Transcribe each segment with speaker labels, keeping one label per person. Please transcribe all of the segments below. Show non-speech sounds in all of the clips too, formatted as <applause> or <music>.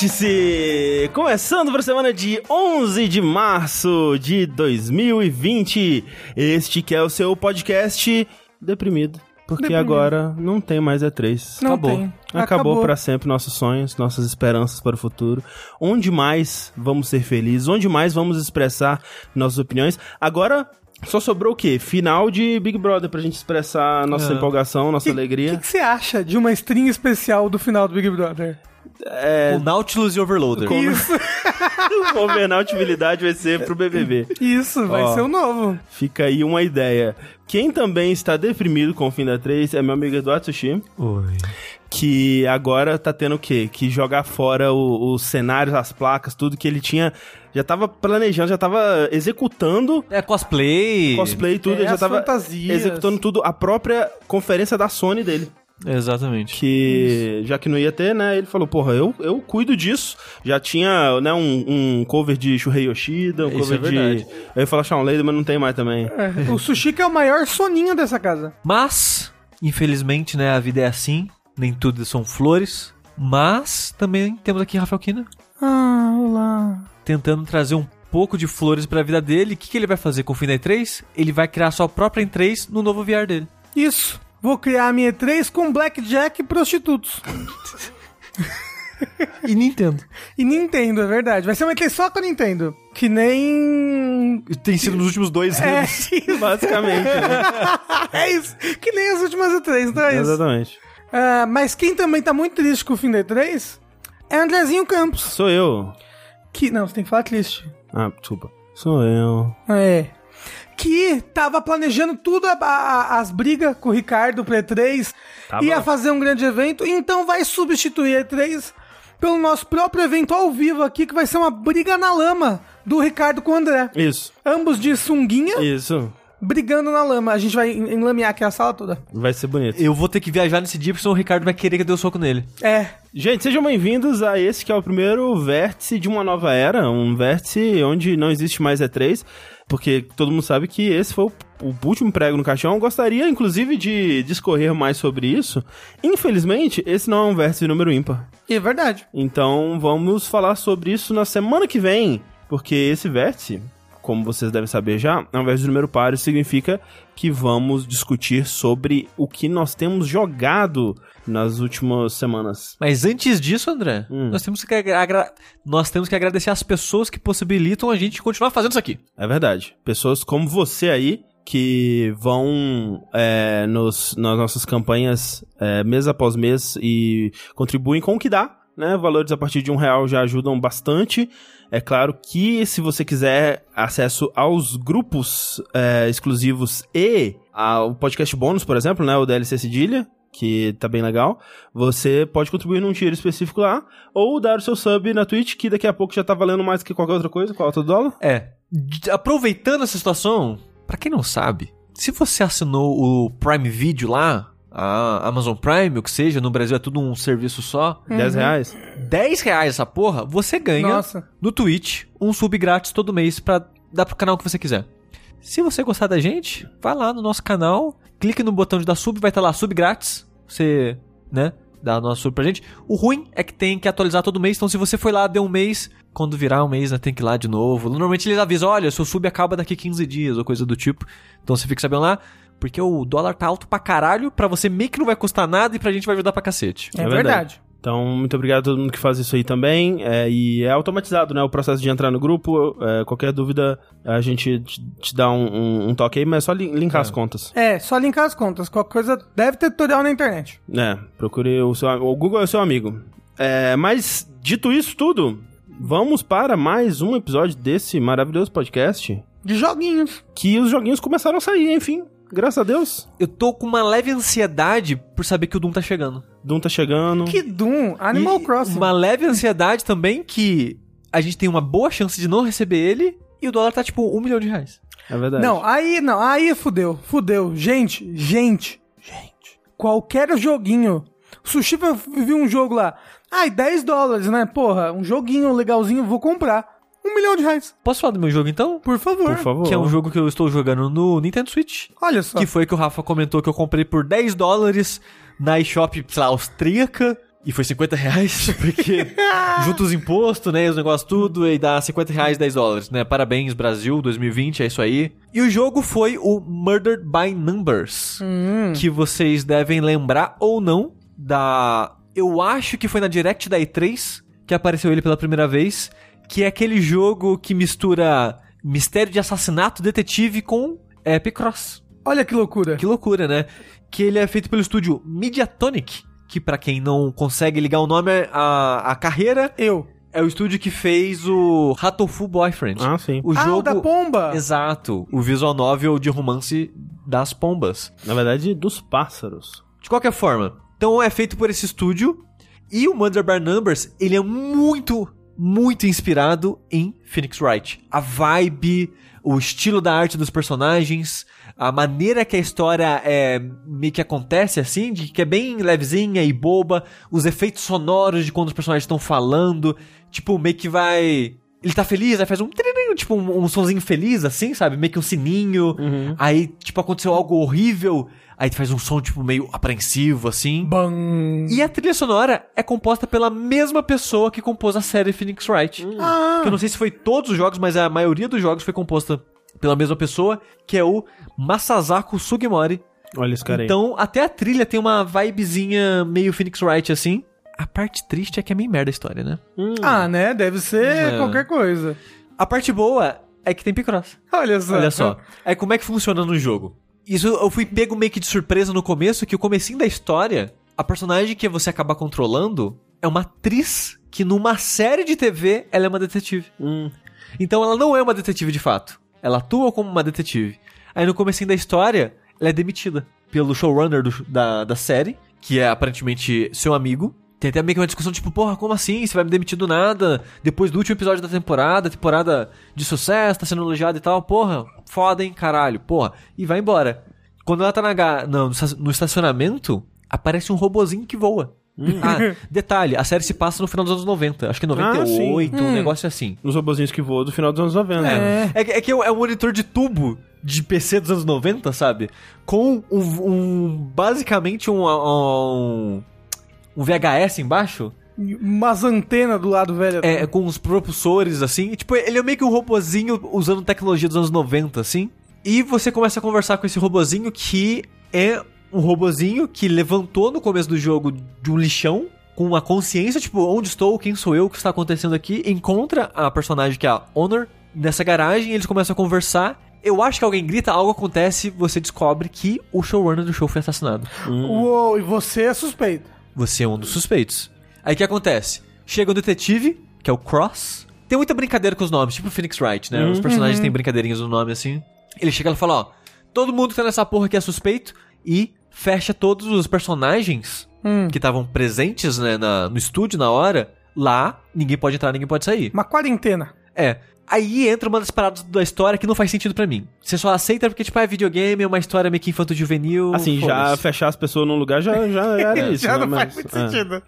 Speaker 1: Vértice! Começando para a semana de 11 de março de 2020. Este que é o seu podcast deprimido. Porque
Speaker 2: Deprimido.
Speaker 1: agora não tem mais E3.
Speaker 2: Não
Speaker 1: Acabou.
Speaker 2: tem.
Speaker 1: Acabou,
Speaker 2: Acabou.
Speaker 1: para sempre nossos sonhos, nossas esperanças para o futuro. Onde mais vamos ser felizes? Onde mais vamos expressar nossas opiniões? Agora só sobrou o quê? Final de Big Brother pra gente expressar nossa
Speaker 3: É.
Speaker 1: empolgação, nossa
Speaker 2: O
Speaker 1: alegria.
Speaker 2: que, que você acha de uma string especial do final do Big Brother?
Speaker 1: É,
Speaker 3: O Nautilus e Overloader.
Speaker 2: Isso, <laughs>
Speaker 1: o overnautibilidade vai ser pro BBB.
Speaker 2: isso, vai
Speaker 1: Ó.
Speaker 2: ser o novo.
Speaker 1: Fica aí uma ideia. Quem também está deprimido com o fim da 3 é meu amigo Eduardo Sushi,
Speaker 3: Oi.
Speaker 1: que agora tá tendo o quê? Que jogar fora o- os cenários, as placas, tudo que ele tinha. Já tava planejando, já tava executando
Speaker 3: É cosplay.
Speaker 1: cosplay e tudo,
Speaker 2: É,
Speaker 1: ele já
Speaker 2: as
Speaker 1: tava
Speaker 2: fantasias.
Speaker 1: executando tudo, a própria conferência da Sony dele.
Speaker 3: Exatamente.
Speaker 1: Que já que não ia ter, né? Ele falou, porra, eu, eu cuido disso. Já tinha, né, um, um cover de Shuhei Yoshida, um
Speaker 3: Isso
Speaker 1: cover
Speaker 3: é verdade.
Speaker 1: de. Eu ia falar Shawn Lady, mas não tem mais também.
Speaker 2: É, o Sushi que é o maior soninho dessa casa.
Speaker 3: Mas, infelizmente, né, a vida é assim. Nem tudo são flores. Mas também temos aqui Rafael Kina
Speaker 2: Ah, olá.
Speaker 3: tentando trazer um pouco de flores pra vida dele. O que, que ele vai fazer com o fim da E3? Ele vai criar sua própria E3 no novo VR dele.
Speaker 2: Isso. Vou criar a minha E3 com Blackjack e prostitutos.
Speaker 3: E Nintendo.
Speaker 2: E Nintendo, é verdade. Vai ser uma E3 só com a Nintendo. Que nem...
Speaker 3: Tem sido nos últimos dois
Speaker 2: É
Speaker 3: anos.
Speaker 2: isso. <laughs>
Speaker 1: Basicamente. né? <laughs>
Speaker 2: é isso. Que nem as últimas E3, então é isso.
Speaker 1: Exatamente.
Speaker 2: Ah, mas quem também tá muito triste com o fim da E3 é Andrezinho Campos.
Speaker 1: Sou eu.
Speaker 2: Que... Não, você tem que falar triste.
Speaker 1: Ah, desculpa. Sou eu.
Speaker 2: É. Que tava planejando tudo a- a- as brigas com o Ricardo pro E3.
Speaker 1: Tava.
Speaker 2: Ia fazer um grande evento. Então vai substituir a E3 pelo nosso próprio evento ao vivo aqui, que vai ser uma briga na lama do Ricardo com o André.
Speaker 1: Isso.
Speaker 2: Ambos de sunguinha,
Speaker 1: Isso.
Speaker 2: brigando na lama. A gente vai en- enlamear aqui a sala toda.
Speaker 1: Vai ser bonito.
Speaker 3: Eu vou ter que viajar nesse dia, porque senão o Ricardo vai querer que eu dê um soco nele.
Speaker 2: É.
Speaker 1: Gente, sejam bem-vindos a esse que é o primeiro vértice de uma nova era. Um vértice onde não existe mais E3. Porque todo mundo sabe que esse foi o, o último prego no caixão. Eu gostaria, inclusive, de discorrer mais sobre isso. Infelizmente, esse não é um vértice número ímpar.
Speaker 2: É verdade.
Speaker 1: Então vamos falar sobre isso na semana que vem, porque esse vértice, como vocês devem saber já, é um vértice de número par, significa que vamos discutir sobre o que nós temos jogado nas últimas semanas.
Speaker 3: Mas antes disso, André,
Speaker 1: Hum.
Speaker 3: nós, temos que agra- nós temos que agradecer as pessoas que possibilitam a gente continuar fazendo isso aqui.
Speaker 1: É verdade. Pessoas como você aí que vão é, nos, nas nossas campanhas é, mês após mês e contribuem com o que dá. Né? Valores a partir de um real já ajudam bastante. É claro que se você quiser acesso aos grupos é, exclusivos e ao podcast bônus, por exemplo, né? o DLC Cedilha, que tá bem legal, você pode contribuir num tier específico lá, ou dar o seu sub na Twitch, que daqui a pouco já tá valendo mais que qualquer outra coisa, qual é o dólar?
Speaker 3: É. Aproveitando essa situação, pra quem não sabe, se você assinou o Prime Video lá, a Amazon Prime, o que seja, no Brasil é tudo um serviço só,
Speaker 1: 10 reais?
Speaker 3: 10 reais essa porra, você ganha
Speaker 2: Nossa.
Speaker 3: no Twitch um sub grátis todo mês pra dar pro canal que você quiser. Se você gostar da gente, vai lá no nosso canal, clique no botão de dar sub, vai estar lá sub grátis. Você, né, dá nosso sub pra gente. O ruim é que tem que atualizar todo mês, então se você foi lá, deu um mês, quando virar um mês, né, tem que ir lá de novo. Normalmente eles avisam, olha, seu sub acaba daqui 15 dias ou coisa do tipo. Então você fica sabendo lá, porque o dólar tá alto pra caralho, pra você meio que não vai custar nada e pra gente vai ajudar pra cacete.
Speaker 2: É,
Speaker 1: É
Speaker 2: verdade.
Speaker 1: verdade. Então, muito obrigado a todo mundo que faz isso aí também. É, e é automatizado, né? O processo de entrar no grupo. É, qualquer dúvida, a gente te, te dá um, um- um toque aí, mas é só li- linkar as contas.
Speaker 2: É, só linkar as contas. Qualquer coisa deve ter tutorial na internet.
Speaker 1: É, procure o seu O Google é o seu amigo. É, mas, dito isso tudo, vamos para mais um episódio desse maravilhoso podcast.
Speaker 2: De joguinhos.
Speaker 1: Que os joguinhos começaram a sair, enfim. Graças a Deus.
Speaker 3: Eu tô com uma leve ansiedade por saber que o Doom tá chegando.
Speaker 1: Doom tá chegando.
Speaker 2: Que Doom, Animal
Speaker 3: E
Speaker 2: Crossing.
Speaker 3: Uma leve ansiedade também que a gente tem uma boa chance de não receber ele e o dólar tá tipo um milhão de reais.
Speaker 1: É verdade.
Speaker 2: Não, aí não, aí fudeu, fudeu. Gente, gente, gente. Qualquer joguinho. Sushi vai- viu um jogo lá. Ai, 10 dólares, né? Porra, um joguinho legalzinho, vou comprar. Um milhão de reais.
Speaker 3: Posso falar do meu jogo então?
Speaker 2: Por favor.
Speaker 1: Por favor.
Speaker 3: Que é um jogo que eu estou jogando no Nintendo Switch.
Speaker 2: Olha só.
Speaker 3: Que foi que o Rafa comentou que eu comprei por 10 dólares na eShop, sei lá, austríaca. E foi 50 reais, <laughs> porque <laughs> junta os impostos, né, os negócios tudo, e dá 50 reais 10 dólares, né? Parabéns, Brasil, 2020, é isso aí. E o jogo foi o Murdered by Numbers,
Speaker 2: Hum.
Speaker 3: que vocês devem lembrar ou não da... Eu acho que foi na Direct da E3 que apareceu ele pela primeira vez, que é aquele jogo que mistura mistério de assassinato detetive com é, Picross.
Speaker 2: Olha que loucura.
Speaker 3: Que loucura, né? Que ele é feito pelo estúdio Mediatonic, que pra quem não consegue ligar o nome à, à carreira,
Speaker 2: Eu.
Speaker 3: é o estúdio que fez o Hatofu Boyfriend.
Speaker 1: Ah, sim.
Speaker 3: O
Speaker 2: ah,
Speaker 3: jogo
Speaker 2: o da pomba.
Speaker 3: Exato, o visual novel de romance das pombas.
Speaker 1: Na verdade, dos pássaros.
Speaker 3: De qualquer forma, então é feito por esse estúdio e o Mother by Numbers, ele é muito, muito inspirado em Phoenix Wright. A vibe, o estilo da arte dos personagens, a maneira que a história é meio que acontece assim, de que é bem levezinha e boba, os efeitos sonoros de quando os personagens estão falando, tipo, meio que vai ele tá feliz, aí faz um tiririnho, tipo um, um sonzinho feliz, assim, sabe? Meio que um sininho. Aí, tipo, aconteceu algo horrível. Aí faz um som, tipo, meio apreensivo, assim.
Speaker 2: Bam.
Speaker 3: E a trilha sonora é composta pela mesma pessoa que compôs a série Phoenix Wright.
Speaker 2: Ah.
Speaker 3: Que eu não sei se foi todos os jogos, mas a maioria dos jogos foi composta pela mesma pessoa, que é o Masazako Sugimori.
Speaker 1: Olha esse cara aí.
Speaker 3: Então, até a trilha tem uma vibezinha meio Phoenix Wright, assim. A parte triste é que é meio merda a história, né?
Speaker 1: Hum.
Speaker 2: Ah, né? Deve ser
Speaker 3: É.
Speaker 2: qualquer coisa.
Speaker 3: A parte boa é que tem Picross.
Speaker 2: Olha só.
Speaker 3: Olha só. Aí como é que funciona no jogo? Isso eu fui pego meio que de surpresa no começo, que o comecinho da história, a personagem que você acaba controlando é uma atriz que numa série de TV ela é uma detetive.
Speaker 1: Hum.
Speaker 3: Então ela não é uma detetive de fato. Ela atua como uma detetive. Aí no comecinho da história, ela é demitida pelo showrunner do- da, da série, que é aparentemente seu amigo. Tem até meio que uma discussão tipo, porra, como assim? Você vai me demitir do nada? Depois do último episódio da temporada, temporada de sucesso, tá sendo elogiado e tal. Porra, foda, hein, caralho, porra. E vai embora. Quando ela tá na, no no estacionamento, aparece um robozinho que voa. Ah, <laughs> detalhe, a série se passa no final dos anos 90. Acho que é 98, um negócio assim.
Speaker 1: Os robozinhos que voam do final dos anos 90.
Speaker 2: É.
Speaker 3: É, que- é que é um monitor de tubo de PC dos anos 90, sabe? Com um, um- basicamente um, um, um VHS embaixo,
Speaker 2: Umas antenas do lado velho.
Speaker 3: é, com uns propulsores assim. E, tipo, ele é meio que um robozinho usando tecnologia dos anos 90, assim. E você começa a conversar com esse robozinho que é um robozinho que levantou no começo do jogo de um lixão. Com a consciência, tipo, onde estou, quem sou eu, o que está acontecendo aqui, encontra a personagem que é a Honor nessa garagem, eles começam a conversar. Eu acho que alguém grita, algo acontece, você descobre que o showrunner do show foi assassinado.
Speaker 2: Uou, e você é suspeito.
Speaker 3: Você é um dos suspeitos. Aí o que acontece? Chega um detetive, que é o Cross. Tem muita brincadeira com os nomes, tipo Phoenix Wright, né? Os personagens têm brincadeirinhas no nome assim. Ele chega e fala: Ó, todo mundo que tá nessa porra aqui é suspeito. E fecha todos os personagens
Speaker 2: Hum.
Speaker 3: que estavam presentes né, na- no estúdio na hora. Lá, ninguém pode entrar, ninguém pode sair.
Speaker 2: Uma quarentena.
Speaker 3: É. Aí entra uma das paradas da história que não faz sentido pra mim. Você só aceita porque, tipo, é videogame, é uma história meio que infanto-juvenil.
Speaker 1: Assim, já fechar as pessoas num lugar já, já <laughs> era isso,
Speaker 2: Já
Speaker 1: né?
Speaker 2: não faz
Speaker 1: Mas,
Speaker 2: muito
Speaker 1: é.
Speaker 2: sentido.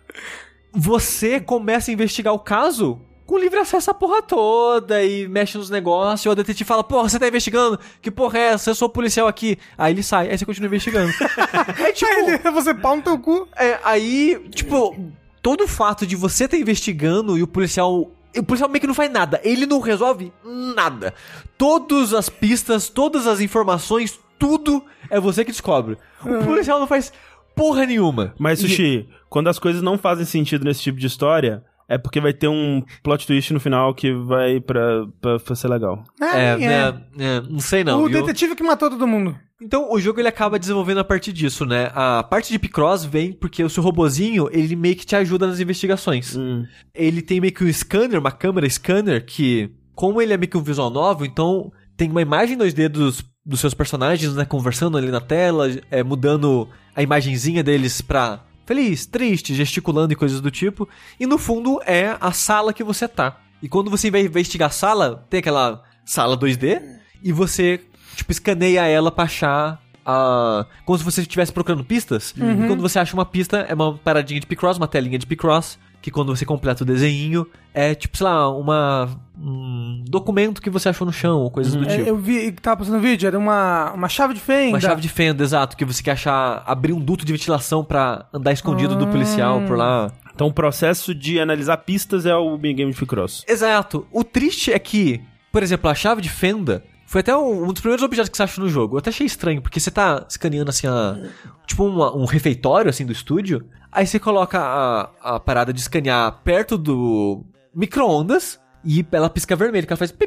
Speaker 3: você começa a investigar o caso com livre acesso à porra toda e mexe nos negócios. E o detetive fala: Porra, você tá investigando? Que porra é essa? Eu sou policial aqui. Aí ele sai, aí você continua investigando. <laughs> é tipo.
Speaker 2: Aí ele- você pau no teu cu.
Speaker 3: É, aí, tipo, todo o fato de você estar investigando e o policial. O policial meio que não faz nada. Ele não resolve nada. Todas as pistas, todas as informações, tudo é você que descobre. O policial não faz porra nenhuma.
Speaker 1: Mas, Sushi, quando as coisas não fazem sentido nesse tipo de história, é porque vai ter um plot twist no final que vai pra, pra, pra ser legal.
Speaker 3: É,
Speaker 2: É,
Speaker 3: né, é, não sei não.
Speaker 2: o
Speaker 3: viu?
Speaker 2: detetive que matou todo mundo.
Speaker 3: Então, o jogo ele acaba desenvolvendo a partir disso, né? A parte de Picross vem porque o seu robozinho, ele meio que te ajuda nas investigações.
Speaker 1: Hum.
Speaker 3: Ele tem meio que um scanner, uma câmera scanner, que, como ele é meio que um visual novo, então tem uma imagem 2D dos, dos seus personagens, né? Conversando ali na tela, é, mudando a imagenzinha deles pra feliz, triste, gesticulando e coisas do tipo. E no fundo é a sala que você tá. E quando você vai investigar a sala, tem aquela sala 2D, e você, tipo, escaneia ela pra achar a. Como se você estivesse procurando pistas. E quando você acha uma pista, é uma paradinha de Picross, uma telinha de Picross. Que quando você completa o desenho, é tipo, sei lá, uma. Um documento que você achou no chão, ou coisas do
Speaker 2: É,
Speaker 3: tipo.
Speaker 2: eu vi que tava passando no vídeo, era uma, uma chave de fenda.
Speaker 3: Uma chave de fenda, exato, que você quer achar, abrir um duto de ventilação pra andar escondido do policial por lá.
Speaker 1: Então o processo de analisar pistas é o minigame de Picross.
Speaker 3: Exato. O triste é que, por exemplo, a chave de fenda foi até um, um dos primeiros objetos que você achou no jogo. Eu até achei estranho, porque você tá escaneando assim a. Tipo uma- um refeitório assim do estúdio. Aí você coloca a, a parada de escanear perto do micro-ondas. E ela pisca vermelho, que ela faz pi,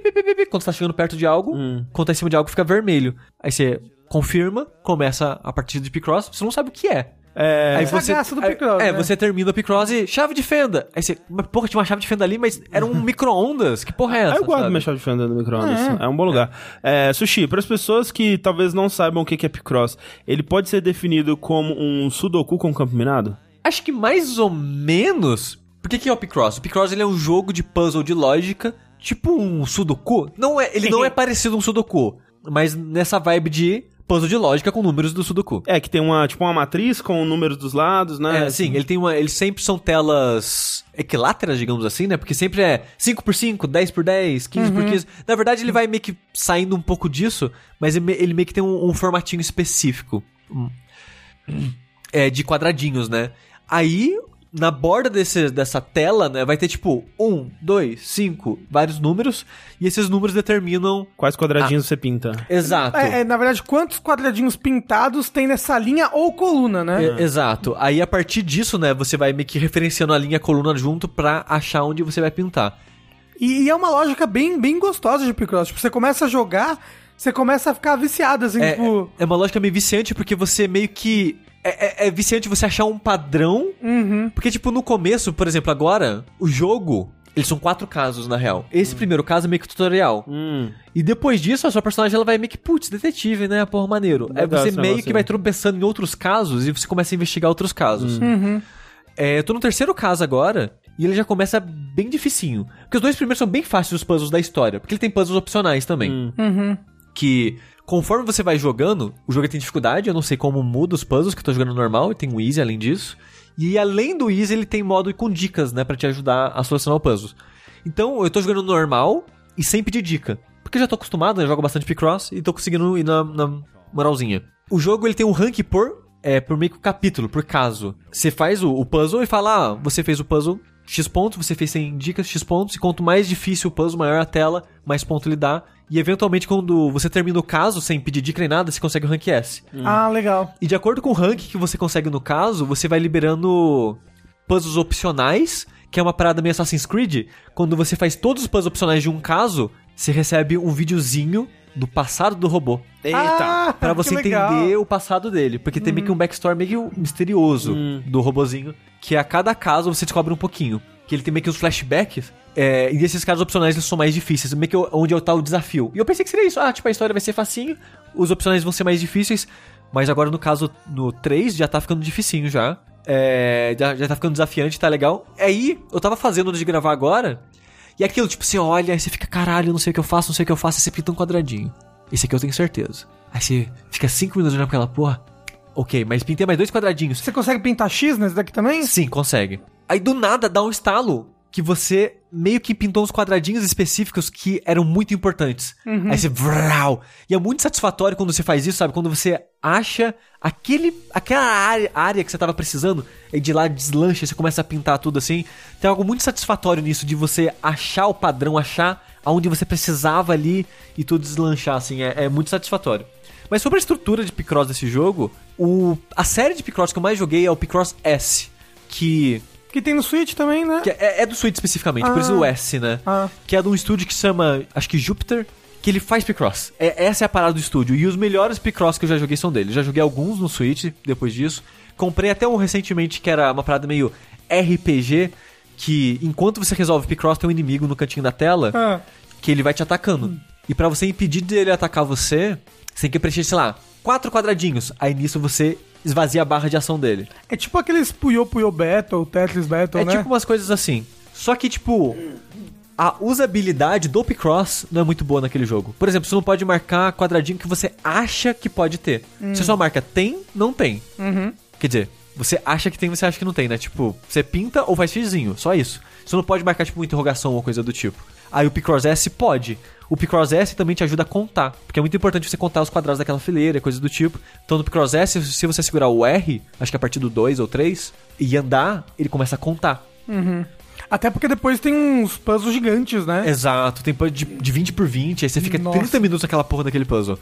Speaker 3: quando você tá chegando perto de algo.
Speaker 1: Hum.
Speaker 3: Quando tá em cima de algo, fica vermelho. Aí você confirma, começa a partida de Picross, você não sabe o que é.
Speaker 1: É.
Speaker 3: Aí
Speaker 2: Essa
Speaker 3: você,
Speaker 2: graça do Picross,
Speaker 3: é,
Speaker 2: né?
Speaker 3: você termina o Picross e chave de fenda. Aí você, mas porra, tinha uma chave de fenda ali, mas era um <laughs> micro-ondas. Que porra é essa?
Speaker 1: Ah, eu guardo
Speaker 3: sabe?
Speaker 1: minha chave de fenda no micro-ondas. É. um bom lugar. É, sushi, para as pessoas que talvez não saibam o que que é Picross, ele pode ser definido como um sudoku com campo minado?
Speaker 3: Acho que mais ou menos. Por que, que é o Picross? O Picross ele é um jogo de puzzle de lógica, tipo um Sudoku. Não é, ele não é parecido a um Sudoku, mas nessa vibe de puzzle de lógica com números do Sudoku.
Speaker 1: É, que tem uma, tipo, uma matriz com números dos lados, né?
Speaker 3: É, sim, ele tem uma. Eles sempre são telas equiláteras, digamos assim, né? Porque sempre é 5x5, 10x10, 15x15. Na verdade, ele vai meio que saindo um pouco disso, mas ele me- ele meio que tem um, um formatinho específico. Hum. É, de quadradinhos, né? Aí, na borda desse, dessa tela, né, vai ter tipo 1, 2, 5, vários números, e esses números determinam.
Speaker 1: Quais quadradinhos você pinta?
Speaker 3: Exato.
Speaker 2: É, é, na verdade, quantos quadradinhos pintados tem nessa linha ou coluna, né?
Speaker 3: É, Exato. Aí a partir disso, né, você vai meio que referenciando a linha e a coluna junto pra achar onde você vai pintar.
Speaker 2: E, e é uma lógica bem, bem gostosa de Picross. Tipo, você começa a jogar, você começa a ficar viciado, assim,
Speaker 3: É,
Speaker 2: tipo...
Speaker 3: é uma lógica meio viciante porque você meio que. É, é- é viciante você achar um padrão.
Speaker 2: Uhum.
Speaker 3: Porque, tipo, no começo, por exemplo, agora, o jogo. Eles são quatro casos, na real. Esse primeiro caso é meio que tutorial.
Speaker 1: Hum.
Speaker 3: E depois disso, a sua personagem ela vai meio que, putz, detetive, né? Porra, maneiro. Aí você meio
Speaker 1: negócio
Speaker 3: que vai tropeçando em outros casos e você começa a investigar outros casos.
Speaker 2: Uhum.
Speaker 3: É, eu tô no terceiro caso agora, e ele já começa bem dificinho. Porque os dois primeiros são bem fáceis os puzzles da história, porque ele tem puzzles opcionais também.
Speaker 1: Hum.
Speaker 2: Uhum.
Speaker 3: Que, conforme você vai jogando, o jogo tem dificuldade, eu não sei como muda os puzzles, que eu tô jogando normal, e tem o easy além disso. E além do easy, ele tem modo com dicas, né, pra te ajudar a solucionar o puzzle. Então, eu tô jogando normal e sem pedir dica. Porque eu já tô acostumado, né, eu jogo bastante Picross e tô conseguindo ir na, na moralzinha. O jogo, ele tem um rank por, é, por meio que capítulo, por caso. Você faz o, o puzzle e fala, ah, você fez o puzzle X pontos, você fez sem dicas, X pontos, e quanto mais difícil o puzzle, maior a tela, mais ponto ele dá. E eventualmente, quando você termina o caso, sem pedir dica nem nada, você consegue o rank S.
Speaker 2: Ah, legal.
Speaker 3: E de acordo com o rank que você consegue no caso, você vai liberando puzzles opcionais, que é uma parada meio Assassin's Creed. Quando você faz todos os puzzles opcionais de um caso, você recebe um videozinho do passado do robô.
Speaker 1: Eita!
Speaker 2: Ah,
Speaker 3: Pra você
Speaker 2: legal.
Speaker 3: entender o passado dele. Porque tem meio que um backstory meio misterioso do robozinho. Que a cada caso você descobre um pouquinho. Que ele tem meio que os flashbacks. é, e esses casos opcionais eles são mais difíceis. Meio que onde tá o desafio. E eu pensei que seria isso. Ah, tipo, a história vai ser facinho. Os opcionais vão ser mais difíceis. Mas agora no caso, no 3, já tá ficando dificinho já. É, já, já tá ficando desafiante, tá legal. Aí, eu tava fazendo antes de gravar agora. E aquilo, tipo, você olha, aí você fica, caralho, não sei o que eu faço, não sei o que eu faço, aí você pinta um quadradinho. Esse aqui eu tenho certeza. Aí você fica cinco minutos olhando pra aquela porra. Ok, mas pintei mais dois quadradinhos.
Speaker 2: Você consegue pintar X nesse daqui também?
Speaker 3: Sim, consegue. Aí do nada dá um estalo que você meio que pintou uns quadradinhos específicos que eram muito importantes. Aí você. Vrau, e é muito satisfatório quando você faz isso, sabe? Quando você acha aquele, aquela área, área que você tava precisando, e de lá deslancha, você começa a pintar tudo assim. Tem algo muito satisfatório nisso, de você achar o padrão, achar aonde você precisava ali e tudo deslanchar, assim. É, é muito satisfatório. Mas sobre a estrutura de Picross desse jogo, o, a série de Picross que eu mais joguei é o Picross S, que,
Speaker 2: Que tem no Switch também, né?
Speaker 3: é, é do Switch especificamente, por
Speaker 2: Ah.
Speaker 3: isso o S, né?
Speaker 2: Ah.
Speaker 3: Que é de um estúdio que se chama, acho que Jupiter, que ele faz Picross. É, essa é a parada do estúdio. E os melhores Picross que eu já joguei são dele. Já joguei alguns no Switch depois disso. Comprei até um recentemente que era uma parada meio RPG, que enquanto você resolve Picross, tem um inimigo no cantinho da tela
Speaker 2: Ah.
Speaker 3: que ele vai te atacando. E pra você impedir dele atacar você, você tem que preencher, sei lá, quatro quadradinhos. Aí nisso você esvazia a barra de ação dele.
Speaker 2: É tipo aqueles Puyo Puyo Battle, Tetris Battle,
Speaker 3: é
Speaker 2: né?
Speaker 3: tipo umas coisas assim. Só que, tipo, a usabilidade do Picross não é muito boa naquele jogo. Por exemplo, você não pode marcar quadradinho que você acha que pode ter. Você só marca tem, não tem.
Speaker 2: Uhum.
Speaker 3: Quer dizer, você acha que tem, você acha que não tem, né? Tipo, você pinta ou faz xizinho, só isso. Você não pode marcar, tipo, uma interrogação ou coisa do tipo. Aí o Picross S pode. O Picross S também te ajuda a contar, porque é muito importante você contar os quadrados daquela fileira, coisas do tipo. Então no Picross S, se você segurar o R, acho que a partir do 2 ou 3, e andar, ele começa a contar.
Speaker 2: Até porque depois tem uns puzzles gigantes, né?
Speaker 3: Exato, tem puzzle de, de 20 por 20, aí você fica
Speaker 2: Nossa.
Speaker 3: 30 minutos naquela porra daquele puzzle.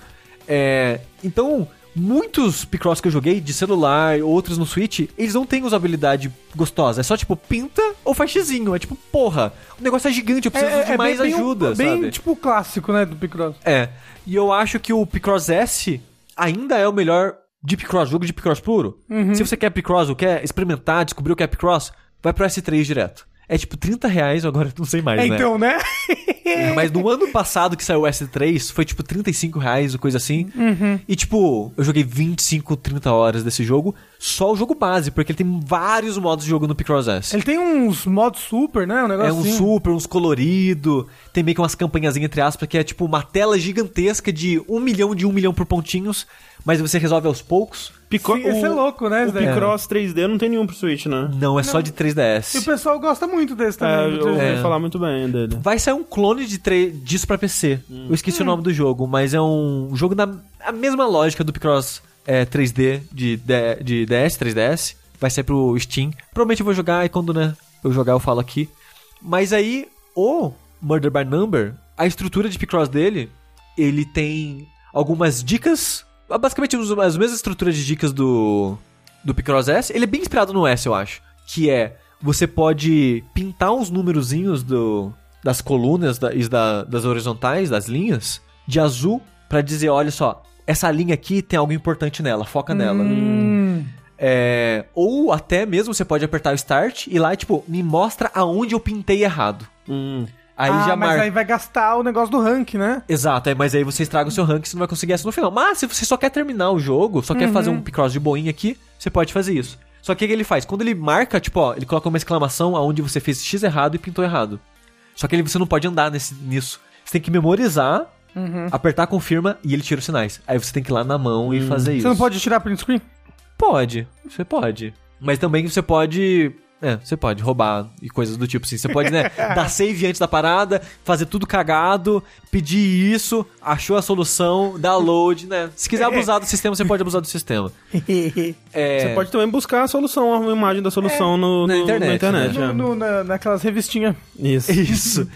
Speaker 3: É, então, muitos Picross que eu joguei de celular, outros no Switch, eles não têm usabilidade gostosa. É só tipo, pinta ou faz xizinho. É tipo, porra, o negócio é gigante, eu preciso de mais
Speaker 2: bem,
Speaker 3: ajuda,
Speaker 2: bem,
Speaker 3: sabe?
Speaker 2: tipo, clássico, né, do Picross.
Speaker 3: É. E eu acho que o Picross S ainda é o melhor de Picross, jogo de Picross puro.
Speaker 2: Uhum.
Speaker 3: Se você quer Picross ou quer experimentar, descobrir o que é Picross, vai pro S3 direto. É tipo 30 reais, agora eu não sei mais,
Speaker 2: É,
Speaker 3: né?
Speaker 2: então, né? <laughs>
Speaker 3: Mas no ano passado que saiu o S3, foi tipo 35 reais ou coisa assim.
Speaker 2: Uhum.
Speaker 3: E tipo, eu joguei 25, 30 horas desse jogo, só o jogo base, porque ele tem vários modos de jogo no Picross S.
Speaker 2: Ele tem uns modos super, né? Um negócio
Speaker 3: É um
Speaker 2: assim.
Speaker 3: super, uns colorido, tem meio que umas campanhazinhas entre aspas, que é tipo uma tela gigantesca de um milhão de um milhão por pontinhos, mas você resolve aos poucos.
Speaker 1: Pico...
Speaker 2: Sim, esse é louco, né,
Speaker 1: O? Picross 3D não tem nenhum pro Switch, né?
Speaker 3: Não, é só de
Speaker 2: E o
Speaker 3: 3DS.
Speaker 2: pessoal gosta muito desse
Speaker 1: É,
Speaker 2: também.
Speaker 1: eu ouvi
Speaker 3: É.
Speaker 1: falar muito bem dele.
Speaker 3: Vai sair um clone de tre- disso pra PC. Eu esqueci o nome do jogo, mas é um jogo na a mesma lógica do Picross é, 3D de, D- de DS, 3DS. Vai sair pro Steam. Provavelmente eu vou jogar e quando né, eu jogar eu falo aqui. Mas aí, o Murder by Number, a estrutura de Picross dele, ele tem algumas dicas. Basicamente as as mesmas estruturas de dicas do, do Picross S. Ele é bem inspirado no S, eu acho. Que é, você pode pintar uns númerozinhos do, das colunas da, e da- das horizontais, das linhas, de azul, pra dizer, olha só, essa linha aqui tem algo importante nela, foca nela.
Speaker 2: Hum,
Speaker 3: É, ou até mesmo você pode apertar o Start e lá, tipo, me mostra aonde eu pintei errado.
Speaker 1: Hum.
Speaker 3: Aí
Speaker 2: ah,
Speaker 3: já
Speaker 2: mas
Speaker 3: marca.
Speaker 2: aí vai gastar o negócio do rank, né?
Speaker 3: Exato, é, mas aí você estraga o seu rank e você não vai conseguir essa no final. Mas se você só quer terminar o jogo, só quer fazer um Picross de boinha aqui, você pode fazer isso. Só que o que ele faz? Quando ele marca, tipo, ó, ele coloca uma exclamação aonde você fez X errado e pintou errado. Só que ele, você não pode andar nesse, nisso. Você tem que memorizar, apertar confirma e ele tira os sinais. Aí você tem que ir lá na mão e fazer isso.
Speaker 2: Você não pode tirar print screen?
Speaker 3: Pode, você pode. Mas também você pode. É, você pode roubar e coisas do tipo assim. Você pode, né, <laughs> dar save antes da parada, fazer tudo cagado, pedir isso, achou a solução, download, né? Se quiser abusar do sistema, você pode abusar do sistema. <laughs> É,
Speaker 1: Você pode também buscar a solução, a imagem da solução no,
Speaker 3: na
Speaker 1: no-
Speaker 3: internet,
Speaker 1: na internet,
Speaker 2: no,
Speaker 1: é.
Speaker 2: no- na- naquelas revistinhas.
Speaker 1: Isso.
Speaker 3: Isso.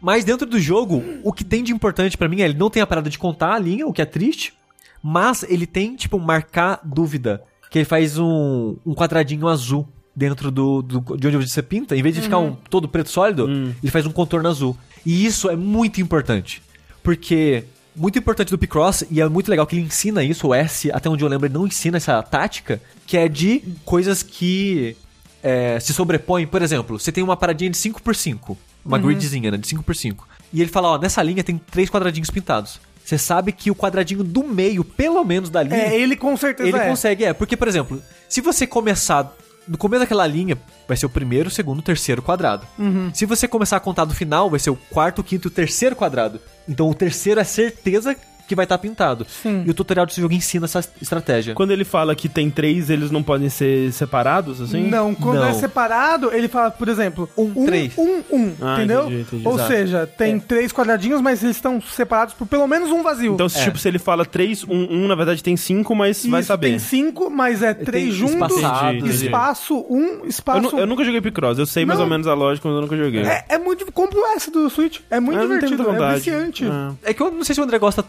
Speaker 3: Mas dentro do jogo, o que tem de importante pra mim é ele não tem a parada de contar a linha, o que é triste, mas ele tem, tipo, marcar dúvida. Que ele faz um, um quadradinho azul dentro do, do- de onde você pinta. Em vez de ficar um todo preto sólido, ele faz um contorno azul. E isso é muito importante. Porque muito importante do Picross, e é muito legal que ele ensina isso, o S, até onde eu lembro, ele não ensina essa tática, que é de coisas que é, se sobrepõem. Por exemplo, você tem uma paradinha de 5x5, uma gridzinha, né, de 5x5. E ele fala, ó, nessa linha tem três quadradinhos pintados. Você sabe que o quadradinho do meio, pelo menos da linha,
Speaker 2: É, ele com certeza
Speaker 3: ele
Speaker 2: é.
Speaker 3: consegue, é. Porque, por exemplo, se você começar no começo daquela linha, vai ser o primeiro, o segundo, o terceiro quadrado.
Speaker 2: Uhum.
Speaker 3: Se você começar a contar do final, vai ser o quarto, o quinto e o terceiro quadrado. Então o terceiro é certeza que vai estar pintado.
Speaker 2: Sim.
Speaker 3: E o tutorial desse jogo ensina essa estratégia.
Speaker 1: Quando ele fala que tem três, eles não podem ser separados, assim?
Speaker 2: Não, quando
Speaker 3: Não.
Speaker 2: é separado, ele fala, por exemplo,
Speaker 3: Um, três.
Speaker 2: um, um,
Speaker 1: Ah,
Speaker 2: entendeu?
Speaker 1: entendi, entendi.
Speaker 2: Ou
Speaker 3: Exato.
Speaker 2: seja, tem três quadradinhos, mas eles estão separados por pelo menos um vazio.
Speaker 1: Então, se,
Speaker 3: É.
Speaker 1: tipo, se ele fala três, um, um, na verdade tem cinco, mas vai
Speaker 2: Isso,
Speaker 1: saber.
Speaker 2: tem cinco, mas é três juntos,
Speaker 3: espaçados,
Speaker 1: entendi.
Speaker 2: espaço, um,
Speaker 1: Eu,
Speaker 2: espaço...
Speaker 1: nu- eu nunca joguei Picross, eu sei mais
Speaker 2: Não.
Speaker 1: ou menos a lógica, mas eu nunca joguei.
Speaker 2: É, é muito... Compre o S do Switch. É muito
Speaker 1: Eu
Speaker 2: divertido, é viciante.
Speaker 1: É.
Speaker 3: É que eu não sei se o André gosta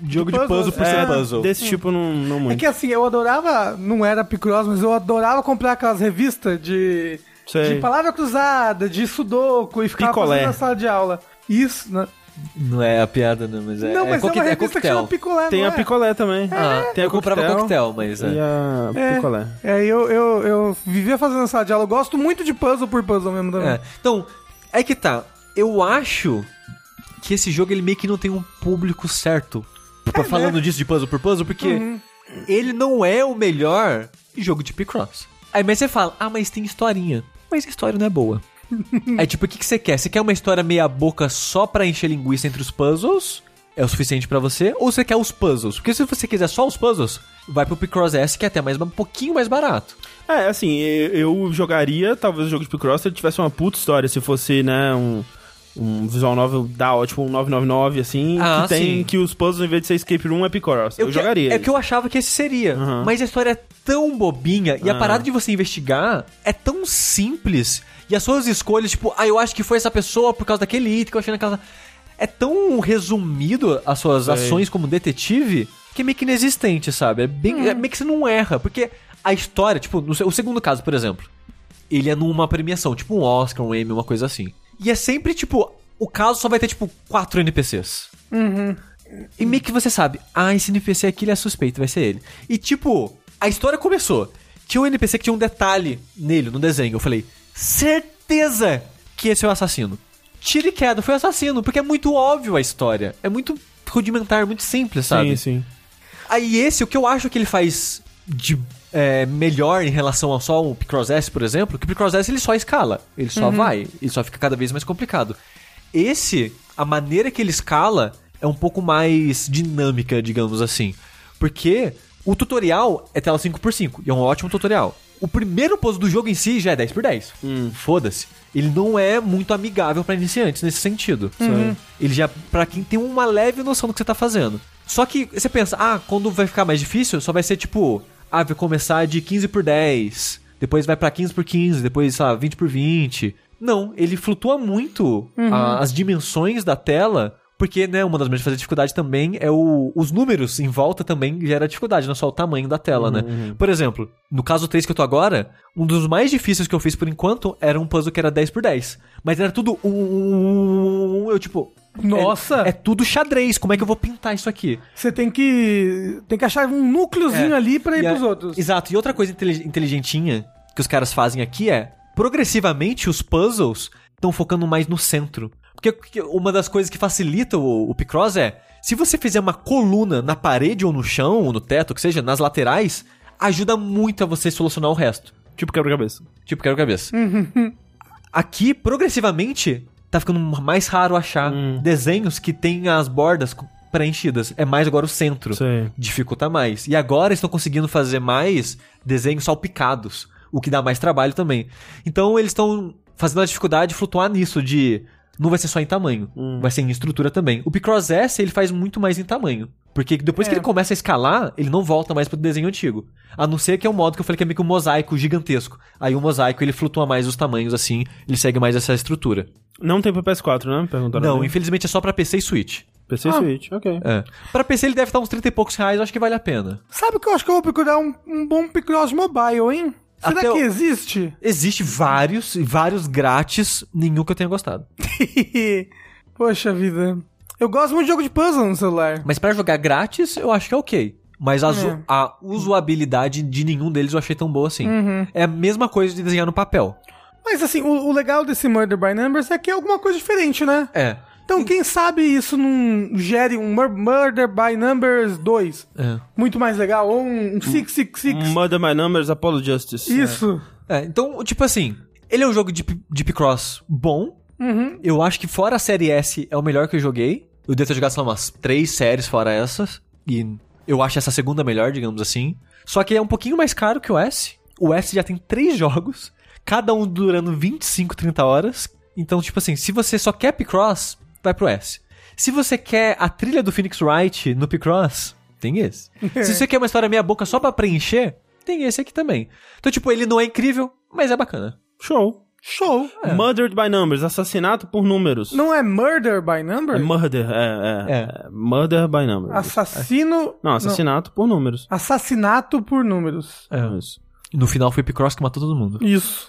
Speaker 3: de jogo de
Speaker 2: puzzles,
Speaker 3: puzzle por
Speaker 2: é.
Speaker 3: ser
Speaker 1: É,
Speaker 3: puzzle.
Speaker 1: desse tipo, não, não muito.
Speaker 2: É que assim, eu adorava, não era Picross, mas eu adorava comprar aquelas revistas de,
Speaker 1: Sei.
Speaker 2: de palavra cruzada, de sudoku e ficar
Speaker 1: Picolé.
Speaker 2: fazendo na sala de aula. Isso, né?
Speaker 3: Não é a piada, não, mas é,
Speaker 2: não,
Speaker 3: é,
Speaker 2: mas é,
Speaker 3: coque-
Speaker 2: uma
Speaker 3: é
Speaker 2: que chama
Speaker 3: coquetel.
Speaker 2: Picolé,
Speaker 1: Tem
Speaker 2: não
Speaker 1: a
Speaker 2: é?
Speaker 1: picolé também.
Speaker 3: Ah,
Speaker 1: tem a
Speaker 3: eu comprava coquetel, mas é.
Speaker 1: E a
Speaker 2: É,
Speaker 1: picolé.
Speaker 2: é eu, eu, eu vivia fazendo sala de aula. Eu gosto muito de puzzle por puzzle mesmo também.
Speaker 3: É. Então, é que tá. Eu acho que esse jogo ele meio que não tem um público certo. Pra falando disso de puzzle por puzzle, porque ele não é o melhor jogo de Picross. Aí mas você fala, ah, mas tem historinha. Mas a história não é boa. <laughs> Aí tipo, o que, que você quer? Você quer uma história meia boca só pra encher linguiça entre os puzzles? É o suficiente pra você? Ou você quer os puzzles? Porque se você quiser só os puzzles, vai pro Picross S, que é até mais, um pouquinho mais barato.
Speaker 1: É, assim, eu eu jogaria talvez o jogo de Picross se ele tivesse uma puta história, se fosse, né, um, um visual novel da ótimo um 999, assim,
Speaker 3: Ah,
Speaker 1: que tem
Speaker 3: sim.
Speaker 1: que os puzzles, em vez de ser escape room, é Picross. Eu,
Speaker 3: que-
Speaker 1: jogaria.
Speaker 3: É que eu achava que esse seria.
Speaker 1: Aham.
Speaker 3: Mas a história é tão bobinha e a
Speaker 1: Ah.
Speaker 3: parada de você investigar é tão simples. E as suas escolhas, tipo, ah, eu acho que foi essa pessoa por causa daquele item que eu achei naquela. É tão resumido as suas
Speaker 1: Sei.
Speaker 3: ações como detetive que é meio que inexistente, sabe? É, bem, é meio que você não erra. Porque a história, tipo, no, o segundo caso, por exemplo, ele é numa premiação, tipo um Oscar, um Emmy, uma coisa assim. E é sempre, tipo, o caso só vai ter, tipo, quatro NPCs. E meio que você sabe, ah, esse NPC aqui ele é suspeito, vai ser ele. E tipo, a história começou. Tinha um NPC que tinha um detalhe nele, no desenho. Eu falei, certeza que esse é o assassino. Tira e queda, foi o assassino, porque é muito óbvio a história. É muito rudimentar, muito simples, sabe?
Speaker 1: Sim, sim.
Speaker 3: Aí esse, o que eu acho que ele faz de é, melhor em relação ao só o Picross S, por exemplo, que o Picross S ele só escala, ele só vai, ele só fica cada vez mais complicado. Esse, a maneira que ele escala é um pouco mais dinâmica, digamos assim. Porque o tutorial é tela 5x5, e é um ótimo tutorial. O primeiro puzzle do jogo em si já é 10x10. Foda-se. Ele não é muito amigável pra iniciantes nesse sentido. Ele já, pra quem tem uma leve noção do que você tá fazendo. Só que você pensa, ah, quando vai ficar mais difícil, só vai ser tipo, ah, vai começar de 15 por 10, depois vai pra 15 por 15, depois, sei lá, 20 por 20. Não, ele flutua muito a- as dimensões da tela, porque, né, uma das maneiras de fazer dificuldade também é o, os números em volta também gera dificuldade, não só o tamanho da tela, né? Por exemplo, no caso 3 que eu tô agora, um dos mais difíceis que eu fiz por enquanto era um puzzle que era 10 por 10. Mas era tudo um, um, um, um, eu tipo...
Speaker 2: Nossa!
Speaker 3: É, é tudo xadrez, como é que eu vou pintar isso aqui?
Speaker 2: Você tem que. Tem que achar um núcleozinho
Speaker 3: É.
Speaker 2: ali pra ir
Speaker 3: E
Speaker 2: pros outros.
Speaker 3: Exato. E outra coisa intelig- inteligentinha que os caras fazem aqui é, progressivamente os puzzles estão focando mais no centro. Porque que- uma das coisas que facilita o, o Picross é, se você fizer uma coluna na parede ou no chão, ou no teto, que seja, nas laterais, ajuda muito a você solucionar o resto.
Speaker 1: Tipo quebra-cabeça.
Speaker 3: Tipo, quero cabeça. <laughs> Aqui, progressivamente, tá ficando mais raro achar desenhos que tem as bordas preenchidas. É mais agora o centro.
Speaker 1: Sei.
Speaker 3: Dificulta mais. E agora estão conseguindo fazer mais desenhos salpicados, o que dá mais trabalho também. Então eles estão fazendo a dificuldade flutuar nisso de não vai ser só em tamanho, vai ser em estrutura também. O Picross S ele faz muito mais em tamanho. Porque depois que
Speaker 2: É.
Speaker 3: ele começa a escalar, ele não volta mais pro desenho antigo. A não ser que é um modo que eu falei que é meio que um mosaico gigantesco. Aí o mosaico ele flutua mais os tamanhos assim, ele segue mais essa estrutura.
Speaker 1: Não tem pra PS4, né? Perguntaram.
Speaker 3: Não,
Speaker 1: ali.
Speaker 3: infelizmente é só pra PC e Switch.
Speaker 1: PC e
Speaker 2: Ah.
Speaker 1: Switch, ok.
Speaker 3: É. Pra PC ele deve estar uns 30 e poucos reais, eu acho que vale a pena.
Speaker 2: Sabe que eu acho que eu vou procurar um, um bom Picross mobile, hein? Será
Speaker 3: Até
Speaker 2: que
Speaker 3: o-
Speaker 2: existe?
Speaker 3: Existe vários, e vários grátis, nenhum que eu tenha gostado. <laughs>
Speaker 2: Poxa vida. Eu gosto muito de jogo de puzzle no celular.
Speaker 3: Mas pra jogar grátis, eu acho que é ok. Mas a, zo-
Speaker 2: É.
Speaker 3: a usabilidade de nenhum deles eu achei tão boa assim.
Speaker 2: Uhum.
Speaker 3: É a mesma coisa de desenhar no papel.
Speaker 2: Mas assim, o, o legal desse Murder by Numbers é que é alguma coisa diferente, né?
Speaker 3: É.
Speaker 2: Então, quem sabe isso não gere um Mur- Murder by Numbers 2
Speaker 3: É.
Speaker 2: muito mais legal, ou um 666.
Speaker 1: Murder My Numbers, Apollo Justice.
Speaker 2: Isso.
Speaker 3: É, então, tipo assim, ele é um jogo de, P- de Picross bom.
Speaker 2: Uhum.
Speaker 3: Eu acho que fora a série S é o melhor que eu joguei. Eu devo ter jogado, sei lá, umas três séries fora essas. E eu acho essa segunda melhor, digamos assim. Só que é um pouquinho mais caro que o S. O S já tem três jogos, cada um durando 25, 30 horas. Então, tipo assim, se você só quer Picross, vai pro S. Se você quer a trilha do Phoenix Wright no Picross, tem esse. <laughs> se você quer uma história meia boca só pra preencher, tem esse aqui também. Então, tipo, ele não é incrível, mas é bacana.
Speaker 1: Show.
Speaker 2: Show.
Speaker 1: Murdered by Numbers, assassinato por números.
Speaker 2: Não é Murder by Number?
Speaker 1: É murder, é, é,
Speaker 3: É.
Speaker 1: é. Murder by Numbers.
Speaker 2: Assassino.
Speaker 1: Não, assassinato por números.
Speaker 2: Assassinato por números.
Speaker 1: É isso.
Speaker 3: E no final foi Picross que matou todo mundo.
Speaker 2: Isso.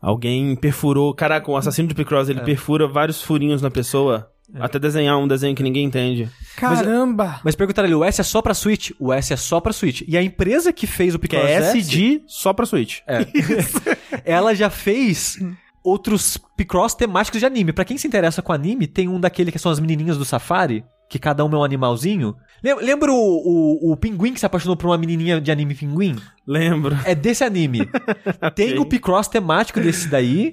Speaker 1: Alguém perfurou. Caraca, o assassino de Picross,
Speaker 3: É.
Speaker 1: ele perfura vários furinhos na pessoa. Até desenhar um desenho que ninguém entende.
Speaker 2: Caramba.
Speaker 3: Mas perguntaram ali, o S é só pra Switch? O S é só pra Switch. E a empresa que fez o Picross
Speaker 1: é
Speaker 3: S,
Speaker 1: SD só pra Switch.
Speaker 3: É. <laughs> <laughs> ela já fez outros Picross temáticos de anime. Pra quem se interessa com anime, tem um daquele que são as menininhas do Safari, que cada uma é um animalzinho. Lem- Lembra o, o, o pinguim que se apaixonou por uma menininha de anime pinguim?
Speaker 1: Lembro.
Speaker 3: É desse anime. <laughs> Tem o Picross temático desse daí.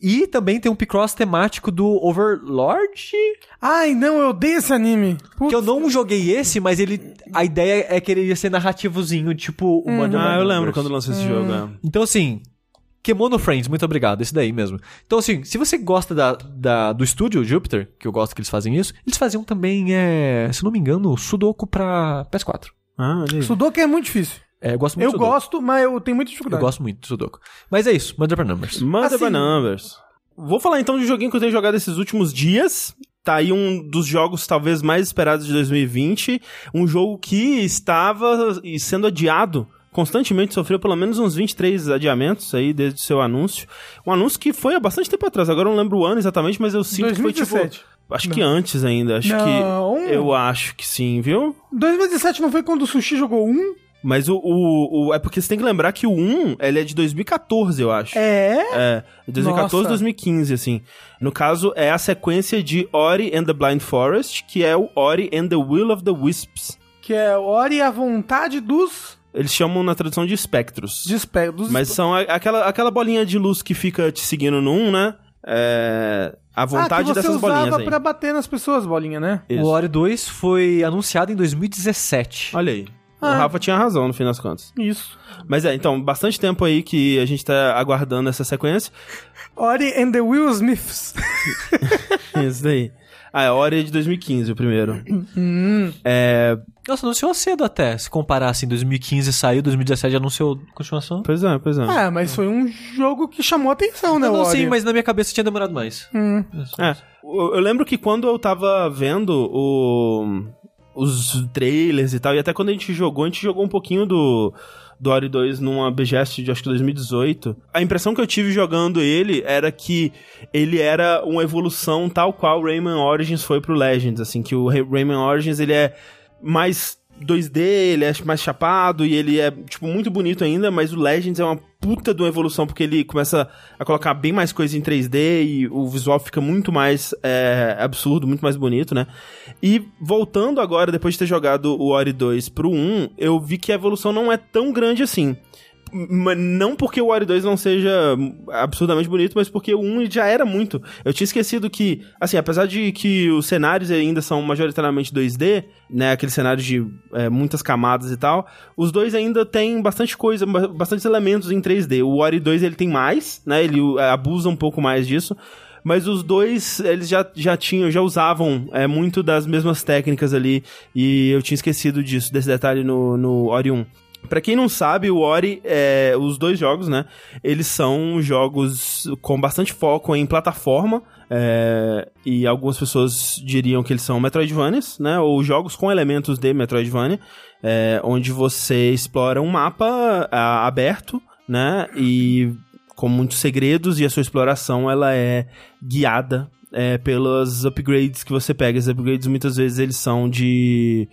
Speaker 3: E também tem um Picross temático do Overlord.
Speaker 2: Ai, não, eu odeio esse anime. Putz.
Speaker 3: Que eu não joguei esse, mas ele. A ideia é que ele ia ser narrativozinho, tipo o by
Speaker 1: Ah, eu lembro quando lançou esse jogo. é.
Speaker 3: Então, assim, Kemono Friends, muito obrigado, esse daí mesmo. Então, assim, se você gosta da, da- do estúdio Jupiter, que eu gosto que eles fazem isso, eles faziam também, é, se não me engano, Sudoku pra PS4.
Speaker 1: Ah, olha aí.
Speaker 2: Sudoku é muito difícil.
Speaker 3: É, eu gosto muito
Speaker 2: Eu
Speaker 3: de Sudoku.
Speaker 2: gosto, mas eu tenho muita
Speaker 3: Eu
Speaker 2: dificuldade.
Speaker 3: gosto muito de Sudoku. Mas é isso, Mother by Numbers.
Speaker 1: Manda
Speaker 2: Assim-
Speaker 1: by numbers. Vou falar então de um joguinho que eu tenho jogado esses últimos dias. Tá aí um dos jogos talvez mais esperados de 2020. Um jogo que estava sendo adiado. Constantemente sofreu pelo menos uns 23 adiamentos aí desde o seu anúncio. Um anúncio que foi há bastante tempo atrás. Agora eu não lembro o ano exatamente, mas eu sinto que foi
Speaker 2: 2017.
Speaker 1: tipo. Acho que antes ainda. Acho
Speaker 2: Não.
Speaker 1: que. Eu acho que sim, viu?
Speaker 2: 2017 não foi quando o Sushi jogou um?
Speaker 1: Mas o, o, o- É porque você tem que lembrar que o 1 ele é de 2014, eu acho.
Speaker 2: É.
Speaker 1: É, 2014,
Speaker 2: Nossa.
Speaker 1: 2015, assim. No caso, é a sequência de Ori and the Blind Forest, que é o Ori and the Will of the Wisps.
Speaker 2: Que é Ori à vontade dos
Speaker 1: Eles chamam na tradução de espectros.
Speaker 2: despe... dos
Speaker 1: Mas são a- aquela, aquela bolinha de luz que fica te seguindo no 1, né? É. A vontade
Speaker 2: ah, que você
Speaker 1: dessas
Speaker 2: usava
Speaker 1: bolinhas aí.
Speaker 2: pra bater nas pessoas, bolinha, né?
Speaker 1: Isso.
Speaker 3: O Ori 2 foi anunciado em 2017.
Speaker 1: Olha aí. O
Speaker 2: Ah.
Speaker 1: Rafa tinha razão no fim das contas.
Speaker 2: Isso.
Speaker 1: Mas é, então, bastante tempo aí que a gente tá aguardando essa sequência.
Speaker 2: Ori and the Will Smiths. <laughs>
Speaker 1: Isso daí. Ah, é Ori de 2015, o primeiro.
Speaker 2: Hum.
Speaker 1: É.
Speaker 3: Nossa, anunciou cedo até. Se comparar assim, 2015 saiu, 2017 anunciou continuação.
Speaker 1: Pois é, pois é.
Speaker 2: Ah, mas foi um jogo que chamou atenção, né,
Speaker 3: Não, não,
Speaker 2: Ori?
Speaker 3: sim, mas na minha cabeça tinha demorado mais.
Speaker 2: Hum.
Speaker 1: É, eu eu lembro que quando eu tava vendo o, os trailers e tal, e até quando a gente jogou, a gente jogou um pouquinho do, do Ori 2 numa BGS de acho que 2018. A impressão que eu tive jogando ele era que ele era uma evolução tal qual Rayman Origins foi pro Legends, assim, que o Ray- Rayman Origins ele é mais 2D, ele é mais chapado e ele é, tipo, muito bonito ainda, mas o Legends é uma puta de uma evolução, porque ele começa a colocar bem mais coisa em 3D e o visual fica muito mais é, absurdo, muito mais bonito, né? E voltando agora, depois de ter jogado o Ori 2 pro 1, eu vi que a evolução não é tão grande assim. Não porque o Ori 2 não seja absurdamente bonito, mas porque o 1 já era muito. Eu tinha esquecido que, assim, apesar de que os cenários ainda são majoritariamente 2D, né, aqueles cenários de é, muitas camadas e tal, os dois ainda têm bastante coisa, ba- bastante elementos em 3D. O Ori 2 ele tem mais, né, ele é, abusa um pouco mais disso. Mas os dois, eles já, já tinham, já usavam é, muito das mesmas técnicas ali. E eu tinha esquecido disso, desse detalhe no, no Ori 1. Pra quem não sabe, o Ori, é, os dois jogos, né? Eles são jogos com bastante foco em plataforma. é, e algumas pessoas diriam que eles são Metroidvanias, né? Ou jogos com elementos de Metroidvania. é, onde você explora um mapa ah, aberto, né? E com muitos segredos e a sua exploração ela é guiada é, pelos upgrades que você pega. Os upgrades muitas vezes eles são de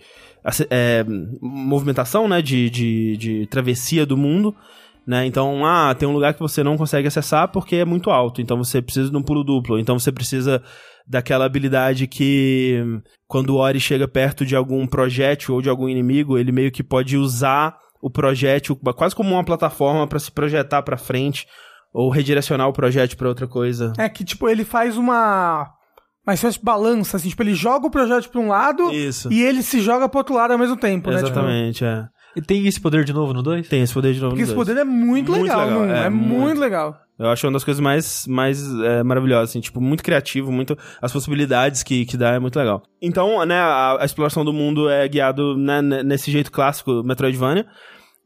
Speaker 1: é, movimentação, né? De, de, de travessia do mundo. Né? Então, ah, tem um lugar que você não consegue acessar porque é muito alto, então você precisa de um pulo duplo, então você precisa daquela habilidade que quando o Ori chega perto de algum projétil ou de algum inimigo, ele meio que pode usar o projétil quase como uma plataforma para se projetar para frente ou redirecionar o projétil para outra coisa.
Speaker 2: É que, tipo, ele faz uma. Espécie de balança, assim, tipo, ele joga o projeto pra um lado
Speaker 1: Isso.
Speaker 2: e ele se joga pro outro lado ao mesmo tempo, né? Tipo,
Speaker 1: Exatamente, é.
Speaker 3: E tem esse poder de novo no 2?
Speaker 1: Tem esse poder de novo
Speaker 2: porque
Speaker 1: nos
Speaker 2: esse
Speaker 1: dois.
Speaker 2: poder é muito,
Speaker 1: Muito
Speaker 2: legal,
Speaker 1: legal, é,
Speaker 2: É, muito.
Speaker 1: muito.
Speaker 2: legal.
Speaker 1: Eu acho uma das coisas mais, mais é, maravilhosas, assim, tipo, muito criativo, muito, as possibilidades que, que dá é muito legal. Então, né, a, a exploração do mundo é guiado né, ne- nesse jeito clássico Metroidvania.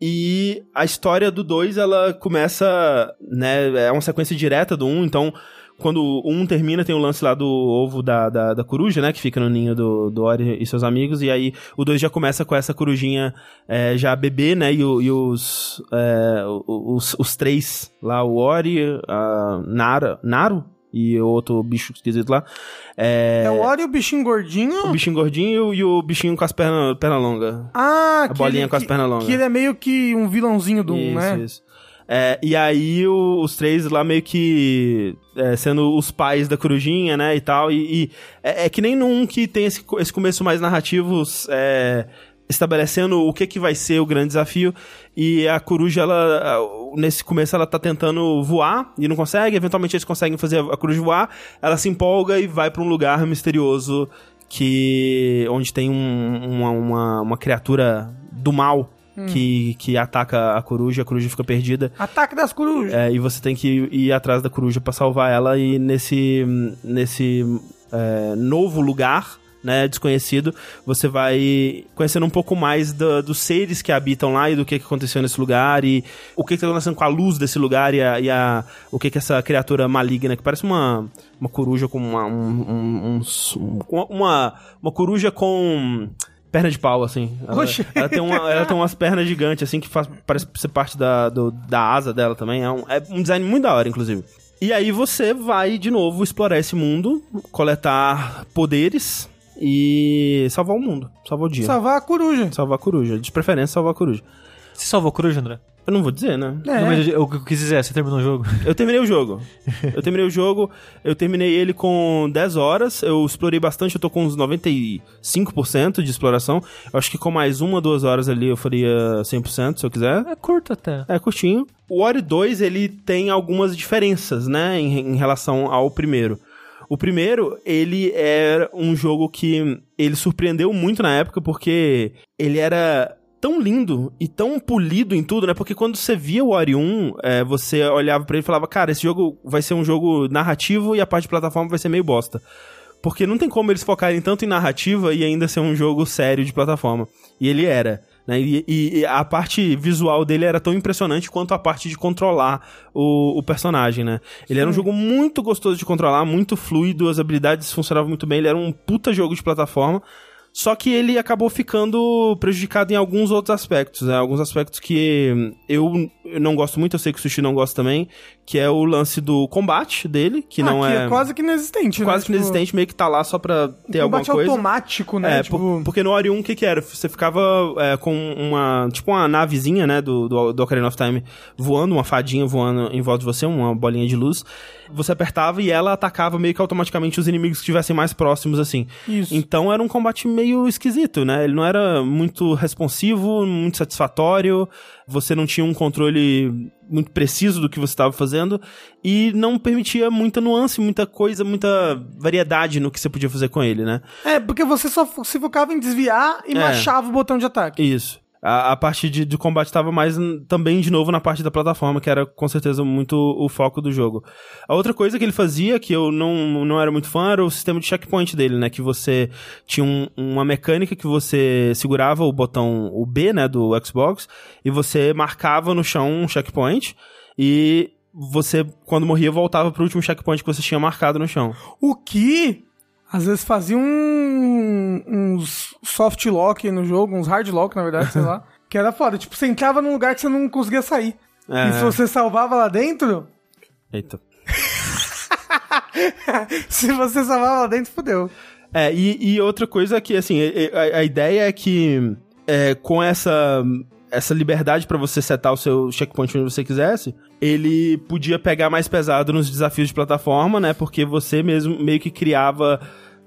Speaker 1: E a história do 2, ela começa, né, é uma sequência direta do 1, um, então quando o 1 um termina, tem o lance lá do ovo da, da, da coruja, né, que fica no ninho do, do Ori e seus amigos, e aí o 2 já começa com essa corujinha é, já bebê, né, e, o- e os, é, os, os três lá, o Ori, a Nara, Naru e o outro bicho esquisito lá. É,
Speaker 2: É, o Ori e o bichinho gordinho.
Speaker 1: o bichinho gordinho e o bichinho com as pernas perna longas.
Speaker 2: Ah,
Speaker 1: A bolinha
Speaker 2: ele-
Speaker 1: com as pernas longas.
Speaker 2: Que ele é meio que um vilãozinho do 1,
Speaker 1: Isso,
Speaker 2: né?
Speaker 1: isso. É, e aí o- os três lá meio que é, sendo os pais da corujinha, né, e tal, e, e é, é que nem num que tem esse, esse começo mais narrativo é, estabelecendo o que que vai ser o grande desafio, e a coruja, ela, nesse começo ela tá tentando voar, e não consegue, eventualmente eles conseguem fazer a coruja voar, ela se empolga e vai pra um lugar misterioso que onde tem um- uma, uma, uma criatura do mal que, que ataca a coruja, a coruja fica perdida.
Speaker 2: Ataque das corujas.
Speaker 1: É, e você tem que ir atrás da coruja pra salvar ela e nesse nesse é, novo lugar, né, desconhecido, você vai conhecendo um pouco mais do- dos seres que habitam lá e do que, que aconteceu nesse lugar e o que, que tá acontecendo com a luz desse lugar e, a, e a- o que que essa criatura maligna, que parece uma, uma coruja com uma, um, um- um- um- uma, uma coruja com perna de pau, assim. Ela,
Speaker 2: Oxi.
Speaker 1: ela tem, uma, ela tem umas pernas gigantes, assim, que faz, parece ser parte da, do- da asa dela também. É um, é um design muito da hora, inclusive. E aí você vai, de novo, explorar esse mundo, coletar poderes e salvar o mundo. Salvar o dia.
Speaker 2: Salvar a coruja.
Speaker 1: Salvar a coruja. De preferência, salvar a coruja.
Speaker 3: Você salvou a coruja, André?
Speaker 1: Eu não vou dizer, né?
Speaker 2: É.
Speaker 3: Não, mas eu- o que eu quis dizer você terminou o jogo. <laughs>
Speaker 1: Eu terminei o jogo. Eu terminei o jogo, eu terminei ele com 10 horas, eu explorei bastante, eu tô com uns 95% de exploração. Eu acho que com mais uma, duas horas ali eu faria 100%, se eu quiser.
Speaker 3: É curto até.
Speaker 1: É curtinho. O Ori 2, ele tem algumas diferenças, né, em, em relação ao primeiro. O primeiro, ele era um jogo que ele surpreendeu muito na época, porque ele era tão lindo e tão polido em tudo, né? Porque quando você via o Ori 1, é, você olhava pra ele e falava, cara, esse jogo vai ser um jogo narrativo e a parte de plataforma vai ser meio bosta. Porque não tem como eles focarem tanto em narrativa e ainda ser um jogo sério de plataforma. E ele era. Né? E, e- a parte visual dele era tão impressionante quanto a parte de controlar o, o personagem, né? Ele era um jogo muito gostoso de controlar, muito fluido, as habilidades funcionavam muito bem, ele era um puta jogo de plataforma. Só que ele acabou ficando prejudicado em alguns outros aspectos, né? Alguns aspectos que eu, eu não gosto muito, eu sei que o Sushi não gosta também, que é o lance do combate dele, que não
Speaker 2: Aqui
Speaker 1: é,
Speaker 2: é quase que inexistente, né?
Speaker 1: quase que
Speaker 2: Tipo,
Speaker 1: inexistente, meio que tá lá só pra ter alguma
Speaker 2: combate
Speaker 1: coisa.
Speaker 2: automático, né?
Speaker 1: É,
Speaker 2: tipo,
Speaker 1: por- porque no Ori 1, o que que era? Você ficava é, com uma, tipo uma navezinha, né, do, do, do Ocarina of Time voando, uma fadinha voando em volta de você, uma bolinha de luz. Você apertava e ela atacava meio que automaticamente os inimigos que estivessem mais próximos, assim.
Speaker 2: Isso.
Speaker 1: Então era um combate meio esquisito, né? Ele não era muito responsivo, muito satisfatório, você não tinha um controle muito preciso do que você estava fazendo e não permitia muita nuance, muita coisa, muita variedade no que você podia fazer com ele, né?
Speaker 2: É, porque você só se focava em desviar e
Speaker 1: É.
Speaker 2: machava o botão de ataque.
Speaker 1: Isso. A, a parte de, de combate estava mais também, de novo, na parte da plataforma, que era com certeza muito o foco do jogo. A outra coisa que ele fazia, que eu não, não era muito fã, era o sistema de checkpoint dele, né? Que você tinha um- uma mecânica que você segurava o botão, o B, né, do Xbox, e você marcava no chão um checkpoint, e você, quando morria, voltava pro último checkpoint que você tinha marcado no chão.
Speaker 2: O que às vezes fazia um, uns soft lock no jogo, uns hard lock, na verdade, sei lá. <laughs> Que era foda. Tipo, você entrava num lugar que você não conseguia sair.
Speaker 1: É.
Speaker 2: E se você salvava lá dentro,
Speaker 1: Eita. <laughs>
Speaker 2: se você salvava lá dentro, fodeu.
Speaker 1: É, e, e outra coisa que, assim, a, a ideia é que é, com essa, essa liberdade pra você setar o seu checkpoint onde você quisesse, ele podia pegar mais pesado nos desafios de plataforma, né? Porque você mesmo meio que criava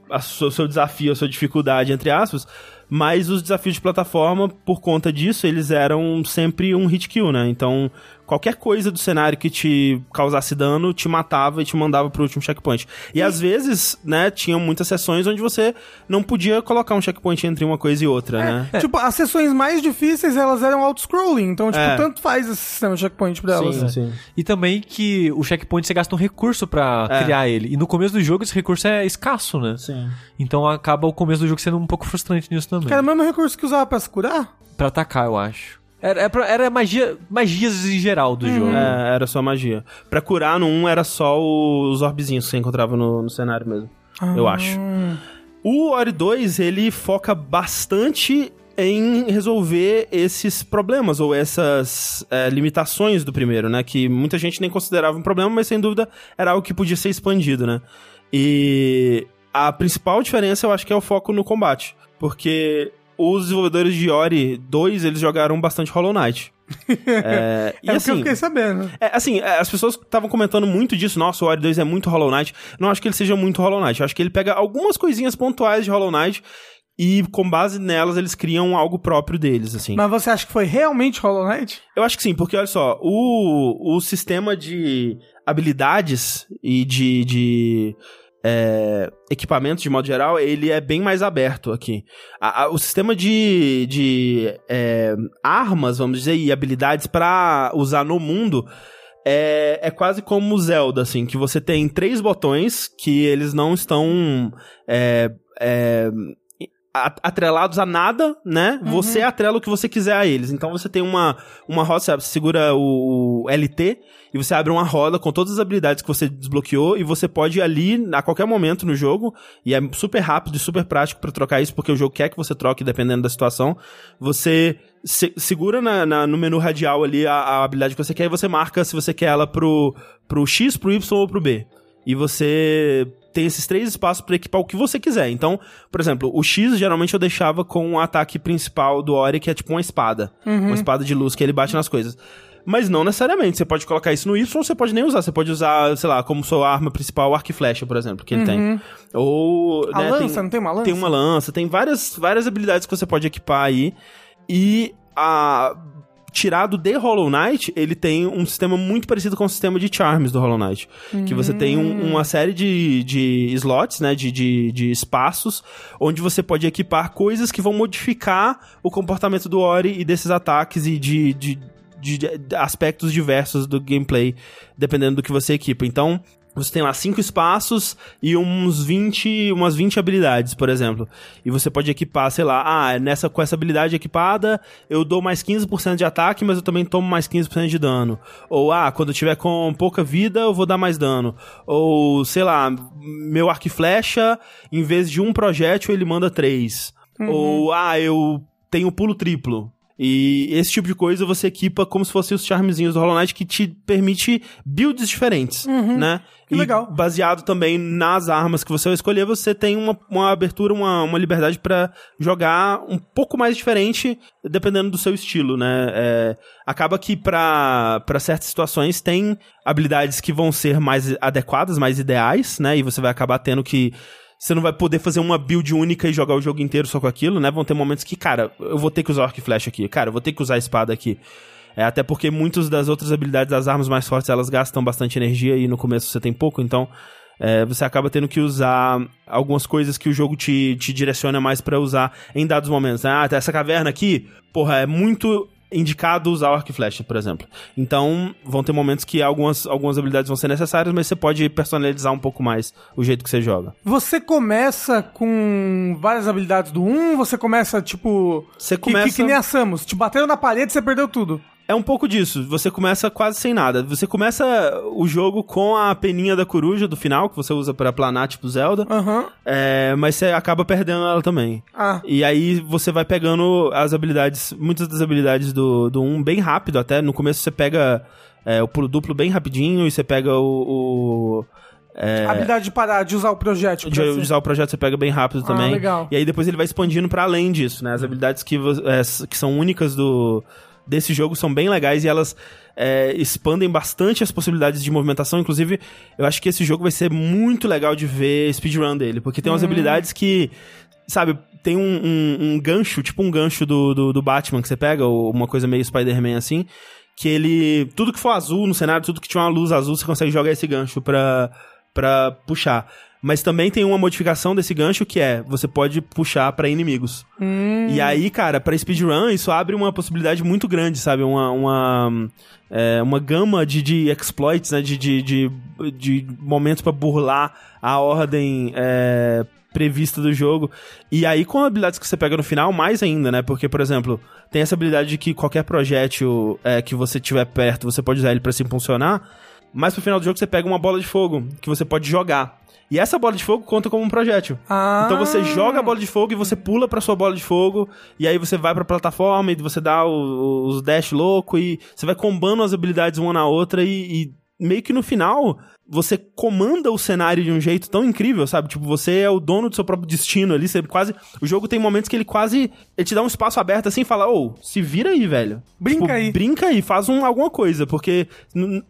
Speaker 1: o seu desafio, a sua dificuldade, entre aspas. Mas os desafios de plataforma, por conta disso, eles eram sempre um hit kill, né? Então, qualquer coisa do cenário que te causasse dano, te matava e te mandava pro último checkpoint. E às vezes, né, tinham muitas sessões onde você não podia colocar um checkpoint entre uma coisa e outra, né?
Speaker 2: Tipo, as sessões mais difíceis, elas eram auto-scrolling. Então, tipo,
Speaker 1: É.
Speaker 2: tanto faz esse sistema de checkpoint pra elas.
Speaker 1: Sim, sim.
Speaker 3: E também que o checkpoint você gasta um recurso pra
Speaker 1: É.
Speaker 3: criar ele. E no começo do jogo esse recurso é escasso, né?
Speaker 1: Sim.
Speaker 3: Então acaba o começo do jogo sendo um pouco frustrante nisso também.
Speaker 2: Que era o mesmo recurso que usava pra se curar?
Speaker 3: Pra atacar, eu acho. Era, era, pra- era magia, magias em geral do jogo.
Speaker 1: É, era só magia. Pra curar no 1 era só os orbezinhos que você encontrava no, no cenário mesmo. Eu acho. O Ori 2, ele foca bastante em resolver esses problemas ou essas é, limitações do primeiro, né? Que muita gente nem considerava um problema, mas sem dúvida era algo que podia ser expandido, né? E a principal diferença eu acho que é o foco no combate. Porque os desenvolvedores de Ori 2, eles jogaram bastante Hollow Knight. <laughs> É, e
Speaker 2: É o que eu
Speaker 1: assim,
Speaker 2: fiquei sabendo.
Speaker 1: é, assim, é, as pessoas estavam comentando muito disso. Nossa, o Ori 2 é muito Hollow Knight. Não acho que ele seja muito Hollow Knight. Eu acho que ele pega algumas coisinhas pontuais de Hollow Knight e, com base nelas, eles criam algo próprio deles, assim.
Speaker 2: Mas você acha que foi realmente Hollow Knight?
Speaker 1: Eu acho que sim, porque olha só, o, o sistema de habilidades e de, de é, equipamentos, de modo geral, ele é bem mais aberto aqui. A- a- o sistema de, de é, armas, vamos dizer, e habilidades pra usar no mundo é, é quase como o Zelda, assim, que você tem três botões que eles não estão é, é, atrelados a nada, né? Você atrela o que você quiser a eles. Então você tem uma, uma roda, você segura o, o LT e você abre uma roda com todas as habilidades que você desbloqueou e você pode ir ali a qualquer momento no jogo e é super rápido e super prático pra trocar isso porque o jogo quer que você troque dependendo da situação. Você se- segura na, na- no menu radial ali a, a habilidade que você quer e você marca se você quer ela pro, pro X, pro Y ou pro B. E você tem esses três espaços pra equipar o que você quiser. Então, por exemplo, o X geralmente eu deixava com o ataque principal do Ori, que é tipo uma espada. Uma espada de luz que ele bate nas coisas. Mas não necessariamente. Você pode colocar isso no Y ou você pode nem usar. Você pode usar, sei lá, como sua arma principal, o arco e flecha, por exemplo, que ele tem. Ou.
Speaker 2: A
Speaker 1: né,
Speaker 2: lança, não tem uma lança?
Speaker 1: Tem uma lança, tem várias, várias habilidades que você pode equipar aí. E a. Tirado de Hollow Knight, ele tem um sistema muito parecido com o sistema de Charms do Hollow Knight. Que você tem um- uma série de, de slots, né? De, de, de espaços, onde você pode equipar coisas que vão modificar o comportamento do Ori e desses ataques e de, de- de aspectos diversos do gameplay, dependendo do que você equipa. Então, você tem lá cinco espaços e uns 20, umas 20 habilidades, por exemplo. E você pode equipar, sei lá, ah, nessa, com essa habilidade equipada, eu dou mais 15% de ataque, mas eu também tomo mais 15% de dano. Ou, ah, quando eu tiver com pouca vida, eu vou dar mais dano. Ou, sei lá, meu arco e flecha, em vez de um projétil, ele manda três. Ou, ah, eu tenho pulo triplo. E esse tipo de coisa você equipa como se fossem os charmezinhos do Hollow Knight que te permite builds diferentes, né?
Speaker 2: Que
Speaker 1: e
Speaker 2: legal.
Speaker 1: baseado também nas armas que você vai escolher, você tem uma, uma abertura, uma, uma liberdade pra jogar um pouco mais diferente, dependendo do seu estilo, né? É, acaba que pra certas situações tem habilidades que vão ser mais adequadas, mais ideais, né? E você vai acabar tendo que você não vai poder fazer uma build única e jogar o jogo inteiro só com aquilo, né? Vão ter momentos que, cara, eu vou ter que usar arco e flecha aqui, cara, eu vou ter que usar a espada aqui. É, até porque muitas das outras habilidades das armas mais fortes, elas gastam bastante energia e no começo você tem pouco, então é, você acaba tendo que usar algumas coisas que o jogo te, te direciona mais pra usar em dados momentos. né? Ah, tá essa caverna aqui, porra, é muito indicado usar o arco e flecha, por exemplo. Então, vão ter momentos que algumas, algumas habilidades vão ser necessárias, mas você pode personalizar um pouco mais o jeito que você joga.
Speaker 2: Você começa com várias habilidades do 1, você começa, tipo...
Speaker 1: Você
Speaker 2: que-
Speaker 1: começa-
Speaker 2: Que, que nem a Samus. Te bateram na parede, você perdeu tudo.
Speaker 1: É um pouco disso. Você começa quase sem nada. Você começa o jogo com a peninha da coruja do final, que você usa pra planar, tipo Zelda.
Speaker 2: Aham.
Speaker 1: É, mas você acaba perdendo ela também.
Speaker 2: Ah.
Speaker 1: E aí você vai pegando as habilidades, muitas das habilidades do, do 1 bem rápido até. No começo você pega é, o pulo duplo bem rapidinho e você pega o. o é,
Speaker 2: A habilidade de parar, de usar o projétil.
Speaker 1: de
Speaker 2: ser-
Speaker 1: usar o projeto você pega bem rápido
Speaker 2: Ah,
Speaker 1: também.
Speaker 2: legal.
Speaker 1: E aí depois ele vai expandindo pra além disso, né? As habilidades que, é, que são únicas do desse jogo são bem legais e elas é, expandem bastante as possibilidades de movimentação. Inclusive, eu acho que esse jogo vai ser muito legal de ver speedrun dele, porque tem umas habilidades que, sabe, tem um, um- um gancho, tipo um gancho do, do, do Batman que você pega, ou uma coisa meio Spider-Man assim, que ele. Tudo que for azul no cenário, tudo que tiver uma luz azul, você consegue jogar esse gancho pra, pra puxar. Mas também tem uma modificação desse gancho que é você pode puxar pra inimigos. E aí, cara, pra speedrun, isso abre uma possibilidade muito grande, sabe? Uma, uma, é, uma gama de, de exploits, né? De, de, de, de momentos pra burlar a ordem é, prevista do jogo. E aí, com habilidades que você pega no final, mais ainda, né? Porque, por exemplo, tem essa habilidade de que qualquer projétil é, que você tiver perto, você pode usar ele pra se impulsionar. Mas pro final do jogo você pega uma bola de fogo que você pode jogar. E essa bola de fogo conta como um projétil.
Speaker 2: Ah.
Speaker 1: Então você joga a bola de fogo e você pula pra sua bola de fogo. E aí você vai pra plataforma e você dá o- os dash louco e você vai combando as habilidades uma na outra e, e meio que no final você comanda o cenário de um jeito tão incrível, sabe? Tipo, você é o dono do seu próprio destino ali, você quase... O jogo tem momentos que ele quase... Ele te dá um espaço aberto assim e fala, ô, se vira aí, velho.
Speaker 2: Brinca
Speaker 1: Tipo,
Speaker 2: aí.
Speaker 1: Brinca aí, faz um, alguma coisa, porque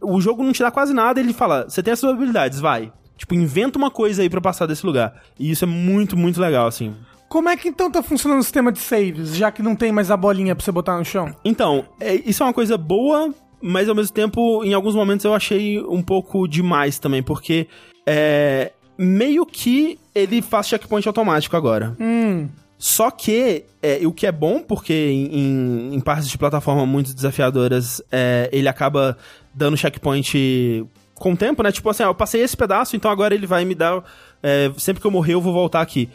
Speaker 1: o jogo não te dá quase nada, ele fala, você tem as suas habilidades, vai. Tipo, inventa uma coisa aí pra passar desse lugar. E isso é muito, muito legal, assim.
Speaker 2: Como é que então tá funcionando o sistema de saves, já que não tem mais a bolinha pra você botar no chão?
Speaker 1: Então, é- isso é uma coisa boa, mas ao mesmo tempo, em alguns momentos eu achei um pouco demais também, porque é, meio que ele faz checkpoint automático agora.
Speaker 2: Hum.
Speaker 1: Só que é, o que é bom, porque em, em, em partes de plataforma muito desafiadoras, é, ele acaba dando checkpoint com o tempo, né? Tipo assim, ah, eu passei esse pedaço, então agora ele vai me dar. é, sempre que eu morrer, eu vou voltar aqui.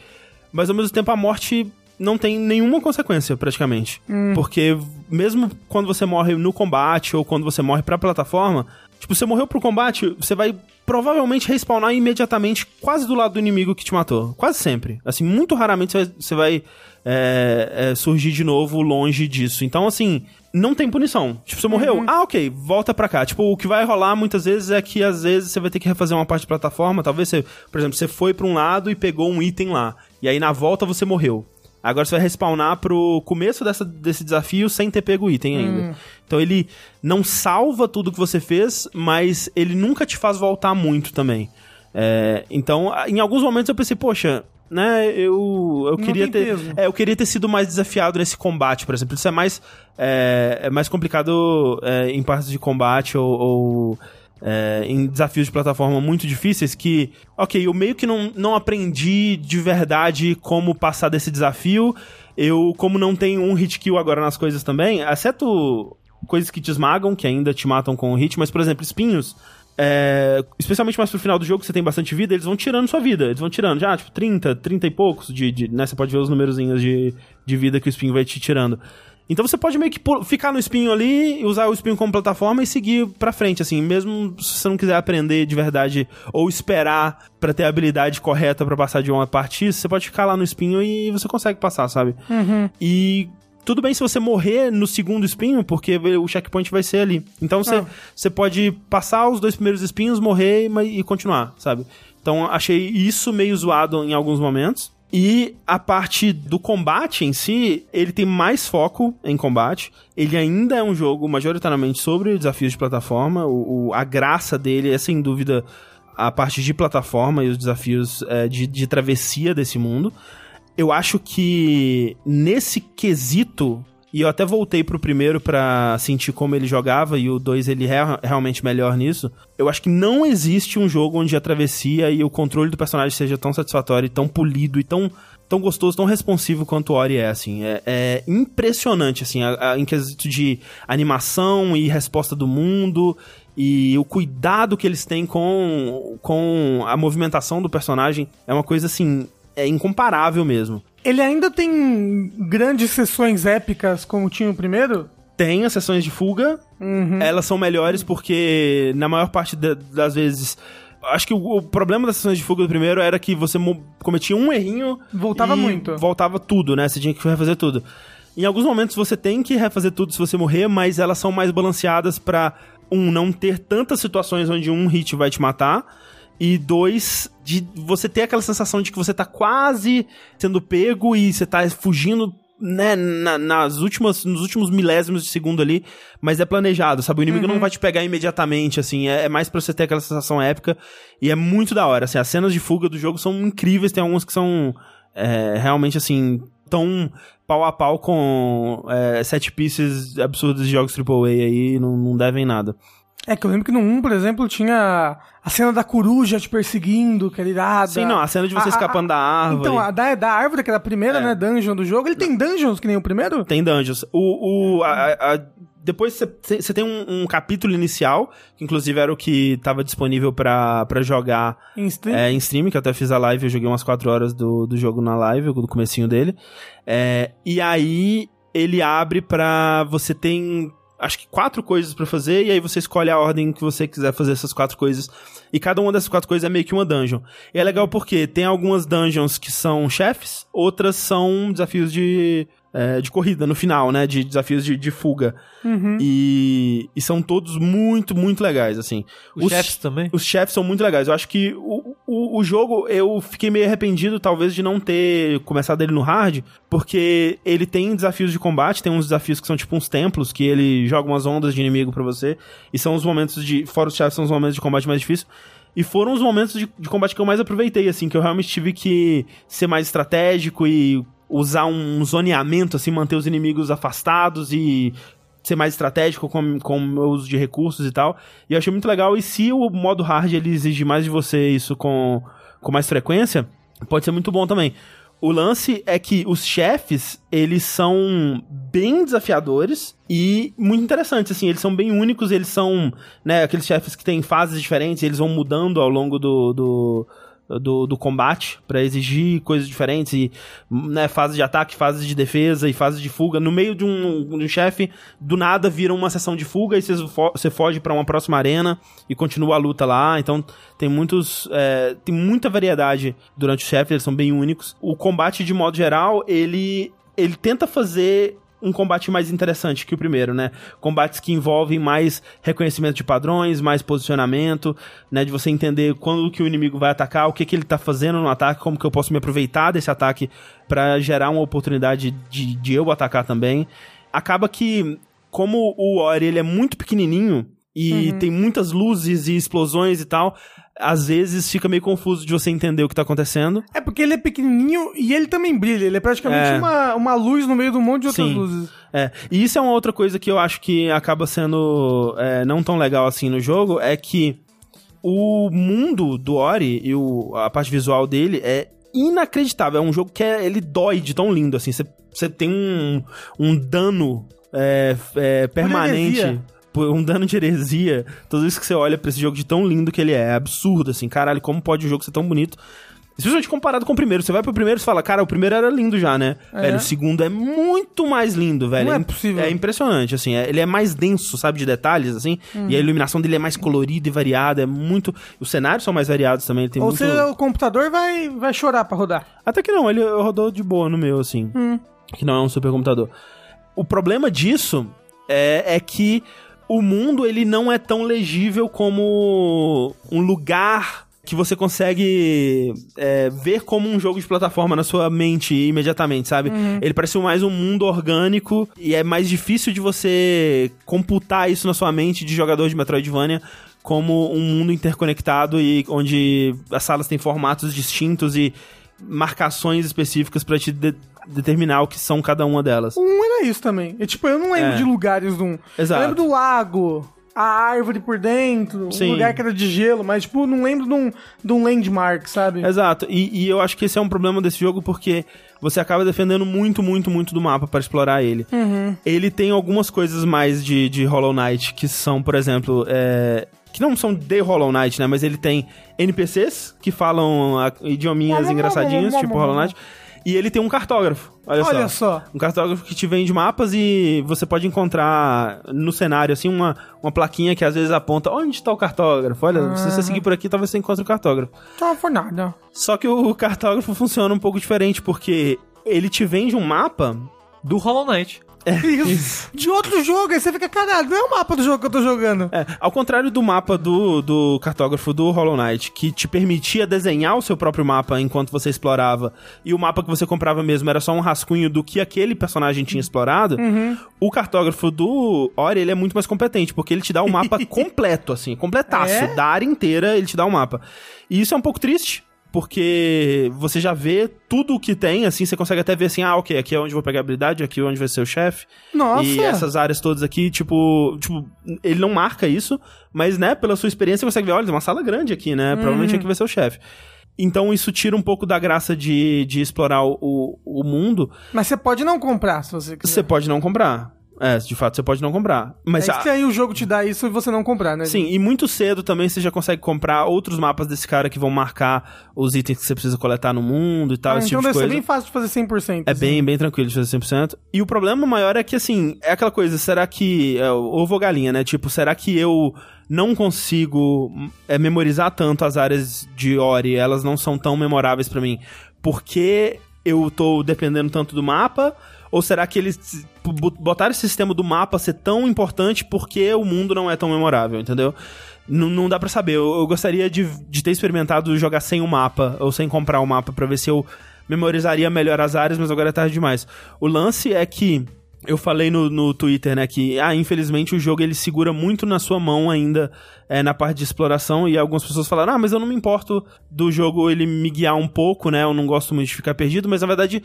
Speaker 1: Mas ao mesmo tempo, a morte não tem nenhuma consequência, praticamente. Porque mesmo quando você morre no combate ou quando você morre pra plataforma, tipo, você morreu pro combate, você vai provavelmente respawnar imediatamente quase do lado do inimigo que te matou. Quase sempre. Assim, muito raramente você vai, você vai, é, é, surgir de novo longe disso. Então, assim, não tem punição. Tipo, você morreu? Ah, ok, volta pra cá. Tipo, o que vai rolar muitas vezes é que às vezes você vai ter que refazer uma parte de plataforma. Talvez você, por exemplo, você foi pra um lado e pegou um item lá. E aí na volta você morreu. Agora você vai respawnar pro começo dessa, desse desafio sem ter pego o item ainda. Então ele não salva tudo que você fez, mas ele nunca te faz voltar muito também. É, então, em alguns momentos eu pensei, poxa, né, eu, eu
Speaker 2: Não
Speaker 1: queria ter.
Speaker 2: peso.
Speaker 1: É, eu queria ter sido mais desafiado nesse combate, por exemplo. Isso é mais, é, é mais complicado é, em partes de combate ou. ou, é, em desafios de plataforma muito difíceis que, ok, eu meio que não, não aprendi de verdade como passar desse desafio. Eu, como não tenho um hit kill agora nas coisas também, exceto coisas que te esmagam, que ainda te matam com o hit, mas, por exemplo, espinhos. É, especialmente mais pro final do jogo, que você tem bastante vida, eles vão tirando sua vida. Eles vão tirando, já, tipo, 30, 30 e poucos de. de né, você pode ver os numerozinhos de, de vida que o espinho vai te tirando. Então você pode meio que ficar no espinho ali, usar o espinho como plataforma e seguir pra frente, assim, mesmo se você não quiser aprender de verdade ou esperar pra ter a habilidade correta pra passar de uma parte você pode ficar lá no espinho e você consegue passar, sabe? E tudo bem se você morrer no segundo espinho, porque o checkpoint vai ser ali. Então você,
Speaker 2: Ah.
Speaker 1: você pode passar os dois primeiros espinhos, morrer e, e continuar, sabe? Então achei isso meio zoado em alguns momentos. E a parte do combate em si, ele tem mais foco em combate. Ele ainda é um jogo majoritariamente sobre desafios de plataforma. O, o- a graça dele é, sem dúvida, a parte de plataforma e os desafios é, de, de travessia desse mundo. Eu acho que nesse quesito, e eu até voltei pro primeiro pra sentir como ele jogava, e o 2 ele é realmente melhor nisso. Eu acho que não existe um jogo onde a travessia e o controle do personagem seja tão satisfatório, tão polido e tão, tão gostoso, tão responsivo quanto o Ori é, assim. É, é impressionante, assim, a- a- em quesito de animação e resposta do mundo e o cuidado que eles têm com, com a movimentação do personagem é uma coisa assim, é incomparável mesmo.
Speaker 2: Ele ainda tem grandes sessões épicas como tinha o primeiro?
Speaker 1: Tem as sessões de fuga, elas são melhores porque na maior parte da- das vezes acho que o, problema das sessões de fuga do primeiro era que você cometia um errinho
Speaker 2: Voltava muito.
Speaker 1: Voltava tudo, né? Você tinha que refazer tudo. Em alguns momentos você tem que refazer tudo se você morrer, mas elas são mais balanceadas pra um não ter tantas situações onde um hit vai te matar e dois de você ter aquela sensação de que você tá quase sendo pego e você tá fugindo né, na- nas últimas, nos últimos milésimos de segundo ali, mas é planejado, sabe? O inimigo não vai te pegar imediatamente, assim, é, é mais pra você ter aquela sensação épica e é muito da hora, assim, as cenas de fuga do jogo são incríveis, tem algumas que são é, realmente, assim, tão pau a pau com é, set pieces absurdos de jogos AAA aí, não, não devem nada.
Speaker 2: É que eu lembro que no 1, por exemplo, tinha a cena da coruja te perseguindo, que era irada.
Speaker 1: Sim, não, a cena de você
Speaker 2: A- a-
Speaker 1: escapando da árvore.
Speaker 2: Então, a da, da árvore, que era a primeira,
Speaker 1: É.
Speaker 2: né, dungeon do jogo, ele tem dungeons que nem o primeiro?
Speaker 1: Tem dungeons. O, o, a- a- a- depois você tem um, um capítulo inicial, que inclusive era o que tava disponível pra pra jogar
Speaker 2: Em stream?
Speaker 1: é, em stream, que eu até fiz a live, eu joguei umas 4 horas do, do jogo na live, do comecinho dele. É, e aí ele abre pra você tem acho que quatro coisas pra fazer, e aí você escolhe a ordem que você quiser fazer essas quatro coisas. E cada uma dessas quatro coisas é meio que uma dungeon. E é legal porque tem algumas dungeons que são chefes, outras são desafios de, é, de corrida no final, né? De desafios de, de fuga.
Speaker 2: Uhum.
Speaker 1: E, e são todos muito, muito legais, assim.
Speaker 3: Os, chefes também?
Speaker 1: Os chefes são muito legais. Eu acho que o, o, o jogo, eu fiquei meio arrependido, talvez, de não ter começado ele no hard, porque ele tem desafios de combate, tem uns desafios que são tipo uns templos, que ele joga umas ondas de inimigo pra você, e são os momentos de. Fora os chefes, são os momentos de combate mais difíceis. E foram os momentos de, de combate que eu mais aproveitei, assim, que eu realmente tive que ser mais estratégico e usar um zoneamento, assim, manter os inimigos afastados e ser mais estratégico com, com o uso de recursos e tal. E eu achei muito legal. E se o modo hard ele exige mais de você isso com, com mais frequência, pode ser muito bom também. O lance é que os chefes, eles são bem desafiadores e muito interessantes, assim, eles são bem únicos, eles são, né, aqueles chefes que têm fases diferentes, eles vão mudando ao longo do, do, do, do combate para exigir coisas diferentes e né, fases de ataque, fases de defesa e fases de fuga. No meio de um, um chefe, do nada vira uma sessão de fuga e você foge para uma próxima arena e continua a luta lá. Então tem muitos. É, tem muita variedade durante o chefe, eles são bem únicos. O combate, de modo geral, ele. Ele tenta fazer um combate mais interessante que o primeiro, né? Combates que envolvem mais reconhecimento de padrões, mais posicionamento, né? De você entender quando que o inimigo vai atacar, o que, que ele tá fazendo no ataque, como que eu posso me aproveitar desse ataque para gerar uma oportunidade de, de eu atacar também. Acaba que, como o Ori ele é muito pequenininho, e uhum. tem muitas luzes e explosões e tal, às vezes fica meio confuso de você entender o que tá acontecendo.
Speaker 2: É porque ele é pequenininho e ele também brilha. Ele é praticamente é. Uma, uma luz no meio de um monte de outras Sim. luzes.
Speaker 1: É. E isso é uma outra coisa que eu acho que acaba sendo é, não tão legal assim no jogo, é que o mundo do Ori e o, a parte visual dele é inacreditável. É um jogo que é, ele dói de tão lindo, assim. Você tem um, um dano é, é, permanente um dano de heresia, toda vez que você olha pra esse jogo de tão lindo que ele é, é absurdo, assim, caralho, como pode o jogo ser tão bonito? Especialmente comparado com o primeiro. Você vai pro primeiro e fala, cara, o primeiro era lindo já, né? É. Velho, o segundo é muito mais lindo, velho.
Speaker 2: Não
Speaker 1: é,
Speaker 2: possível.
Speaker 1: É impressionante, assim. É, ele é mais denso, sabe, de detalhes, assim. Hum. E a iluminação dele é mais colorida e variada. É muito... Os cenários são mais variados também.
Speaker 2: Ou
Speaker 1: muito...
Speaker 2: seja, o computador vai, vai chorar pra rodar.
Speaker 1: Até que não, ele rodou de boa no meu, assim. Hum. Que não é um supercomputador. O problema disso é, é que o mundo ele não é tão legível como um lugar que você consegue é, ver como um jogo de plataforma na sua mente imediatamente, sabe? Uhum. Ele parece mais um mundo orgânico e é mais difícil de você computar isso na sua mente de jogador de Metroidvania como um mundo interconectado e onde as salas têm formatos distintos e marcações específicas para te de determinar o que são cada uma delas.
Speaker 2: Um era isso também. E, tipo, eu não lembro é. de lugares um.
Speaker 1: Exato.
Speaker 2: Eu lembro do lago, a árvore por dentro, Sim. um lugar que era de gelo, mas, tipo, não lembro de um, de um landmark, sabe?
Speaker 1: Exato. E, e eu acho que esse é um problema desse jogo porque você acaba defendendo muito, muito, muito do mapa para explorar ele.
Speaker 2: Uhum.
Speaker 1: Ele tem algumas coisas mais de, de Hollow Knight, que são, por exemplo, é, que não são de Hollow Knight, né? Mas ele tem NPCs que falam idiominhas engraçadinhos, tipo Hollow Knight. E ele tem um cartógrafo. Olha,
Speaker 2: olha
Speaker 1: só.
Speaker 2: só.
Speaker 1: Um cartógrafo que te vende mapas e você pode encontrar no cenário, assim, uma, uma plaquinha que às vezes aponta onde está o cartógrafo. Olha, se você seguir por aqui, talvez você encontre o cartógrafo.
Speaker 2: Tá, por nada.
Speaker 1: Só que o cartógrafo funciona um pouco diferente, porque ele te vende um mapa
Speaker 3: do Hollow Knight.
Speaker 2: É, isso. De outro jogo, aí você fica, caralho, não é o mapa do jogo que eu tô jogando.
Speaker 1: É, ao contrário do mapa do, do cartógrafo do Hollow Knight, que te permitia desenhar o seu próprio mapa enquanto você explorava, e o mapa que você comprava mesmo era só um rascunho do que aquele personagem tinha explorado,
Speaker 2: uhum.
Speaker 1: o cartógrafo do Ori, ele é muito mais competente, porque ele te dá um mapa <laughs> completo, assim, completaço, é? da área inteira ele te dá um mapa. E isso é um pouco triste, porque você já vê tudo o que tem, assim, você consegue até ver assim, ah, ok, aqui é onde eu vou pegar habilidade, aqui é onde vai ser o chefe.
Speaker 2: Nossa!
Speaker 1: E essas áreas todas aqui, tipo, tipo, ele não marca isso, mas, né, pela sua experiência você consegue ver, olha, tem uma sala grande aqui, né, provavelmente uhum. aqui vai ser o chefe. Então isso tira um pouco da graça de, de explorar o, o mundo.
Speaker 2: Mas você pode não comprar, se você quiser.
Speaker 1: Você pode não comprar. É, de fato você pode não comprar. Mas
Speaker 2: é que aí o jogo te dá isso e você não comprar, né?
Speaker 1: Sim, e muito cedo também você já consegue comprar outros mapas desse cara que vão marcar os itens que você precisa coletar no mundo e tal,
Speaker 2: ah,
Speaker 1: esse
Speaker 2: então
Speaker 1: tipo de coisa.
Speaker 2: Então deve ser bem fácil de fazer 100%.
Speaker 1: É assim. bem, bem tranquilo de fazer 100%. E o problema maior é que, assim, é aquela coisa, será que... É, ovo ou galinha, né? Tipo, será que eu não consigo é, memorizar tanto as áreas de Ori, elas não são tão memoráveis para mim, porque eu tô dependendo tanto do mapa ou será que eles botaram esse sistema do mapa ser tão importante porque o mundo não é tão memorável, entendeu? N não dá para saber. Eu, eu gostaria de, de ter experimentado jogar sem o mapa, ou sem comprar o mapa, para ver se eu memorizaria melhor as áreas, mas agora é tarde demais. O lance é que eu falei no, no Twitter, né, que, ah, infelizmente o jogo ele segura muito na sua mão ainda é, na parte de exploração e algumas pessoas falaram, ah, mas eu não me importo do jogo ele me guiar um pouco, né, eu não gosto muito de ficar perdido, mas na verdade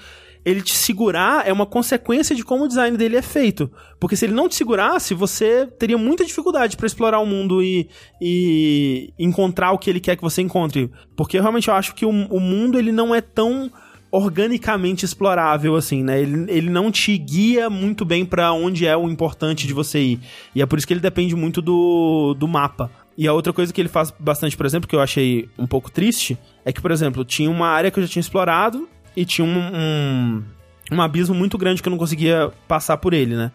Speaker 1: ele te segurar é uma consequência de como o design dele é feito. Porque se ele não te segurasse, você teria muita dificuldade pra explorar o mundo e, e encontrar o que ele quer que você encontre. Porque realmente eu acho que o, o mundo ele não é tão organicamente explorável, assim, né? Ele, ele não te guia muito bem pra onde é o importante de você ir. E é por isso que ele depende muito do, do mapa. E a outra coisa que ele faz bastante, por exemplo, que eu achei um pouco triste, é que, por exemplo, tinha uma área que eu já tinha explorado e tinha um, um, um abismo muito grande que eu não conseguia passar por ele, né?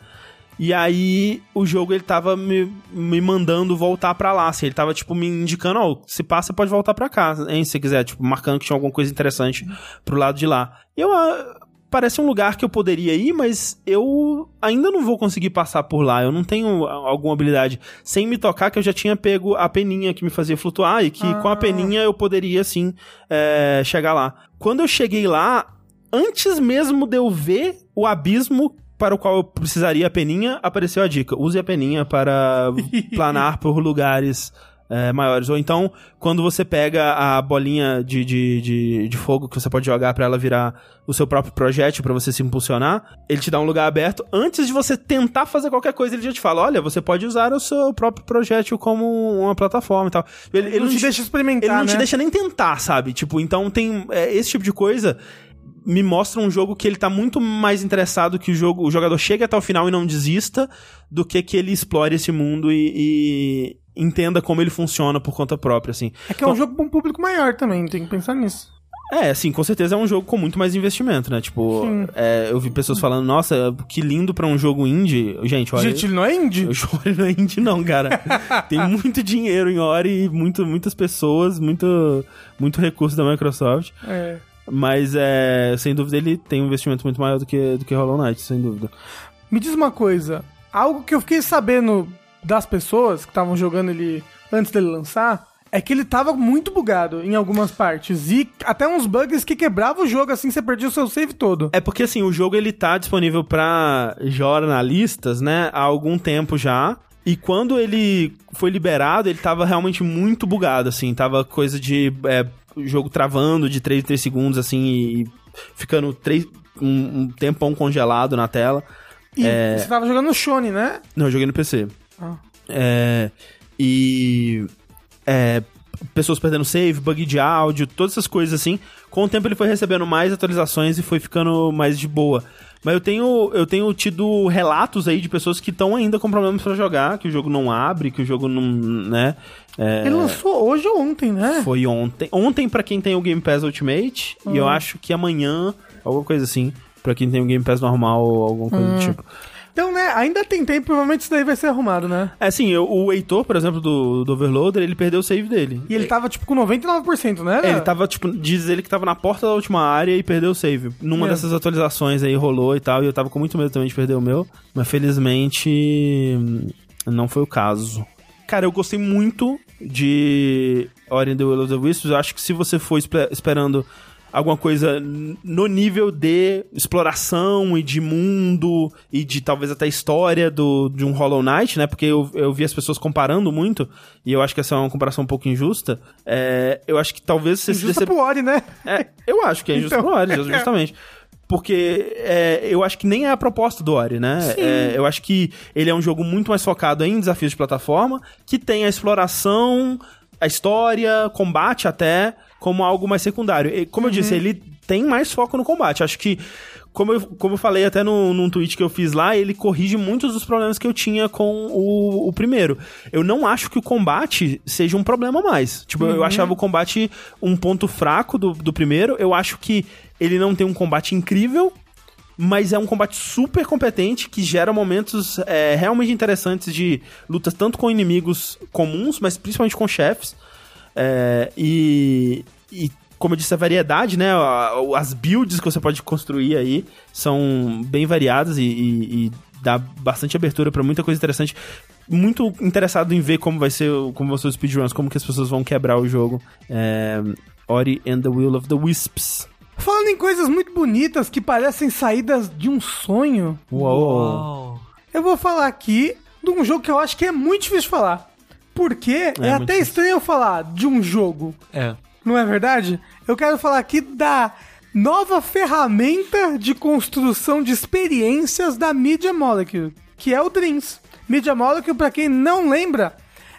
Speaker 1: E aí o jogo ele tava me, me mandando voltar pra lá, assim, ele tava tipo me indicando, ó, se passa pode voltar pra cá, hein, se quiser, tipo, marcando que tinha alguma coisa interessante pro lado de lá. E eu ah, parece um lugar que eu poderia ir, mas eu ainda não vou conseguir passar por lá. Eu não tenho alguma habilidade sem me tocar que eu já tinha pego a peninha que me fazia flutuar e que com a
Speaker 2: Ah.
Speaker 1: peninha eu poderia sim é, chegar lá. Quando eu cheguei lá, antes mesmo de eu ver o abismo para o qual eu precisaria a peninha, apareceu a dica. Use a peninha para <laughs> planar por lugares é, maiores. Ou então, quando você pega a bolinha de, de, de, de fogo que você pode jogar para ela virar o seu próprio projétil para você se impulsionar, ele te dá um lugar aberto. Antes de você tentar fazer qualquer coisa, ele já te fala: olha, você pode usar o seu próprio projétil como uma plataforma e tal. Ele,
Speaker 2: Ele não te deixa experimentar,
Speaker 1: ele não te
Speaker 2: né?
Speaker 1: deixa nem tentar, sabe? Tipo, então tem é, esse tipo de coisa me mostra um jogo que ele tá muito mais interessado que o jogo, o jogador chegue até o final e não desista, do que que ele explore esse mundo e entenda como ele funciona por conta própria, assim.
Speaker 2: É que é um jogo pra um público maior também, tem que pensar nisso.
Speaker 1: É, assim, com certeza é um jogo com muito mais investimento, né? Tipo, é, eu vi pessoas falando, nossa, que lindo pra um jogo indie. Gente, olha.
Speaker 2: Gente, ele não é indie?
Speaker 1: Eu <laughs> choro não é indie, não, cara. <laughs> Tem muito dinheiro em Ori e muito, muitas pessoas, muito, muito recurso da Microsoft.
Speaker 2: É.
Speaker 1: Mas, é, sem dúvida, ele tem um investimento muito maior do que, do que Hollow Knight, sem dúvida.
Speaker 2: Me diz uma coisa, algo que eu fiquei sabendo das pessoas que estavam jogando ele antes dele lançar, é que ele tava muito bugado em algumas partes. E até uns bugs que quebravam o jogo, assim, você perdia o seu save todo.
Speaker 1: É porque, assim, o jogo ele tá disponível pra jornalistas, né, há algum tempo já. E quando ele foi liberado, ele tava realmente muito bugado, assim. Tava coisa de é, jogo travando de 3 em 3 segundos, assim, e ficando três, um, um tempão congelado na tela.
Speaker 2: E
Speaker 1: É.
Speaker 2: você tava jogando no Shone, né?
Speaker 1: Não, eu joguei no PC.
Speaker 2: Ah.
Speaker 1: É, e. É, pessoas perdendo save, bug de áudio, todas essas coisas assim. Com o tempo ele foi recebendo mais atualizações e foi ficando mais de boa. Mas eu tenho, eu tenho tido relatos aí de pessoas que estão ainda com problemas pra jogar, que o jogo não abre, que o jogo não. né? É,
Speaker 2: Ele lançou hoje ou ontem, né?
Speaker 1: foi ontem. Ontem pra quem tem o Game Pass Ultimate, e eu
Speaker 2: Ah.
Speaker 1: acho que amanhã, alguma coisa assim, pra quem tem o Game Pass normal ou alguma coisa do
Speaker 2: Hum.
Speaker 1: tipo.
Speaker 2: Então, né, ainda tem tempo, provavelmente isso daí vai ser arrumado, né?
Speaker 1: É assim, o Heitor, por exemplo, do, do Overloader, ele perdeu o save dele.
Speaker 2: E ele tava, tipo, com 99%, né?
Speaker 1: É, ele tava, tipo, diz ele que tava na porta da última área e perdeu o save. Numa
Speaker 2: É.
Speaker 1: dessas atualizações aí rolou e tal, e eu tava com muito medo também de perder o meu. Mas felizmente hum, não foi o caso. Cara, eu gostei muito de Ori and the Will of the Wisps. Eu acho que se você for espe- esperando alguma coisa no nível de exploração e de mundo e de talvez até história do, de um Hollow Knight, né? Porque eu, eu vi as pessoas comparando muito e eu acho que essa é uma comparação um pouco injusta. É, eu acho que talvez você se
Speaker 2: Justa
Speaker 1: decep...
Speaker 2: pro Ori, né?
Speaker 1: É, eu acho que é injusto
Speaker 2: Então.
Speaker 1: pro Ori, justamente. Porque é, eu acho que nem é a proposta do Ori, né? É, eu acho que ele é um jogo muito mais focado em desafios de plataforma, que tem a exploração, a história, combate até, como algo mais secundário. E, como eu disse, ele tem mais foco no combate. Acho que, como eu, como eu falei até no, num tweet que eu fiz lá, ele corrige muitos dos problemas que eu tinha com o, o primeiro. Eu não acho que o combate seja um problema mais. Tipo, eu achava o combate um ponto fraco do, do primeiro. Eu acho que ele não tem um combate incrível, mas é um combate super competente que gera momentos é, realmente interessantes de lutas tanto com inimigos comuns, mas principalmente com chefes. É, e, e, como eu disse, a variedade, né? As builds que você pode construir aí são bem variadas e, e- e dá bastante abertura pra muita coisa interessante. Muito interessado em ver como vai ser, o- como vão ser os speedruns, como que as pessoas vão quebrar o jogo. É, Ori and the Will of the Wisps.
Speaker 2: Falando em coisas muito bonitas que parecem saídas de um sonho,
Speaker 3: Uau.
Speaker 2: eu vou falar aqui de um jogo que eu acho que é muito difícil de falar. Porque é,
Speaker 1: muito
Speaker 2: até
Speaker 1: difícil.
Speaker 2: estranho eu falar de um jogo,
Speaker 3: É.
Speaker 2: não é verdade? Eu quero falar aqui da nova ferramenta de construção de experiências da Media Molecule, que é o Dreams. Media Molecule, pra quem não lembra,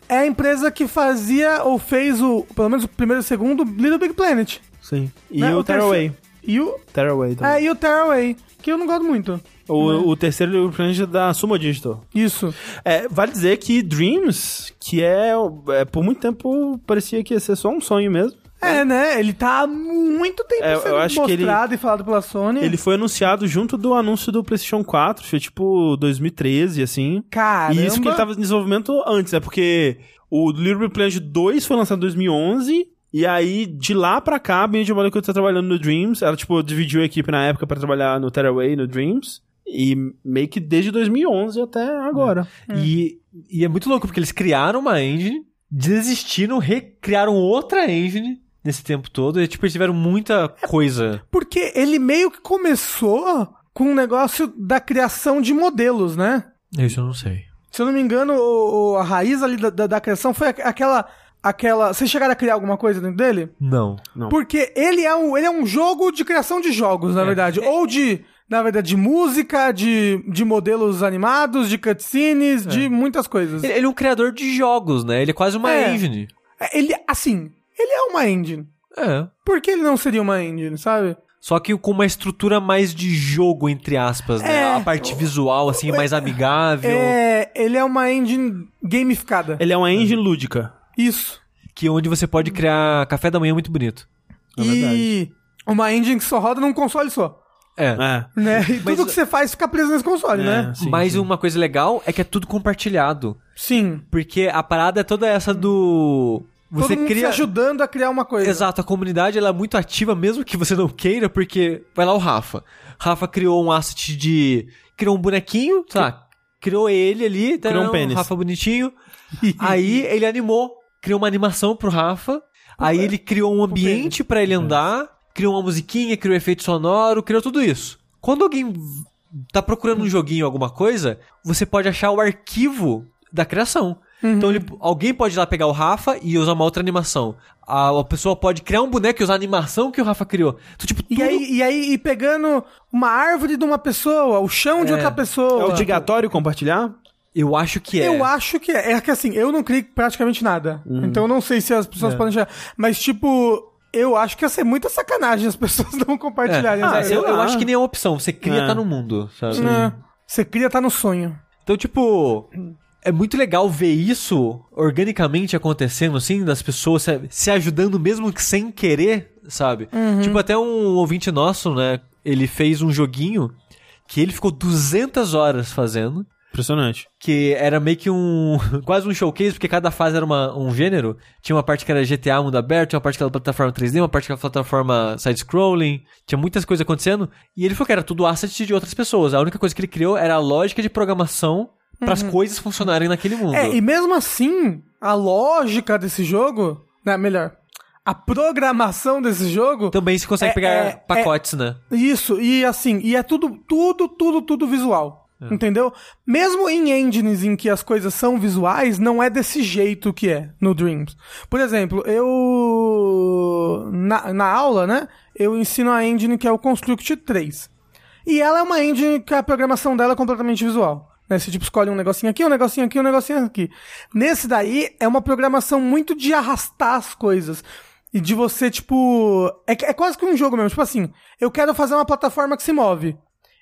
Speaker 2: é a empresa que fazia ou fez o, pelo menos o primeiro e o segundo, Little Big Planet.
Speaker 1: Sim. E
Speaker 2: Né,
Speaker 1: o,
Speaker 2: o
Speaker 1: Tearaway.
Speaker 2: E o,
Speaker 1: Tearaway também.
Speaker 2: é, e o Tearaway, que eu não gosto muito.
Speaker 1: O, o terceiro Planet da Sumo Digital.
Speaker 2: Isso.
Speaker 1: É, vale dizer que Dreams, que é, é, por muito tempo parecia que ia ser só um sonho mesmo.
Speaker 2: É, né? Ele tá há muito tempo
Speaker 1: É,
Speaker 2: sendo
Speaker 1: que ele-
Speaker 2: mostrado e falado pela Sony.
Speaker 1: Ele foi anunciado junto do anúncio do PlayStation 4, foi tipo 2013, assim.
Speaker 2: Caramba.
Speaker 1: E isso que ele tava em desenvolvimento antes, é porque o Little Big Planet 2 foi lançado em 2011, e aí de lá pra cá, a Media Molecule tá trabalhando no Dreams, ela tipo dividiu a equipe na época pra trabalhar no Tearaway, no Dreams, e meio que desde 2011 até agora.
Speaker 3: E, e é muito louco, porque eles criaram uma engine, desistiram, recriaram outra engine nesse tempo todo. E, tipo, eles tiveram muita coisa.
Speaker 2: Porque ele meio que começou com um negócio da criação de modelos, né?
Speaker 3: Isso eu não sei.
Speaker 2: Se eu não me engano, o- o- a raiz ali da, da, da criação foi aqu- aquela. Aquela. Vocês chegaram a criar alguma coisa dentro dele?
Speaker 3: Não.
Speaker 1: Não.
Speaker 2: Porque ele é um, ele é um jogo de criação de jogos, na verdade. Ou de. Na verdade, de música, de, de modelos animados, de cutscenes, de muitas coisas.
Speaker 3: Ele, ele é um criador de jogos, né? Ele é quase uma
Speaker 2: É.
Speaker 3: engine.
Speaker 2: Ele, assim, ele é uma engine.
Speaker 3: É.
Speaker 2: Por que ele não seria uma engine, sabe?
Speaker 3: Só que com uma estrutura mais de jogo, entre aspas, né?
Speaker 2: É.
Speaker 3: A parte visual, assim, mais amigável.
Speaker 2: É, ele é uma engine gamificada.
Speaker 1: Ele é uma engine lúdica.
Speaker 2: Isso.
Speaker 3: Que onde você pode criar café da manhã muito bonito.
Speaker 1: É
Speaker 2: e uma engine que só roda num console só.
Speaker 3: É.
Speaker 1: É.
Speaker 2: Né? E
Speaker 3: Mas
Speaker 2: tudo que você faz fica preso nesse console,
Speaker 1: É,
Speaker 2: né?
Speaker 1: sim,
Speaker 3: Mas
Speaker 1: sim.
Speaker 3: uma coisa legal é que é tudo compartilhado.
Speaker 2: Sim.
Speaker 3: Porque a parada é toda essa do. Você
Speaker 2: Todo mundo
Speaker 3: cria.
Speaker 2: se ajudando a criar uma coisa.
Speaker 3: Exato, a comunidade ela é muito ativa, mesmo que você não queira, porque vai lá o Rafa. Rafa criou um asset de. Criou um bonequinho, lá, criou ele ali, tá,
Speaker 1: Criou um
Speaker 3: não,
Speaker 1: pênis.
Speaker 3: Rafa bonitinho. <laughs> aí ele animou, criou uma animação pro Rafa. Aí ele criou um ambiente pra ele andar, criou uma musiquinha, criou efeito sonoro, criou tudo isso. Quando alguém tá procurando um joguinho, alguma coisa, você pode achar o arquivo da criação. Então ele- alguém pode ir lá pegar o Rafa e usar uma outra animação. A, a pessoa pode criar um boneco e usar a animação que o Rafa criou. Então, tipo,
Speaker 2: E
Speaker 3: tudo...
Speaker 2: aí, e aí, e pegando uma árvore de uma pessoa, o chão de
Speaker 3: É.
Speaker 2: outra pessoa.
Speaker 1: É obrigatório compartilhar?
Speaker 3: Eu acho que é.
Speaker 2: Eu acho que é. É que assim, eu não criei praticamente nada.
Speaker 1: Uhum.
Speaker 2: Então eu não sei se as
Speaker 1: É.
Speaker 2: pessoas podem chegar. Mas, tipo, eu acho que ia ser muita sacanagem as <laughs> pessoas não compartilharem.
Speaker 3: É. Ah, eu, eu
Speaker 1: lá.
Speaker 3: acho que nem é uma opção. Você cria
Speaker 1: É.
Speaker 3: tá no mundo, sabe?
Speaker 2: É. Você cria tá no sonho.
Speaker 3: Então, tipo, é muito legal ver isso organicamente acontecendo, assim, das pessoas se, ajudando mesmo que sem querer, sabe? Tipo, até um ouvinte nosso, né? Ele fez um joguinho que ele ficou 200 horas fazendo.
Speaker 1: Impressionante.
Speaker 3: Que era meio que um. <laughs> quase um showcase, porque cada fase era uma, um gênero. Tinha uma parte que era GTA mundo aberto, tinha uma parte que era plataforma 3D, uma parte que era plataforma side-scrolling. Tinha muitas coisas acontecendo. E ele falou que era tudo asset de outras pessoas. A única coisa que ele criou era a lógica de programação para as coisas funcionarem naquele mundo.
Speaker 2: É, e mesmo assim, a lógica desse jogo. Né, melhor. A programação desse jogo.
Speaker 3: Também se consegue
Speaker 2: É,
Speaker 3: pegar
Speaker 2: é,
Speaker 3: pacotes, né?
Speaker 2: Isso, e assim, e é tudo, tudo, tudo, tudo visual. Entendeu? Mesmo em engines em que as coisas são visuais, não é desse jeito que é no Dreams. Por exemplo, eu. Na, na aula, né? Eu ensino a engine que é o Construct 3. E ela é uma engine que a programação dela é completamente visual. Né? Você tipo escolhe um negocinho aqui, um negocinho aqui, um negocinho aqui. Nesse daí é uma programação muito de arrastar as coisas. E de você, tipo. É, é quase que um jogo mesmo. Tipo assim, eu quero fazer uma plataforma que se move.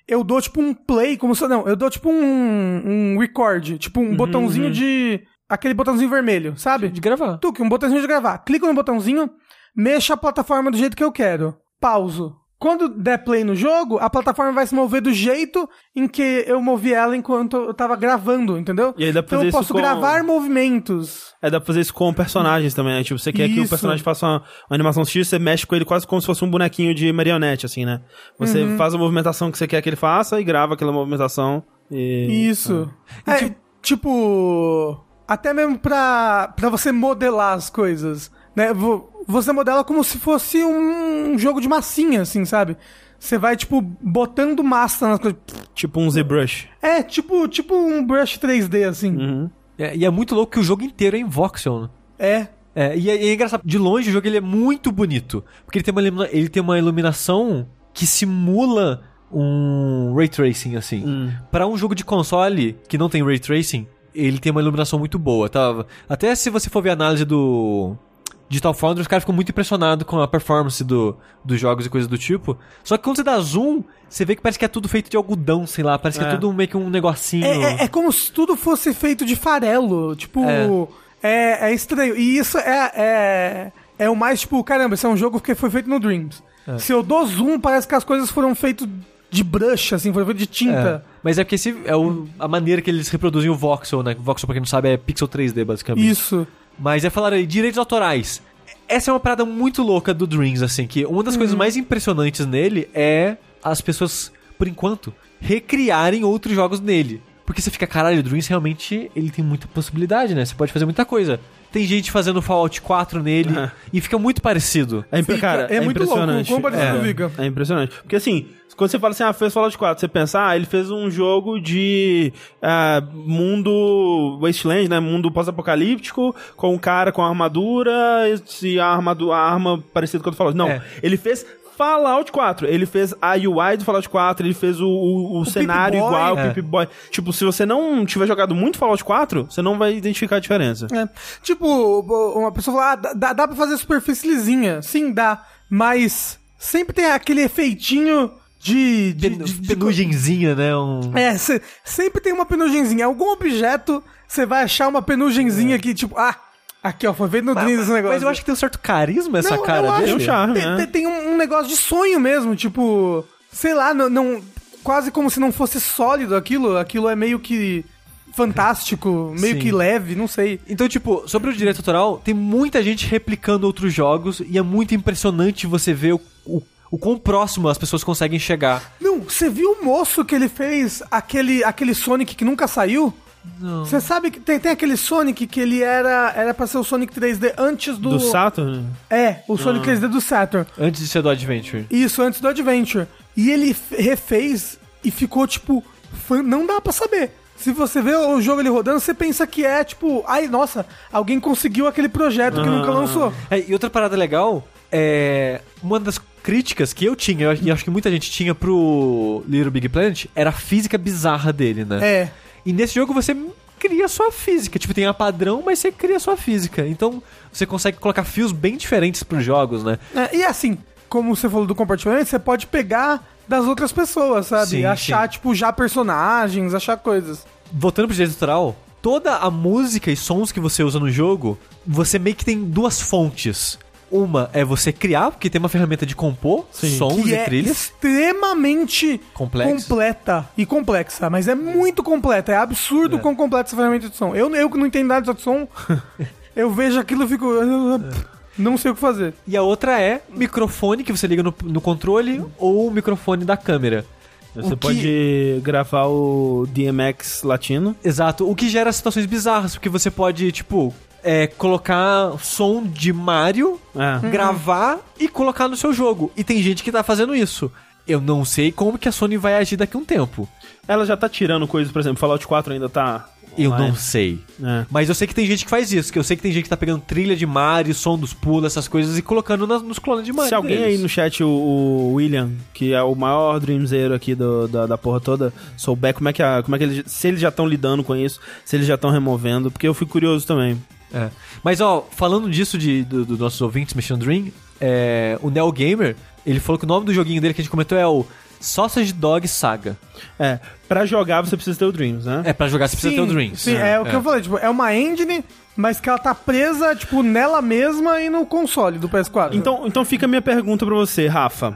Speaker 2: Eu dou tipo um play, como se. Não, eu dou tipo um, um record. Tipo um botãozinho de. Aquele botãozinho vermelho, sabe?
Speaker 3: De gravar.
Speaker 2: Tuque, um botãozinho de gravar. Clico no botãozinho, mexa a plataforma do jeito que eu quero. Pauso. Quando der play no jogo, a plataforma vai se mover do jeito em que eu movi ela enquanto eu tava gravando, entendeu?
Speaker 1: E aí dá pra
Speaker 2: então
Speaker 1: fazer
Speaker 2: eu
Speaker 1: isso
Speaker 2: posso
Speaker 1: com-
Speaker 2: gravar movimentos.
Speaker 1: É, dá pra fazer isso com personagens também, né? Tipo, você quer que o
Speaker 2: Isso.
Speaker 1: personagem faça uma, uma animação X, você mexe com ele quase como se fosse um bonequinho de marionete, assim, né? Você
Speaker 2: Uhum.
Speaker 1: faz a movimentação que você quer que ele faça e grava aquela movimentação e...
Speaker 2: Isso. É, tipo, até mesmo pra, pra você modelar as coisas, né? Vo- Você modela como se fosse um jogo de massinha, assim, sabe? Você vai, tipo, botando massa nas coisas.
Speaker 1: Tipo um ZBrush.
Speaker 2: É, tipo, tipo um brush 3D, assim.
Speaker 1: Uhum.
Speaker 3: É, e é muito louco que o jogo inteiro é em voxel, né?
Speaker 2: É.
Speaker 3: É, e é, é engraçado, de longe o jogo ele é muito bonito. Porque ele tem uma, ele tem uma iluminação que simula um ray tracing, assim.
Speaker 1: Hum.
Speaker 3: Pra um jogo de console que não tem ray tracing, ele tem uma iluminação muito boa, tá? Até se você for ver a análise do Digital Foundry, os caras ficam muito impressionados com a performance do, dos jogos e coisas do tipo. Só que quando você dá zoom, você vê que parece que é tudo feito de algodão, sei lá. Parece que é
Speaker 1: É.
Speaker 3: tudo meio que um negocinho.
Speaker 2: É, é- é como se tudo fosse feito de farelo. Tipo, é, é, estranho. E isso é, é, é o mais, tipo, caramba, esse é um jogo que foi feito no Dreams.
Speaker 3: É.
Speaker 2: Se eu dou zoom, parece que as coisas foram feitas de brush, assim, foram feitas de tinta.
Speaker 3: É. Mas é porque esse é o- a maneira que eles reproduzem o voxel, né? O voxel, pra quem não sabe, é pixel 3D, basicamente.
Speaker 2: Isso.
Speaker 3: Mas é falar aí, direitos autorais. Essa é uma parada muito louca do Dreams, assim, que uma das coisas mais impressionantes nele é as pessoas, por enquanto, recriarem outros jogos nele. Porque você fica, caralho, o Dreams realmente ele tem muita possibilidade, né? Você pode fazer muita coisa. Tem gente fazendo Fallout 4 nele
Speaker 1: É.
Speaker 3: e fica muito parecido.
Speaker 1: É,
Speaker 2: Fica-
Speaker 1: cara,
Speaker 2: é
Speaker 1: é,
Speaker 2: muito louco,
Speaker 1: impressionante.
Speaker 2: quão parecido
Speaker 1: é,
Speaker 2: fica.
Speaker 1: é impressionante. Porque assim, quando você fala assim, ah, fez Fallout 4, você pensa, ah, ele fez um jogo de ah, mundo Wasteland, né? Mundo pós-apocalíptico, com um cara com armadura e a, armadura, a arma parecida com o do Fallout. Não,
Speaker 3: É.
Speaker 1: ele fez Fallout 4. Ele fez a UI do Fallout 4, ele fez o, o- o cenário
Speaker 2: Pip-Boy.
Speaker 1: igual,
Speaker 3: É.
Speaker 1: o Pip-Boy. Tipo, se você não tiver jogado muito Fallout 4, você não vai identificar a diferença.
Speaker 2: É. Tipo, uma pessoa fala, ah, dá, dá pra fazer superfície lisinha. Sim, dá. Mas sempre tem aquele efeitinho de... de,
Speaker 3: Pen-
Speaker 2: de-
Speaker 3: Penugenzinha, né? Um...
Speaker 2: É, cê- sempre tem uma penugenzinha. Algum objeto, você vai achar uma penugenzinha que, tipo, ah, aqui ó, foi Dreams esse negócio.
Speaker 3: Mas eu acho que tem um certo carisma essa
Speaker 2: Não,
Speaker 3: cara dele.
Speaker 1: Tem um charme,
Speaker 2: Tem,
Speaker 1: né?
Speaker 2: tem- tem um, um negócio de sonho mesmo, tipo, sei lá, não, não- quase como se não fosse sólido aquilo. Aquilo é meio que fantástico, meio
Speaker 3: Sim.
Speaker 2: que leve, não sei.
Speaker 3: Então, tipo, sobre o direito autoral, tem muita gente replicando outros jogos e é muito impressionante você ver o, o, o quão próximo as pessoas conseguem chegar.
Speaker 2: Não, você viu o moço que ele fez aquele, aquele Sonic que nunca saiu?
Speaker 3: Não.
Speaker 2: Você sabe que tem, tem aquele Sonic que ele era era pra ser o Sonic 3D antes do.
Speaker 1: Do Saturn?
Speaker 2: É, o Sonic 3D do Saturn.
Speaker 3: Antes de ser do Adventure.
Speaker 2: Isso, antes do Adventure. E ele refez e ficou tipo. Não dá pra saber. Se você vê o jogo ele rodando, você pensa que é tipo. Ai, nossa, alguém conseguiu aquele projeto que nunca lançou.
Speaker 3: É, e outra parada legal é. Uma das críticas que eu tinha, e acho que muita gente tinha pro Little Big Planet, era a física bizarra dele, né?
Speaker 2: É.
Speaker 3: E nesse jogo você cria sua física. Tipo, tem a padrão, mas você cria sua física. Então você consegue colocar fios bem diferentes pros jogos, né?
Speaker 2: É, e assim, como você falou do compartilhamento, você pode pegar das outras pessoas, sabe?
Speaker 3: Sim,
Speaker 2: achar,
Speaker 3: sim.
Speaker 2: tipo, já personagens, achar coisas.
Speaker 3: Voltando pro direito autoral, toda a música e sons que você usa no jogo, você meio que tem duas fontes. Uma é você criar, porque tem uma ferramenta de compor
Speaker 1: Sim.
Speaker 3: sons
Speaker 2: que
Speaker 3: e
Speaker 2: é
Speaker 3: trilhas.
Speaker 2: extremamente
Speaker 3: Complexo.
Speaker 2: completa e complexa, mas é muito completa. É absurdo
Speaker 3: É.
Speaker 2: quão completa essa ferramenta de som. Eu, eu que não entendo nada de som, <laughs> eu vejo aquilo e fico. Não sei o que fazer.
Speaker 3: E a outra é microfone que você liga no, no controle ou o microfone da câmera.
Speaker 1: Você
Speaker 3: que-
Speaker 1: pode gravar o DMX latino.
Speaker 3: Exato, o que gera situações bizarras, porque você pode, tipo, é, colocar som de Mario,
Speaker 1: É.
Speaker 3: gravar e colocar no seu jogo. E tem gente que tá fazendo isso. Eu não sei como que a Sony vai agir daqui a um tempo.
Speaker 1: Ela já tá tirando coisas, por exemplo, Fallout 4 ainda tá.
Speaker 3: Eu
Speaker 1: online.
Speaker 3: não sei.
Speaker 1: É.
Speaker 3: Mas eu sei que tem gente que faz isso, que eu sei que tem gente que tá pegando trilha de Mario, som dos pulos, essas coisas, e colocando nas- nos clones de Mario.
Speaker 1: Se alguém
Speaker 3: deles.
Speaker 1: aí no chat, o, o William, que é o maior dreamzeiro aqui do- da, da porra toda, souber como é que, a, como é que eles, se eles já estão lidando com isso, se eles já estão removendo, porque eu fico curioso também.
Speaker 3: É. Mas, ó, falando disso de, do, do nossos ouvintes mexendo Dream, é, o Neo Gamer, ele falou que o nome do joguinho dele que a gente comentou é o Sausage Dog Saga.
Speaker 1: É, pra jogar você precisa ter o Dreams, né?
Speaker 3: É, pra jogar você precisa ter o Dreams.
Speaker 2: Sim, é, o que eu falei, tipo, é uma engine, mas que ela tá presa, tipo, nela mesma e no console do PS4.
Speaker 1: Então, então fica a minha pergunta pra você, Rafa.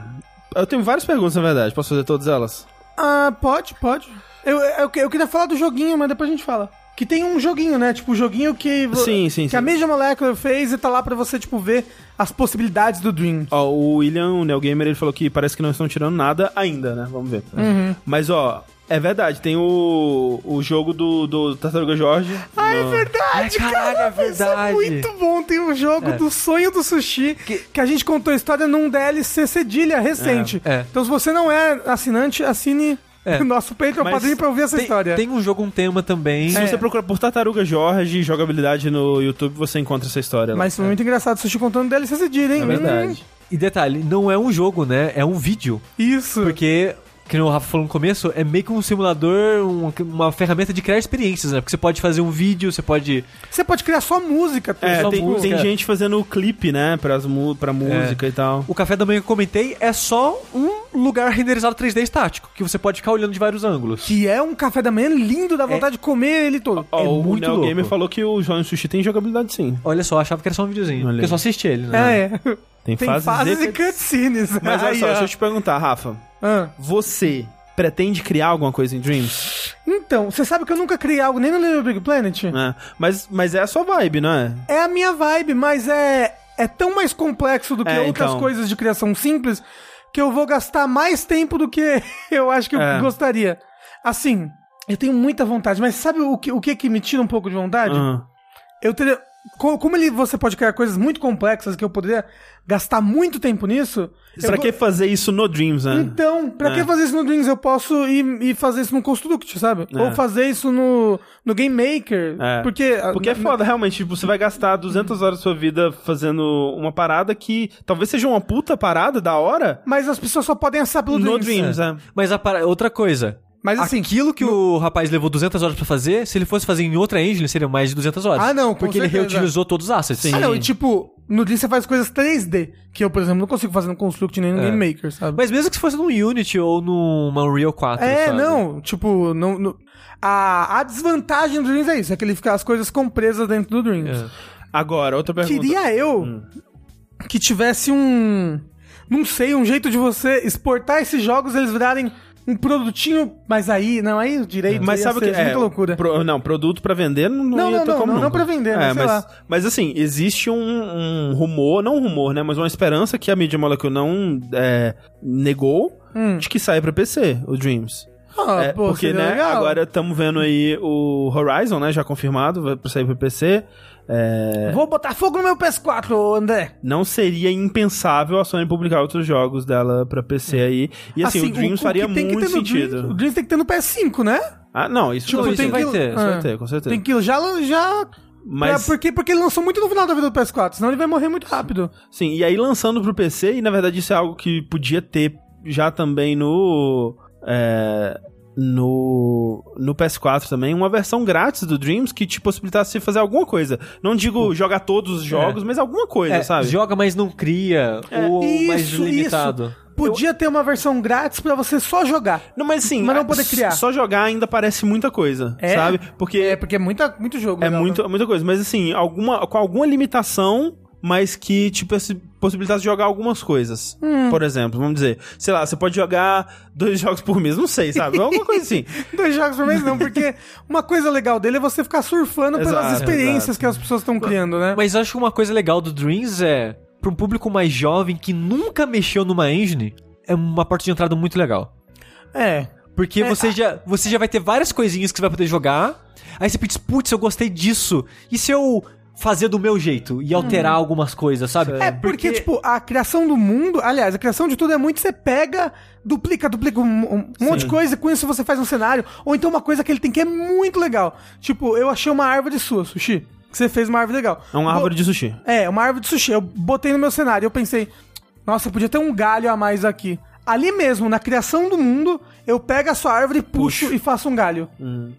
Speaker 1: Eu tenho várias perguntas, na verdade. Posso fazer todas elas?
Speaker 2: Ah, pode, pode. Eu, eu, eu queria falar do joguinho, mas depois a gente fala. Que tem um joguinho, né? Tipo, um joguinho que.
Speaker 1: Sim, sim,
Speaker 2: Que
Speaker 1: sim.
Speaker 2: a Major Molecular fez e tá lá pra você, tipo, ver as possibilidades do Dream.
Speaker 1: Ó, o William, o Neo Gamer, ele falou que parece que não estão tirando nada ainda, né? Vamos ver. Mas, ó, é verdade, tem o, o jogo do, do Tartaruga Jorge.
Speaker 2: Ah, é
Speaker 1: no-
Speaker 2: verdade,
Speaker 3: Ai, caralho,
Speaker 2: cara!
Speaker 3: é
Speaker 2: Isso é
Speaker 3: verdade.
Speaker 2: muito bom. Tem um jogo do sonho do sushi que... a gente contou a história num DLC cedilha recente.
Speaker 3: É, é.
Speaker 2: Então, se você não é assinante, assine
Speaker 3: É. <laughs>
Speaker 2: Nosso Patreon
Speaker 1: Mas
Speaker 2: padrinho pra ouvir essa
Speaker 3: Tem,
Speaker 2: história.
Speaker 3: tem um jogo, um tema também.
Speaker 1: Se
Speaker 2: É.
Speaker 1: você procura por Tartaruga Jorge jogabilidade no YouTube, você encontra essa história lá.
Speaker 2: Mas foi muito engraçado Sushi contando DLC esse dia, hein?
Speaker 1: É verdade.
Speaker 3: E detalhe, não é um jogo, né? É um vídeo.
Speaker 2: Hum, Isso.
Speaker 3: Porque, que o Rafa falou no começo, é meio que um simulador, um- uma ferramenta de criar experiências, né? Porque você pode fazer um vídeo, você pode.
Speaker 2: Você pode criar só música.
Speaker 1: É,
Speaker 3: só
Speaker 1: tem,
Speaker 3: música.
Speaker 1: tem gente fazendo clipe, né, pras, mu- pra música e tal.
Speaker 3: O café da manhã que eu comentei é só um lugar renderizado 3D estático, que você pode ficar olhando de vários ângulos.
Speaker 2: Que é um café da manhã lindo, dá vontade de comer ele todo.
Speaker 1: Ó,
Speaker 3: é
Speaker 1: o
Speaker 3: muito
Speaker 1: Neo
Speaker 3: louco.
Speaker 1: Gamer falou que o João Sushi tem jogabilidade sim.
Speaker 3: Olha só, achava que era só um videozinho.
Speaker 1: Olha
Speaker 3: Porque eu só assisti ele, né?
Speaker 2: É, é.
Speaker 1: Tem,
Speaker 2: Tem
Speaker 1: fases,
Speaker 2: fases,
Speaker 1: e-
Speaker 2: cutscenes.
Speaker 1: Mas olha
Speaker 2: Aí,
Speaker 1: só, deixa eu te perguntar, Rafa.
Speaker 2: Ah.
Speaker 1: Você pretende criar alguma coisa em Dreams?
Speaker 2: Então, você sabe que eu nunca criei algo nem no Little Big Planet?
Speaker 1: É. Mas, mas é a sua vibe, não é?
Speaker 2: É a minha vibe, mas é, é tão mais complexo do que
Speaker 1: É,
Speaker 2: outras
Speaker 1: então.
Speaker 2: coisas de criação simples que eu vou gastar mais tempo do que <laughs> eu acho que eu
Speaker 1: É.
Speaker 2: gostaria. Assim, eu tenho muita vontade, mas sabe o que, o que que me tira um pouco de vontade?
Speaker 1: Ah.
Speaker 2: Eu teria. Co- Como ele, você pode criar coisas muito complexas que eu poderia gastar muito tempo nisso.
Speaker 1: Pra
Speaker 2: go-
Speaker 1: que fazer isso no Dreams, né?
Speaker 2: Então, pra
Speaker 1: É.
Speaker 2: que fazer isso no Dreams? Eu posso ir, ir fazer isso no Construct, sabe?
Speaker 1: É.
Speaker 2: Ou fazer isso no, no Game Maker.
Speaker 1: É.
Speaker 2: Porque.
Speaker 1: Porque é foda, realmente, tipo, você vai gastar 200 horas da sua vida fazendo uma parada que talvez seja uma puta parada da hora
Speaker 2: Mas as pessoas só podem acessar pelo
Speaker 1: no
Speaker 2: Dreams.
Speaker 1: Dreams, é.
Speaker 3: Mas a para- outra coisa.
Speaker 2: Mas assim.
Speaker 3: Aquilo que o rapaz levou 200 horas pra fazer, se ele fosse fazer em outra engine, seria mais de 200 horas.
Speaker 2: Ah, não, com
Speaker 3: Porque ele
Speaker 2: certeza.
Speaker 3: reutilizou todos os assets.
Speaker 2: Ah, não, e tipo, no Dreams você faz coisas 3D, que eu, por exemplo, não consigo fazer no Construct nem no
Speaker 3: É.
Speaker 2: Game Maker, sabe?
Speaker 3: Mas mesmo que fosse num Unity ou numa Unreal 4,
Speaker 2: é,
Speaker 3: sabe?
Speaker 2: não, tipo, não, não- a, a desvantagem do Dreams é isso, é que ele fica as coisas ficam presas dentro do Dreams.
Speaker 3: É.
Speaker 1: Agora, outra pergunta.
Speaker 2: Queria eu que tivesse um. Não sei, um jeito de você exportar esses jogos eles virarem um produtinho, mas aí, não, aí direito
Speaker 1: Mas sabe o que
Speaker 2: ser muita loucura.
Speaker 1: pro- não, produto pra vender não,
Speaker 2: Não,
Speaker 1: ia
Speaker 2: não,
Speaker 1: ter
Speaker 2: não,
Speaker 1: como
Speaker 2: não, não pra vender,
Speaker 1: é,
Speaker 2: mas lá.
Speaker 1: mas assim, existe um, um rumor, não um rumor, né, mas uma esperança que a Media Molecule não é, negou
Speaker 2: Hum.
Speaker 1: de que sai pra PC, o Dreams.
Speaker 2: Ah,
Speaker 1: É,
Speaker 2: pô,
Speaker 1: porque, né,
Speaker 2: legal.
Speaker 1: agora estamos vendo aí o Horizon, né, já confirmado, vai sair pro PC. É,
Speaker 2: Vou botar fogo no meu PS4, ô, André.
Speaker 1: não seria impensável a Sony publicar outros jogos dela pra PC aí. E assim, o Dreams faria
Speaker 2: tem que
Speaker 1: muito sentido.
Speaker 2: Dreams- o Dreams tem que ter no PS5, né?
Speaker 1: Ah, não, isso
Speaker 2: Tipo,
Speaker 3: isso
Speaker 1: certeza.
Speaker 3: vai
Speaker 2: que-
Speaker 3: ter,
Speaker 1: Isso
Speaker 2: Ah.
Speaker 1: vai ter, com certeza.
Speaker 2: Tem que já já
Speaker 1: Mas,
Speaker 2: É, porque, porque ele lançou muito no final da vida do PS4, senão ele vai morrer muito rápido.
Speaker 1: sim, e aí lançando pro PC, e na verdade isso é algo que podia ter já também no... é, no, no PS4 também, uma versão grátis do Dreams que te possibilitasse você fazer alguma coisa. Não digo jogar todos os jogos, mas alguma coisa,
Speaker 3: É,
Speaker 1: sabe?
Speaker 3: Joga, mas não cria. ou mais
Speaker 2: Isso,
Speaker 3: limitado.
Speaker 2: Podia ter uma versão grátis pra você só jogar.
Speaker 1: Não, mas assim,
Speaker 2: Mas não poder criar.
Speaker 1: Só jogar ainda parece muita coisa,
Speaker 2: É?
Speaker 1: sabe? Porque
Speaker 2: É, porque é muita, muito jogo.
Speaker 1: É muito,
Speaker 2: né?
Speaker 1: muita coisa, mas assim, alguma, com alguma limitação, mas que, tipo, esse- possibilitasse jogar algumas coisas.
Speaker 2: Hum.
Speaker 1: Por exemplo, vamos dizer, sei lá, você pode jogar dois <laughs> jogos por mês, não sei, sabe? Alguma coisa assim. <laughs>
Speaker 2: Dois jogos por mês não, porque uma coisa legal dele é você ficar surfando pelas
Speaker 1: Exato,
Speaker 2: experiências
Speaker 1: exato.
Speaker 2: que as pessoas estão criando, né?
Speaker 3: Mas eu acho que uma coisa legal do Dreams é, pra um público mais jovem que nunca mexeu numa engine, é uma porta de entrada muito legal.
Speaker 2: É.
Speaker 3: Porque
Speaker 2: É,
Speaker 3: você, já, você já vai ter várias coisinhas que você vai poder jogar. Aí você pensa, putz, eu gostei disso. E se eu fazer do meu jeito e alterar algumas coisas, sabe?
Speaker 2: É, porque, tipo, a criação do mundo, aliás, a criação de tudo é muito você pega, duplica, duplica um, um monte de coisa e com isso você faz um cenário. Ou então uma coisa que ele tem que é muito legal. Tipo, eu achei uma árvore sua, Sushi. Que você fez uma árvore legal.
Speaker 1: É uma
Speaker 2: Bo-
Speaker 1: árvore de sushi.
Speaker 2: É, uma árvore de sushi. Eu botei no meu cenário. Eu pensei, nossa, podia ter um galho a mais aqui. Ali mesmo, na criação do mundo, eu pego a sua árvore, puxo, e faço um galho.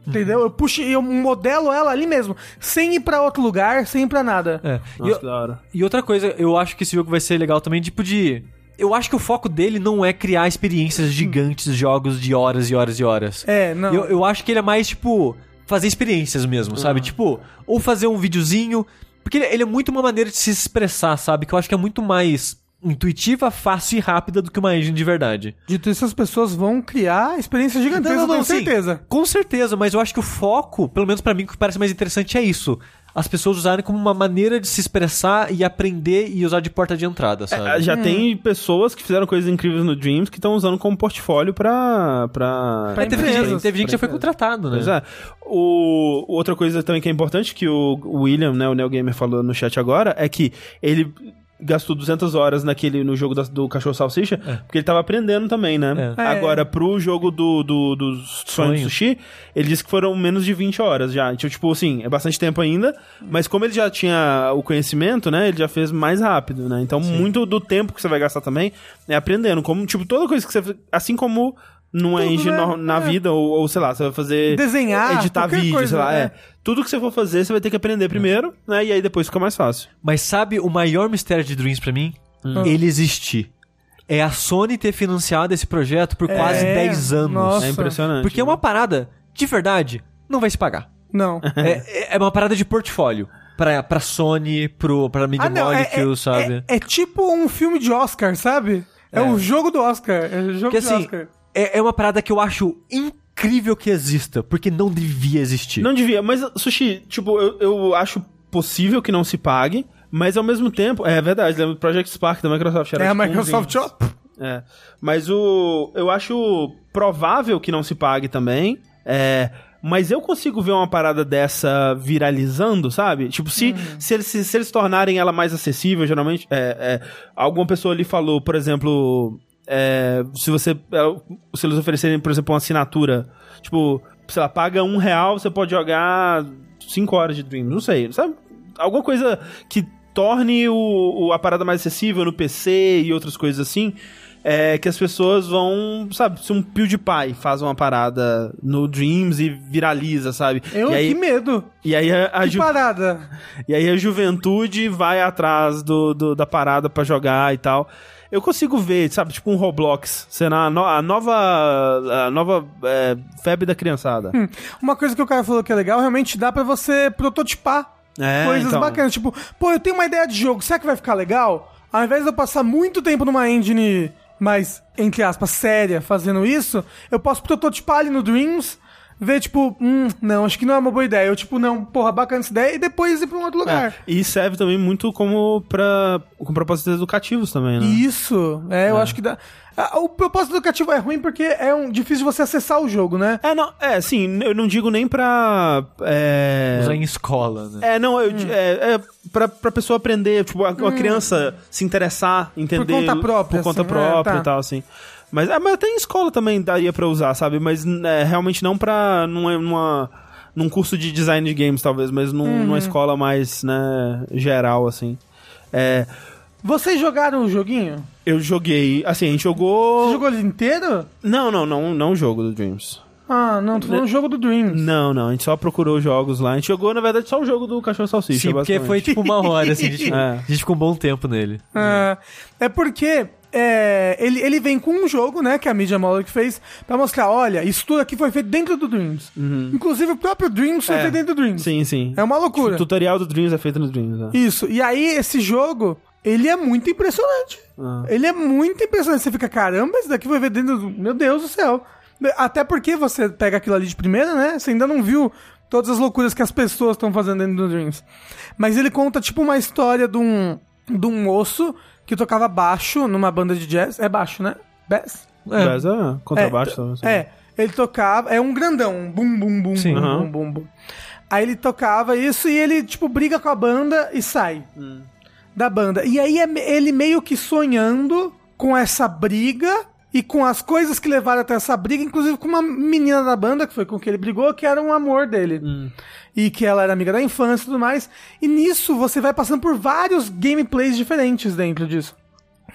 Speaker 2: Entendeu? Eu puxo e eu modelo ela ali mesmo. Sem ir pra outro lugar, sem ir pra nada.
Speaker 3: É. E,
Speaker 1: Nossa, da hora.
Speaker 3: e outra coisa, eu acho que esse jogo vai ser legal também, tipo de... Eu acho que o foco dele não é criar experiências gigantes, jogos de horas e horas e horas.
Speaker 2: É, não.
Speaker 3: Eu, eu acho que ele é mais, tipo, fazer experiências mesmo, sabe? Tipo, ou fazer um videozinho. Porque ele, ele é muito uma maneira de se expressar, sabe? Que eu acho que é muito mais intuitiva, fácil e rápida do que uma engine de verdade.
Speaker 2: Dito isso, as pessoas vão criar experiências gigantescas, eu tenho
Speaker 3: sim.
Speaker 2: certeza.
Speaker 3: Com certeza, mas eu acho que o foco, pelo menos pra mim, o que parece mais interessante é isso. As pessoas usarem como uma maneira de se expressar e aprender e usar de porta de entrada, sabe?
Speaker 1: É, já tem pessoas que fizeram coisas incríveis no Dreams que estão usando como portfólio pra. pra...
Speaker 2: Pra
Speaker 3: É, teve, gente, teve gente que já foi contratado, né?
Speaker 1: Pois é. O, outra coisa também que é importante que o o William, né, o Neo Gamer falou no chat agora, é que ele gastou 200 horas naquele, no jogo da- do Cachorro Salsicha, porque ele tava aprendendo também, né?
Speaker 3: É.
Speaker 2: É.
Speaker 1: Agora, pro jogo do, do, do Sonho
Speaker 3: Sonho.
Speaker 1: Sushi, ele disse que foram menos de 20 horas já. Então, tipo assim, é bastante tempo ainda, mas como ele já tinha o conhecimento, né, ele já fez mais rápido, né? Então, muito do tempo que você vai gastar também é aprendendo. Como, tipo, toda coisa que você... Assim como numa
Speaker 2: Tudo,
Speaker 1: engine
Speaker 2: né?
Speaker 1: na
Speaker 2: É.
Speaker 1: vida, ou, ou, sei lá, você vai fazer...
Speaker 2: Desenhar,
Speaker 1: Editar vídeo,
Speaker 2: coisa,
Speaker 1: sei lá,
Speaker 2: é.
Speaker 1: é. Tudo que você for fazer, você vai ter que aprender primeiro, né? E aí depois fica mais fácil.
Speaker 3: Mas sabe o maior mistério de Dreams pra mim?
Speaker 1: Hum.
Speaker 3: Ele existir. É a Sony ter financiado esse projeto por quase
Speaker 2: É,
Speaker 3: 10 anos.
Speaker 2: nossa.
Speaker 1: É impressionante.
Speaker 3: Porque é uma parada, de verdade, não vai se pagar.
Speaker 2: Não. <laughs>
Speaker 3: é, é uma parada de portfólio. Pra, pra Sony, pro, pra Media
Speaker 2: Ah, não, é,
Speaker 3: Molecule,
Speaker 2: é-
Speaker 3: sabe?
Speaker 2: é- é tipo um filme de Oscar, sabe? É, o jogo do Oscar. É o jogo
Speaker 3: Porque
Speaker 2: de
Speaker 3: assim,
Speaker 2: Oscar.
Speaker 3: É, é uma parada que eu acho incrível que exista, porque não devia existir.
Speaker 1: Não devia, mas, Sushi, tipo, eu, eu acho possível que não se pague, mas ao mesmo tempo... É verdade, lembra do Project Spark da Microsoft. Era
Speaker 2: É a
Speaker 1: tipo um
Speaker 2: Microsoft, ó.
Speaker 1: É. Mas o. Eu acho provável que não se pague também. É. Mas eu consigo ver uma parada dessa viralizando, sabe? Tipo, se, se, eles, se, se eles tornarem ela mais acessível, geralmente. É, é, alguma pessoa ali falou, por exemplo. É, se você. é, Se eles oferecerem, por exemplo, uma assinatura. Tipo, sei lá, paga um real, você pode jogar cinco horas de Dreams. Não sei, sabe? Alguma coisa que torne o, o- a parada mais acessível no PC e outras coisas assim. É que as pessoas vão, sabe, se um PewDiePie faz uma parada no Dreams e viraliza, sabe?
Speaker 2: Eu,
Speaker 1: e aí,
Speaker 2: que medo.
Speaker 1: e aí a, a
Speaker 2: Que
Speaker 1: ju-
Speaker 2: parada.
Speaker 1: e aí a juventude vai atrás do, do- da parada pra jogar e tal. Eu consigo ver, sabe, tipo um Roblox, sendo a, no- a nova, a nova é, febre da criançada.
Speaker 2: Hum. Uma coisa que o cara falou que é legal, realmente dá pra você prototipar
Speaker 1: É,
Speaker 2: coisas
Speaker 1: então.
Speaker 2: bacanas. Tipo, pô, eu tenho uma ideia de jogo, será que vai ficar legal? Ao invés de eu passar muito tempo numa engine mais, entre aspas, séria fazendo isso, eu posso prototipar ali no Dreams, ver, tipo, hum, não, acho que não é uma boa ideia. Eu, tipo, não, porra, bacana essa ideia, e depois ir pra um outro lugar.
Speaker 1: É, e serve também muito como pra, com propósitos educativos também, né?
Speaker 2: Isso, é, eu acho que dá. O propósito educativo é ruim porque é um, difícil você acessar o jogo, né?
Speaker 1: É, não, é, sim, eu não digo nem pra. É,
Speaker 3: Usar em escola, né?
Speaker 1: é não, eu,
Speaker 2: Hum.
Speaker 1: é, é pra, pra pessoa aprender, tipo, a, a criança se interessar, entender.
Speaker 2: conta própria,
Speaker 1: Por conta
Speaker 2: assim,
Speaker 1: própria
Speaker 2: é, tá.
Speaker 1: e tal, assim. Mas, é, mas até em escola também daria pra usar, sabe? Mas é, realmente não pra. Numa, numa, num curso de design de games, talvez, mas num-
Speaker 2: Uhum.
Speaker 1: numa escola mais, né, geral, assim. É,
Speaker 2: Vocês jogaram o joguinho?
Speaker 1: eu joguei. Assim, a gente jogou.
Speaker 2: Você jogou ele inteiro?
Speaker 1: Não, não, não, não o jogo do Dreams.
Speaker 2: Ah, não, tô falando do jogo do Dreams.
Speaker 1: Não, não, a gente só procurou jogos lá. A gente jogou, na verdade, só o jogo do Cachorro Salsicha,
Speaker 3: Sim, porque foi tipo uma hora, assim, a gente, <laughs>
Speaker 1: É.
Speaker 3: a gente ficou um bom tempo nele.
Speaker 2: Ah, é porque é, ele, ele vem com um jogo, né, que a Media Molecule fez, pra mostrar, olha, isso tudo aqui foi feito dentro do Dreams. Inclusive o próprio Dreams foi
Speaker 1: Uhum. É.
Speaker 2: feito dentro do Dreams.
Speaker 1: Sim, sim.
Speaker 2: É uma loucura.
Speaker 1: O tutorial do Dreams é feito no Dreams, né?
Speaker 2: Isso. E aí, esse jogo, ele é muito impressionante.
Speaker 1: Ah.
Speaker 2: Ele é muito impressionante. Você fica, caramba, esse daqui foi ver dentro do... Meu Deus do céu. Até porque você pega aquilo ali de primeira, né? Você ainda não viu todas as loucuras que as pessoas estão fazendo dentro do Dreams. Mas ele conta, tipo, uma história de um, de um moço que tocava baixo numa banda de jazz. É baixo, né? Bass?
Speaker 1: Mas é, contrabaixo
Speaker 2: É,
Speaker 1: também. assim.
Speaker 2: É, ele tocava, é um grandão, um bum bum bum
Speaker 3: Sim.
Speaker 2: bum, bum bum bum. Aí ele tocava isso e ele tipo briga com a banda e sai da banda. E aí é ele meio que sonhando com essa briga e com as coisas que levaram até essa briga, inclusive com uma menina da banda que foi com que ele brigou, que era um amor dele. E que ela era amiga da infância e tudo mais. E nisso você vai passando por vários gameplays diferentes dentro disso.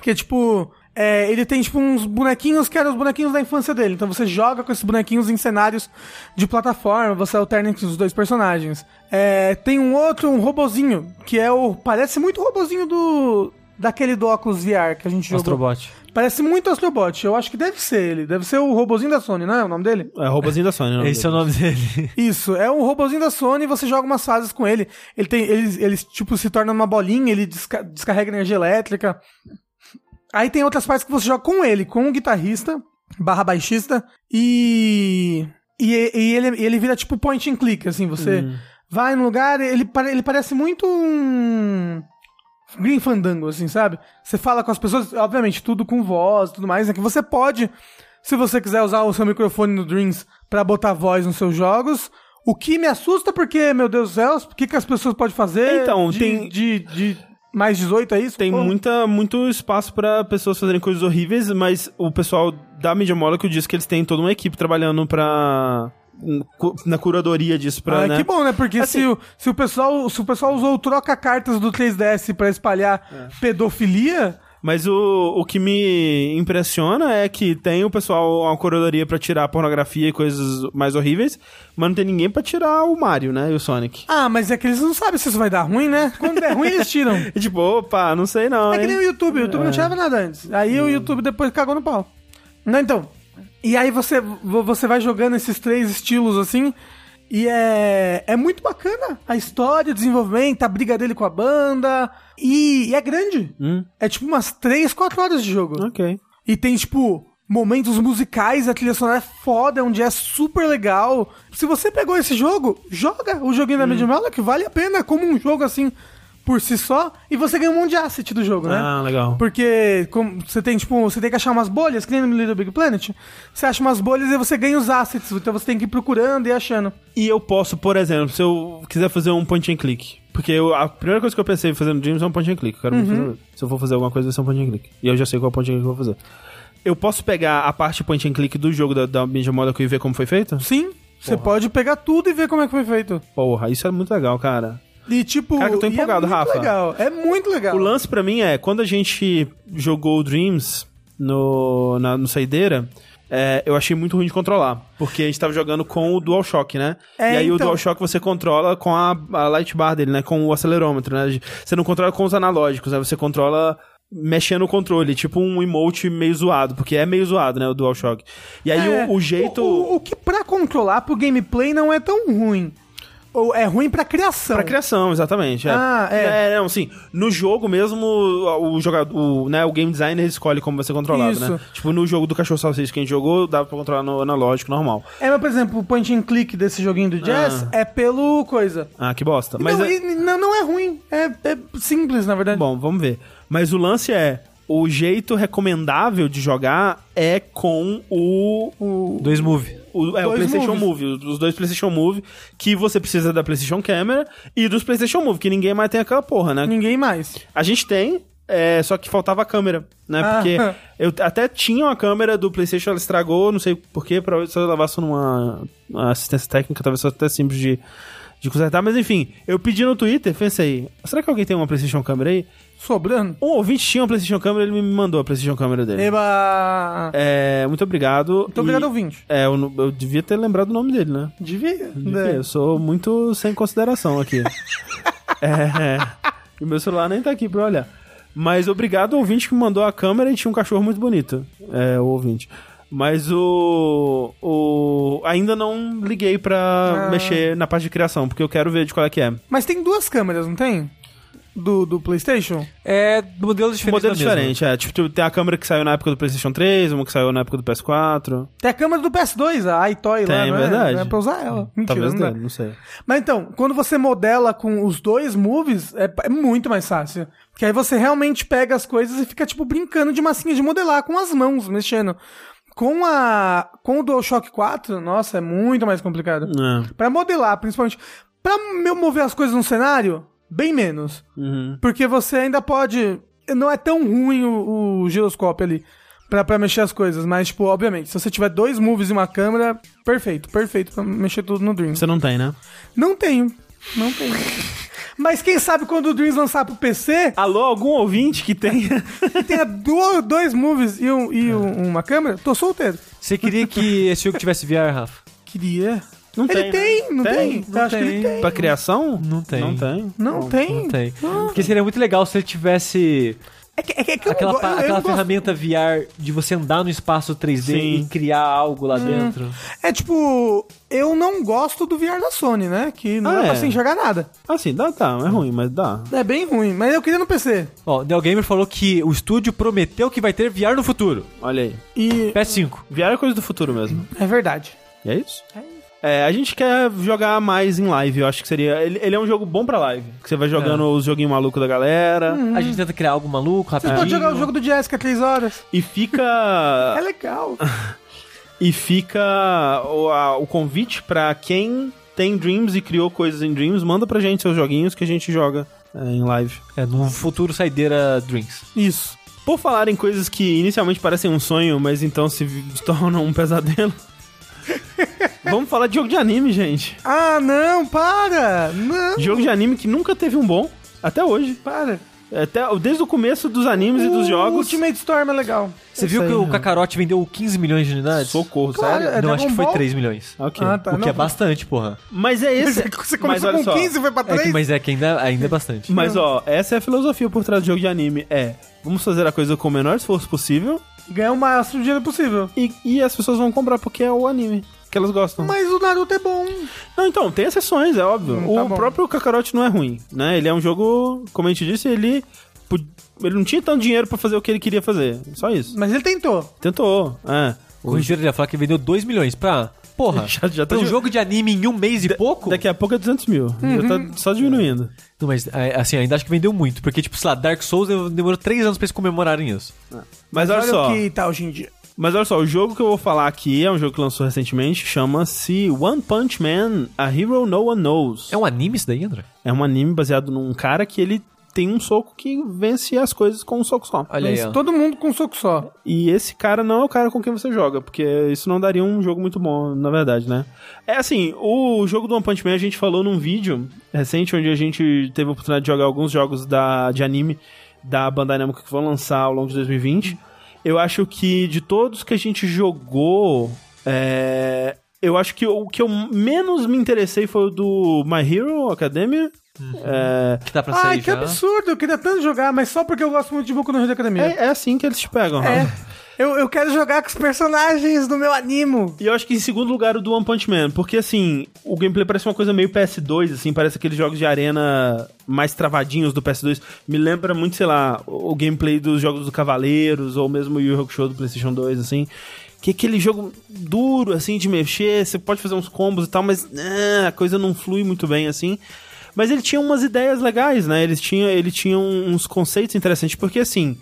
Speaker 2: Que tipo, é, ele tem tipo uns bonequinhos que eram os bonequinhos da infância dele. Então você joga com esses bonequinhos em cenários de plataforma, você alterna entre os dois personagens. É, tem um outro, um robozinho, que é o. Parece muito o robozinho do. Daquele do óculos VR que a gente jogou.
Speaker 3: Astrobot.
Speaker 2: Parece muito Astrobot. Eu acho que deve ser ele. Deve ser o robozinho da Sony, não é o nome dele?
Speaker 1: É roubazinho da Sony, né?
Speaker 3: Esse é o nome dele. <laughs>
Speaker 2: Isso, é um robozinho da Sony, você joga umas fases com ele. Ele tem. Ele, ele tipo, se torna uma bolinha, ele desca- descarrega energia elétrica. Aí tem outras partes que você joga com ele, com o guitarrista, barra baixista, e. E, e ele, ele vira tipo point and click, assim, você vai no lugar, ele, ele parece muito um. Green Fandango, assim, sabe? Você fala com as pessoas, obviamente, tudo com voz e tudo mais, né? Que você pode, se você quiser usar o seu microfone no Dreams pra botar voz nos seus jogos. O que me assusta porque, meu Deus do céu, o que, que as pessoas podem fazer
Speaker 1: Então,
Speaker 2: de,
Speaker 1: tem-
Speaker 2: de, de mais 18, é isso?
Speaker 1: Tem
Speaker 2: Pô,
Speaker 1: muita, muito espaço pra pessoas fazerem coisas horríveis, mas o pessoal da Media Molecule diz que eles têm toda uma equipe trabalhando pra... na curadoria disso pra,
Speaker 2: Ah,
Speaker 1: né?
Speaker 2: que bom, né? Porque
Speaker 1: Assim-
Speaker 2: se, o, se, o pessoal, se o pessoal usou o troca-cartas do 3DS pra espalhar
Speaker 1: É.
Speaker 2: pedofilia,
Speaker 1: Mas o, o que me impressiona é que tem o pessoal, uma curadoria pra tirar pornografia e coisas mais horríveis, mas não tem ninguém pra tirar o Mario, né? E o Sonic.
Speaker 2: ah, mas é que eles não sabem se isso vai dar ruim, né? Quando der ruim, eles tiram. <laughs>
Speaker 1: E tipo, opa, não sei não,
Speaker 2: É que nem o
Speaker 1: hein?
Speaker 2: YouTube, o YouTube não tirava nada antes. Aí o YouTube depois cagou no pau. Não, então. E aí você, vo- você vai jogando esses três estilos assim. E é, é muito bacana a história, o desenvolvimento, a briga dele com a banda. E, e é grande.
Speaker 1: Hum,
Speaker 2: É tipo umas 3, 4 horas de jogo.
Speaker 1: ok.
Speaker 2: E tem, tipo, momentos musicais, a trilha sonora é foda, onde é super legal. Se você pegou esse jogo, joga o joguinho da Media que vale a pena como um jogo assim por si só. E você ganha um monte de asset do jogo, né?
Speaker 1: Ah, legal.
Speaker 2: Porque como você tem, tipo, você tem que achar umas bolhas, que nem no Little Big Planet. Você acha umas bolhas e você ganha os assets. Então você tem que ir procurando e achando.
Speaker 1: E eu posso, por exemplo, se eu quiser fazer um point and click. Porque eu- a primeira coisa que eu pensei em fazer no Dreams é um point and click. Eu quero
Speaker 2: Uhum.
Speaker 1: fazer- se eu for fazer alguma coisa, vai ser um point and click. E eu já sei qual point and click eu vou fazer. Eu posso pegar a parte point and click do jogo da, da Media Molecule e ver como foi feito?
Speaker 2: Sim, você pode pegar tudo e ver como é que foi feito.
Speaker 1: Porra, isso é muito legal, cara.
Speaker 2: E tipo.
Speaker 1: Cara, eu tô
Speaker 2: e
Speaker 1: empolgado,
Speaker 2: é muito
Speaker 1: Rafa.
Speaker 2: Legal. É muito legal.
Speaker 1: O lance pra mim é, quando a gente jogou o Dreams no, na, no Saideira, é, eu achei muito ruim de controlar. Porque a gente tava jogando com o DualShock, né?
Speaker 2: É,
Speaker 1: e aí o
Speaker 2: então.
Speaker 1: DualShock você controla com a, a light bar dele, né? Com o acelerômetro, né? Você não controla com os analógicos, né? Você controla mexendo o controle, tipo um emote meio zoado, porque é meio zoado, né, o DualShock. E aí
Speaker 2: É,
Speaker 1: o, o jeito...
Speaker 2: O, o- o que pra controlar pro gameplay não é tão ruim. Ou é ruim pra criação.
Speaker 1: Pra criação, exatamente. É.
Speaker 2: Ah, é.
Speaker 1: não, sim. No jogo mesmo, o jogador, o, né, o game designer escolhe como vai ser controlado,
Speaker 2: Isso.
Speaker 1: né? Tipo, no jogo do cachorro salsicha que a gente jogou, dava pra controlar no analógico normal.
Speaker 2: É, mas por exemplo, o point and click desse joguinho do Jazz é pelo coisa.
Speaker 1: Ah, que bosta. Mas
Speaker 2: não,
Speaker 1: é-
Speaker 2: e não, não é ruim. É, é simples, na verdade.
Speaker 1: Bom, vamos ver. Mas o lance é, o jeito recomendável de jogar é com o...
Speaker 2: O,
Speaker 3: Dois move.
Speaker 1: O é, o PlayStation
Speaker 2: moves.
Speaker 1: Move, os dois PlayStation Move, que você precisa da PlayStation Camera e dos PlayStation Move, que ninguém mais tem aquela porra, né?
Speaker 2: Ninguém mais.
Speaker 1: A gente tem, é, só que faltava a câmera, né?
Speaker 2: Ah.
Speaker 1: Porque <laughs> eu até tinha uma câmera do PlayStation, ela estragou, não sei porquê, pra se eu levasse numa uma assistência técnica, talvez fosse até simples de, de consertar. Mas enfim, eu pedi no Twitter, pensei, será que alguém tem uma PlayStation câmera aí?
Speaker 2: Sobrando.
Speaker 1: Um ouvinte tinha uma PlayStation câmera, ele me mandou a PlayStation câmera dele.
Speaker 2: Eba.
Speaker 1: É, muito obrigado.
Speaker 2: Muito obrigado,
Speaker 1: E-
Speaker 2: ouvinte.
Speaker 1: É, eu, eu devia ter lembrado o nome dele, né?
Speaker 2: Devia.
Speaker 1: Devia,
Speaker 2: né?
Speaker 1: Eu sou muito sem consideração aqui. <laughs> é, e meu celular nem tá aqui pra olhar. Mas obrigado ao ouvinte que me mandou a câmera e tinha um cachorro muito bonito. É, o ouvinte. Mas o. o ainda não liguei pra
Speaker 2: Ah.
Speaker 1: mexer na parte de criação, porque eu quero ver de qual é que é.
Speaker 2: Mas tem duas câmeras, não tem? Do, do PlayStation?
Speaker 3: É modelos diferentes.
Speaker 1: Modelo
Speaker 3: da mesma.
Speaker 1: diferente, é. Tipo, tem a câmera que saiu na época do PlayStation 3, uma que saiu na época do PS4.
Speaker 2: Tem a câmera do PS2, a iToy lá,
Speaker 1: Tem,
Speaker 2: é?
Speaker 1: verdade.
Speaker 2: Não é pra usar ela. Mentira,
Speaker 1: Talvez
Speaker 2: não
Speaker 1: dele, não sei.
Speaker 2: Mas então, quando você modela com os dois moves, é, é muito mais fácil. Porque aí você realmente pega as coisas e fica, tipo, brincando de massinha de modelar com as mãos, mexendo. Com a. Com o DualShock 4, nossa, é muito mais complicado.
Speaker 1: É.
Speaker 2: Pra modelar, principalmente. Pra meu mover as coisas no cenário, bem menos.
Speaker 1: Uhum.
Speaker 2: Porque você ainda pode. Não é tão ruim o, o giroscópio ali pra, pra mexer as coisas. Mas, tipo, obviamente, se você tiver dois moves e uma câmera, perfeito, perfeito pra mexer tudo no Dream.
Speaker 1: Você não tem, né?
Speaker 2: Não tenho. Não tenho. Mas quem sabe quando o Dreams lançar pro PC,
Speaker 1: Alô, algum ouvinte que tenha.
Speaker 2: que tenha do- dois moves e, um- e um- uma câmera, tô solteiro.
Speaker 3: Você queria que esse jogo tivesse VR, Rafa?
Speaker 2: Queria.
Speaker 1: Não
Speaker 2: ele
Speaker 1: tem,
Speaker 2: tem,
Speaker 1: né?
Speaker 2: não tem?
Speaker 1: Tem,
Speaker 2: acho que ele tem.
Speaker 1: Pra criação?
Speaker 3: Não tem.
Speaker 1: Não tem.
Speaker 2: Não tem.
Speaker 3: Não tem. Porque seria muito legal se ele tivesse
Speaker 2: É que, é que- eu
Speaker 3: aquela,
Speaker 2: eu- eu
Speaker 3: aquela
Speaker 2: não gosto-
Speaker 3: ferramenta VR de você andar no espaço 3D
Speaker 1: Sim.
Speaker 3: e criar algo
Speaker 2: Hum.
Speaker 3: lá dentro.
Speaker 2: É tipo, eu não gosto do VR da Sony, né? Que não
Speaker 1: Ah,
Speaker 2: é pra você enxergar nada.
Speaker 1: Assim, dá, tá. É ruim, mas dá.
Speaker 2: É bem ruim, mas eu queria no PC.
Speaker 3: Ó, o Neil Gamer falou que o estúdio prometeu que vai ter VR no futuro.
Speaker 1: Olha aí.
Speaker 2: E
Speaker 3: PS5.
Speaker 1: VR é coisa do futuro mesmo.
Speaker 2: é verdade.
Speaker 1: E é isso? É, a gente quer jogar mais em live, eu acho que seria. Ele, ele é um jogo bom pra live. Que você vai jogando os joguinhos malucos da galera.
Speaker 2: Hum.
Speaker 3: A gente tenta criar algo maluco,
Speaker 2: Você
Speaker 3: rapidinho.
Speaker 2: pode jogar o jogo do Jessica 3 horas.
Speaker 1: E <laughs>
Speaker 2: É
Speaker 1: fica.
Speaker 2: legal. <laughs>
Speaker 1: e fica o, a- o convite pra quem tem Dreams e criou coisas em Dreams, manda pra gente seus joguinhos que a gente joga é, em live.
Speaker 3: É, no futuro saideira Drinks.
Speaker 2: Isso.
Speaker 1: Por falar em coisas que inicialmente parecem um sonho, mas então se <laughs> tornam um pesadelo. Vamos falar de jogo de anime, gente.
Speaker 2: Ah, não, para! Não,
Speaker 1: Jogo de anime que nunca teve um bom, até hoje.
Speaker 2: para.
Speaker 1: Até, desde o começo dos animes e dos
Speaker 2: O
Speaker 1: jogos.
Speaker 2: Ultimate Storm é legal.
Speaker 3: Você
Speaker 1: Eu
Speaker 3: viu
Speaker 1: sei,
Speaker 3: que o
Speaker 1: né?
Speaker 3: Kakarote vendeu 15 milhões de unidades?
Speaker 1: Socorro,
Speaker 2: Claro,
Speaker 1: sério?
Speaker 2: é
Speaker 3: não, acho que foi
Speaker 2: Ball?
Speaker 3: 3 milhões.
Speaker 1: Ok.
Speaker 2: Ah, tá.
Speaker 3: o que
Speaker 2: não.
Speaker 3: é bastante, porra.
Speaker 1: Mas é esse.
Speaker 2: Você
Speaker 1: mas
Speaker 2: começou com
Speaker 1: só.
Speaker 2: 15 e foi pra
Speaker 3: É que,
Speaker 2: 3?
Speaker 3: mas é que ainda, ainda é bastante.
Speaker 1: Mas ó, essa é a filosofia por trás do jogo de anime. É, vamos fazer a coisa com o menor esforço possível
Speaker 2: Ganhar o máximo de dinheiro possível.
Speaker 1: e, e as pessoas vão comprar porque é o anime que elas gostam.
Speaker 2: Mas o Naruto é bom.
Speaker 1: Não, então, tem exceções, é óbvio.
Speaker 2: Hum, tá
Speaker 1: o
Speaker 2: bom.
Speaker 1: próprio Kakarot não é ruim, né? Ele é um jogo, como a gente disse, ele ele não tinha tanto dinheiro pra fazer o que ele queria fazer. Só isso.
Speaker 2: Mas ele tentou.
Speaker 1: Tentou, é.
Speaker 3: Corrigiram ele ia falar que vendeu 2 milhões pra. Porra, <laughs>
Speaker 1: Já- já tá
Speaker 3: pra um
Speaker 1: de-
Speaker 3: jogo de anime em um mês e pouco?
Speaker 1: Daqui a pouco é 200 mil. Já tá só diminuindo.
Speaker 3: Não, mas é, assim, ainda acho que vendeu muito. Porque, tipo, sei lá, Dark Souls demorou 3 anos pra eles comemorarem isso.
Speaker 1: Mas olha,
Speaker 2: Olha
Speaker 1: só.
Speaker 2: o que tá hoje em dia.
Speaker 1: Mas olha só, o jogo que eu vou falar aqui é um jogo que lançou recentemente, chama-se One Punch Man, A Hero No One Knows.
Speaker 3: É um anime isso daí, André?
Speaker 1: É um anime baseado num cara que ele tem um soco que vence as coisas com um soco só.
Speaker 3: Olha aí, ó.
Speaker 2: todo mundo com um soco só.
Speaker 1: E esse cara não é o cara com quem você joga, porque isso não daria um jogo muito bom, na verdade, né? É assim, o jogo do One Punch Man a gente falou num vídeo recente, onde a gente teve a oportunidade de jogar alguns jogos da, de anime da Bandai Namco que vão lançar ao longo de 2020. Eu acho que de todos que a gente jogou, é, eu acho que o que eu menos me interessei foi o do My Hero Academia. É,
Speaker 3: Que tá pra
Speaker 2: Ai,
Speaker 3: sair
Speaker 2: que
Speaker 3: já.
Speaker 2: absurdo. Eu queria tanto jogar, mas só porque eu gosto muito de Boku no Hero Academia.
Speaker 1: é, é assim que eles te pegam,
Speaker 2: É. Eu, eu quero jogar com os personagens do meu animo.
Speaker 1: E eu acho que em segundo lugar o do One Punch Man, porque assim, o gameplay parece uma coisa meio PS2, assim, parece aqueles jogos de arena mais travadinhos do PS2. Me lembra muito, sei lá, o gameplay dos jogos do Cavaleiros, ou mesmo o Yu Hakusho do PlayStation 2, assim. Que é aquele jogo duro, assim, de mexer, você pode fazer uns combos e tal, mas né, a coisa não flui muito bem, assim. Mas ele tinha umas ideias legais, né? Eles tinha, ele tinha uns conceitos interessantes, porque assim,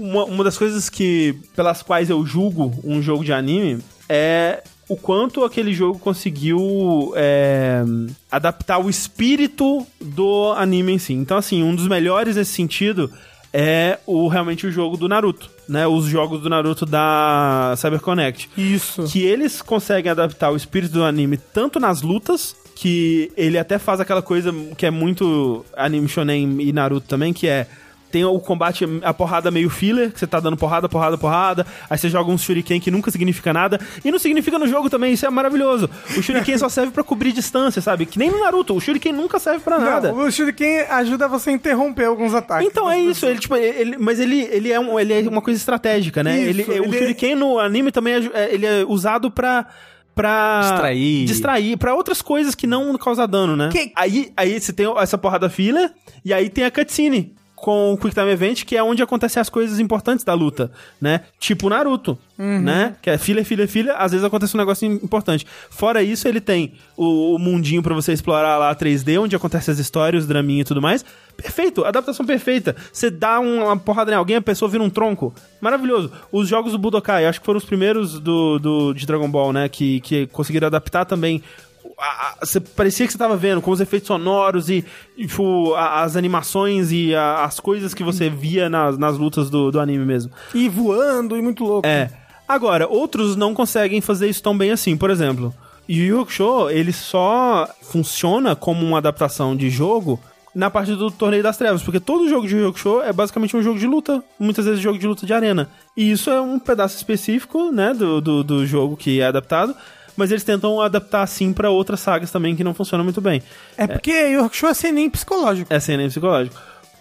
Speaker 1: uma, uma das coisas que pelas quais eu julgo um jogo de anime é o quanto aquele jogo conseguiu é, adaptar o espírito do anime em si. Então, assim, um dos melhores nesse sentido é o realmente o jogo do Naruto, né? Os jogos do Naruto da CyberConnect
Speaker 2: Isso.
Speaker 1: que eles conseguem adaptar o espírito do anime tanto nas lutas, que ele até faz aquela coisa que é muito anime shonen e Naruto também, que é tem o combate, a porrada meio filler, que você tá dando porrada, porrada, porrada, aí você joga um shuriken que nunca significa nada, e não significa no jogo também, isso é maravilhoso. O shuriken só serve pra cobrir distância, sabe? Que nem no Naruto, o shuriken nunca serve pra nada.
Speaker 2: Não, o Shuriken ajuda você a interromper alguns ataques.
Speaker 1: Então é isso, ele, tipo, ele, mas ele, ele, é um, ele é uma coisa estratégica, né?
Speaker 2: Isso,
Speaker 1: ele, O
Speaker 2: ele é-
Speaker 1: Shuriken no anime também é, é- ele é usado pra. Pra
Speaker 3: Distrair.
Speaker 1: distrair, pra outras coisas que não causar dano, né?
Speaker 2: Que-
Speaker 1: Aí, aí você tem essa porrada filler, e aí tem a cutscene com o Quick Time Event, que é onde acontecem as coisas importantes da luta, né? Tipo Naruto, né? Que é filler, filler, filler, às vezes acontece um negócio importante. Fora isso, ele tem o, o mundinho pra você explorar lá 3D, onde acontecem as histórias, os draminha e tudo mais. Perfeito, adaptação perfeita. Você dá um- uma porrada em alguém, a pessoa vira um tronco. Maravilhoso. Os jogos do Budokai, acho que foram os primeiros do, do, de Dragon Ball, né? Que, que conseguiram adaptar também a- a- Você parecia que você tava vendo com os efeitos sonoros e, e, tipo, a- as animações e as coisas que você via nas, nas lutas do, do anime mesmo.
Speaker 2: E voando e muito louco.
Speaker 1: É. Agora, outros não conseguem fazer isso tão bem assim. Por exemplo, Yu Yu Hakusho, ele só funciona como uma adaptação de jogo na parte do Torneio das Trevas, porque todo jogo de Yu Yu Hakusho é basicamente um jogo de luta, muitas vezes jogo de luta de arena. E isso é um pedaço específico, né, do, do, do jogo que é adaptado, mas eles tentam adaptar assim pra outras sagas também que não funcionam muito bem.
Speaker 2: É porque Yu Hakusho é sem nem psicológico.
Speaker 1: É CNM psicológico.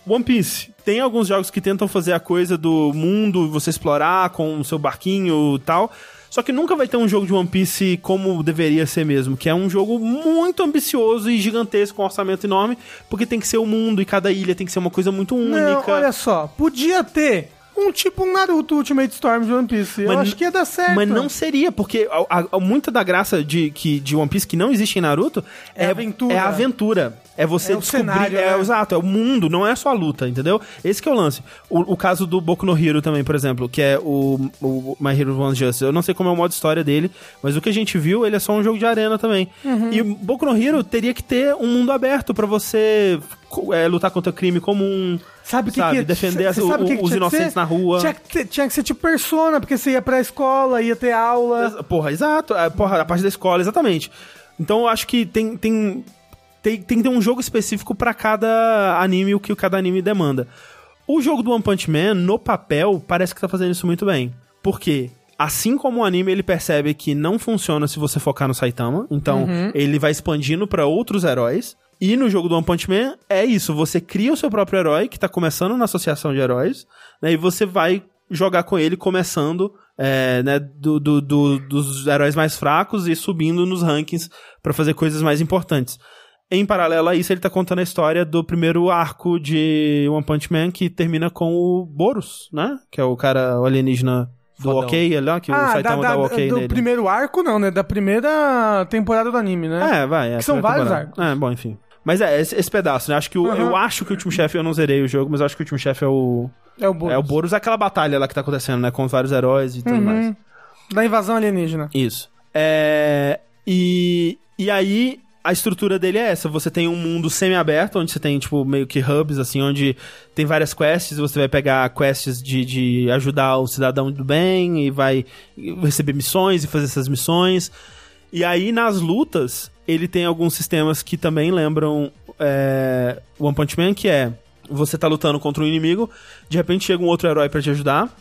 Speaker 1: One Piece. Tem alguns jogos que tentam fazer a coisa do mundo, você explorar com o seu barquinho e tal. Só que nunca vai ter um jogo de One Piece como deveria ser mesmo, que é um jogo muito ambicioso e gigantesco, com um orçamento enorme, porque tem que ser o mundo e cada ilha tem que ser uma coisa muito
Speaker 2: Não,
Speaker 1: única.
Speaker 2: olha só. Podia ter um tipo um Naruto Ultimate Storm de One Piece. Eu
Speaker 1: Mas
Speaker 2: acho
Speaker 1: n-
Speaker 2: que ia dar certo.
Speaker 1: Mas não seria, porque a, a- muita da graça de, que, de One Piece que não existe em Naruto
Speaker 2: É aventura.
Speaker 1: É a aventura. É você
Speaker 2: É
Speaker 1: descobrir.
Speaker 2: cenário,
Speaker 1: é,
Speaker 2: né?
Speaker 1: exato, é o mundo, não é só a luta, entendeu? Esse que é o lance. O, o caso do Boku no Hero também, por exemplo, que é o, o My Hero One Justice. Eu não sei como é o modo história dele, mas o que a gente viu, ele é só um jogo de arena também.
Speaker 2: Uhum.
Speaker 1: E o Boku no Hero teria que ter um mundo aberto pra você é, lutar contra crime comum.
Speaker 2: Sabe o que
Speaker 1: Sabe,
Speaker 2: que
Speaker 1: defender
Speaker 2: cê-
Speaker 1: as-
Speaker 2: cê sabe
Speaker 1: o-
Speaker 2: o que que
Speaker 1: os inocentes na rua.
Speaker 2: Tinha que, ter- tinha que ser tipo persona, porque você ia pra escola, ia ter aula.
Speaker 1: Porra, exato. É, Porra, a parte da escola, exatamente. Então eu acho que tem, tem, tem, tem que ter um jogo específico pra cada anime, o que cada anime demanda. O jogo do One Punch Man, no papel, parece que tá fazendo isso muito bem. Por quê? Assim como o anime, ele percebe que não funciona se você focar no Saitama. Então, ele vai expandindo pra outros heróis. E no jogo do One Punch Man, é isso. Você cria o seu próprio herói, que tá começando na associação de heróis. Né, e você vai jogar com ele começando é, né, do, do- do- dos heróis mais fracos e subindo nos rankings pra fazer coisas mais importantes. Em paralelo a isso, ele tá contando a história do primeiro arco de One Punch Man, que termina com o Boros, né? Que é o cara o alienígena do
Speaker 3: Fodão.
Speaker 1: ok, ali, ó, que o
Speaker 2: ah, da,
Speaker 1: Saitama
Speaker 2: da-
Speaker 1: dá o ok
Speaker 2: do
Speaker 1: nele.
Speaker 2: primeiro arco não, né? Da primeira temporada do anime, né?
Speaker 1: É, vai. É,
Speaker 2: Que são vários
Speaker 1: temporada. É, bom, enfim. Mas é, esse, esse pedaço, né? Acho que o,
Speaker 2: Uhum.
Speaker 1: Eu acho que o último chefe, eu não zerei o jogo, mas eu acho que o último chefe é o.
Speaker 2: É o Boros.
Speaker 1: É o Boros, aquela batalha lá que tá acontecendo, né? Com vários heróis e tudo
Speaker 2: Uhum.
Speaker 1: mais.
Speaker 2: Da invasão alienígena.
Speaker 1: Isso. É, e, e aí, a estrutura dele é essa. Você tem um mundo semi-aberto, onde você tem, tipo, meio que hubs, assim, onde tem várias quests. Você vai pegar quests de, de ajudar o cidadão do bem e vai receber missões e fazer essas missões. E aí, nas lutas, ele tem alguns sistemas que também lembram é, One Punch Man, que é... Você tá lutando contra um inimigo, de repente chega um outro herói pra te ajudar,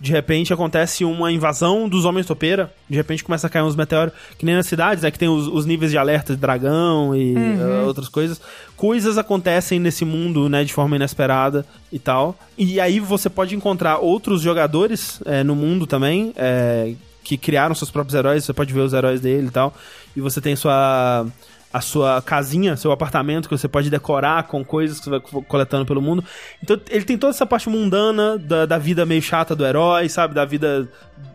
Speaker 1: de repente acontece uma invasão dos homens topeira. De repente começa a cair uns meteoros, que nem nas cidades, né? Que tem os, os níveis de alerta de dragão e uh, outras coisas. Coisas acontecem nesse mundo, né? De forma inesperada e tal. E aí você pode encontrar outros jogadores é, no mundo também, é, que criaram seus próprios heróis. Você pode ver os heróis dele e tal. E você tem sua a sua casinha, seu apartamento que você pode decorar com coisas que você vai co- coletando pelo mundo. Então ele tem toda essa parte mundana da, da vida meio chata do herói, sabe? Da vida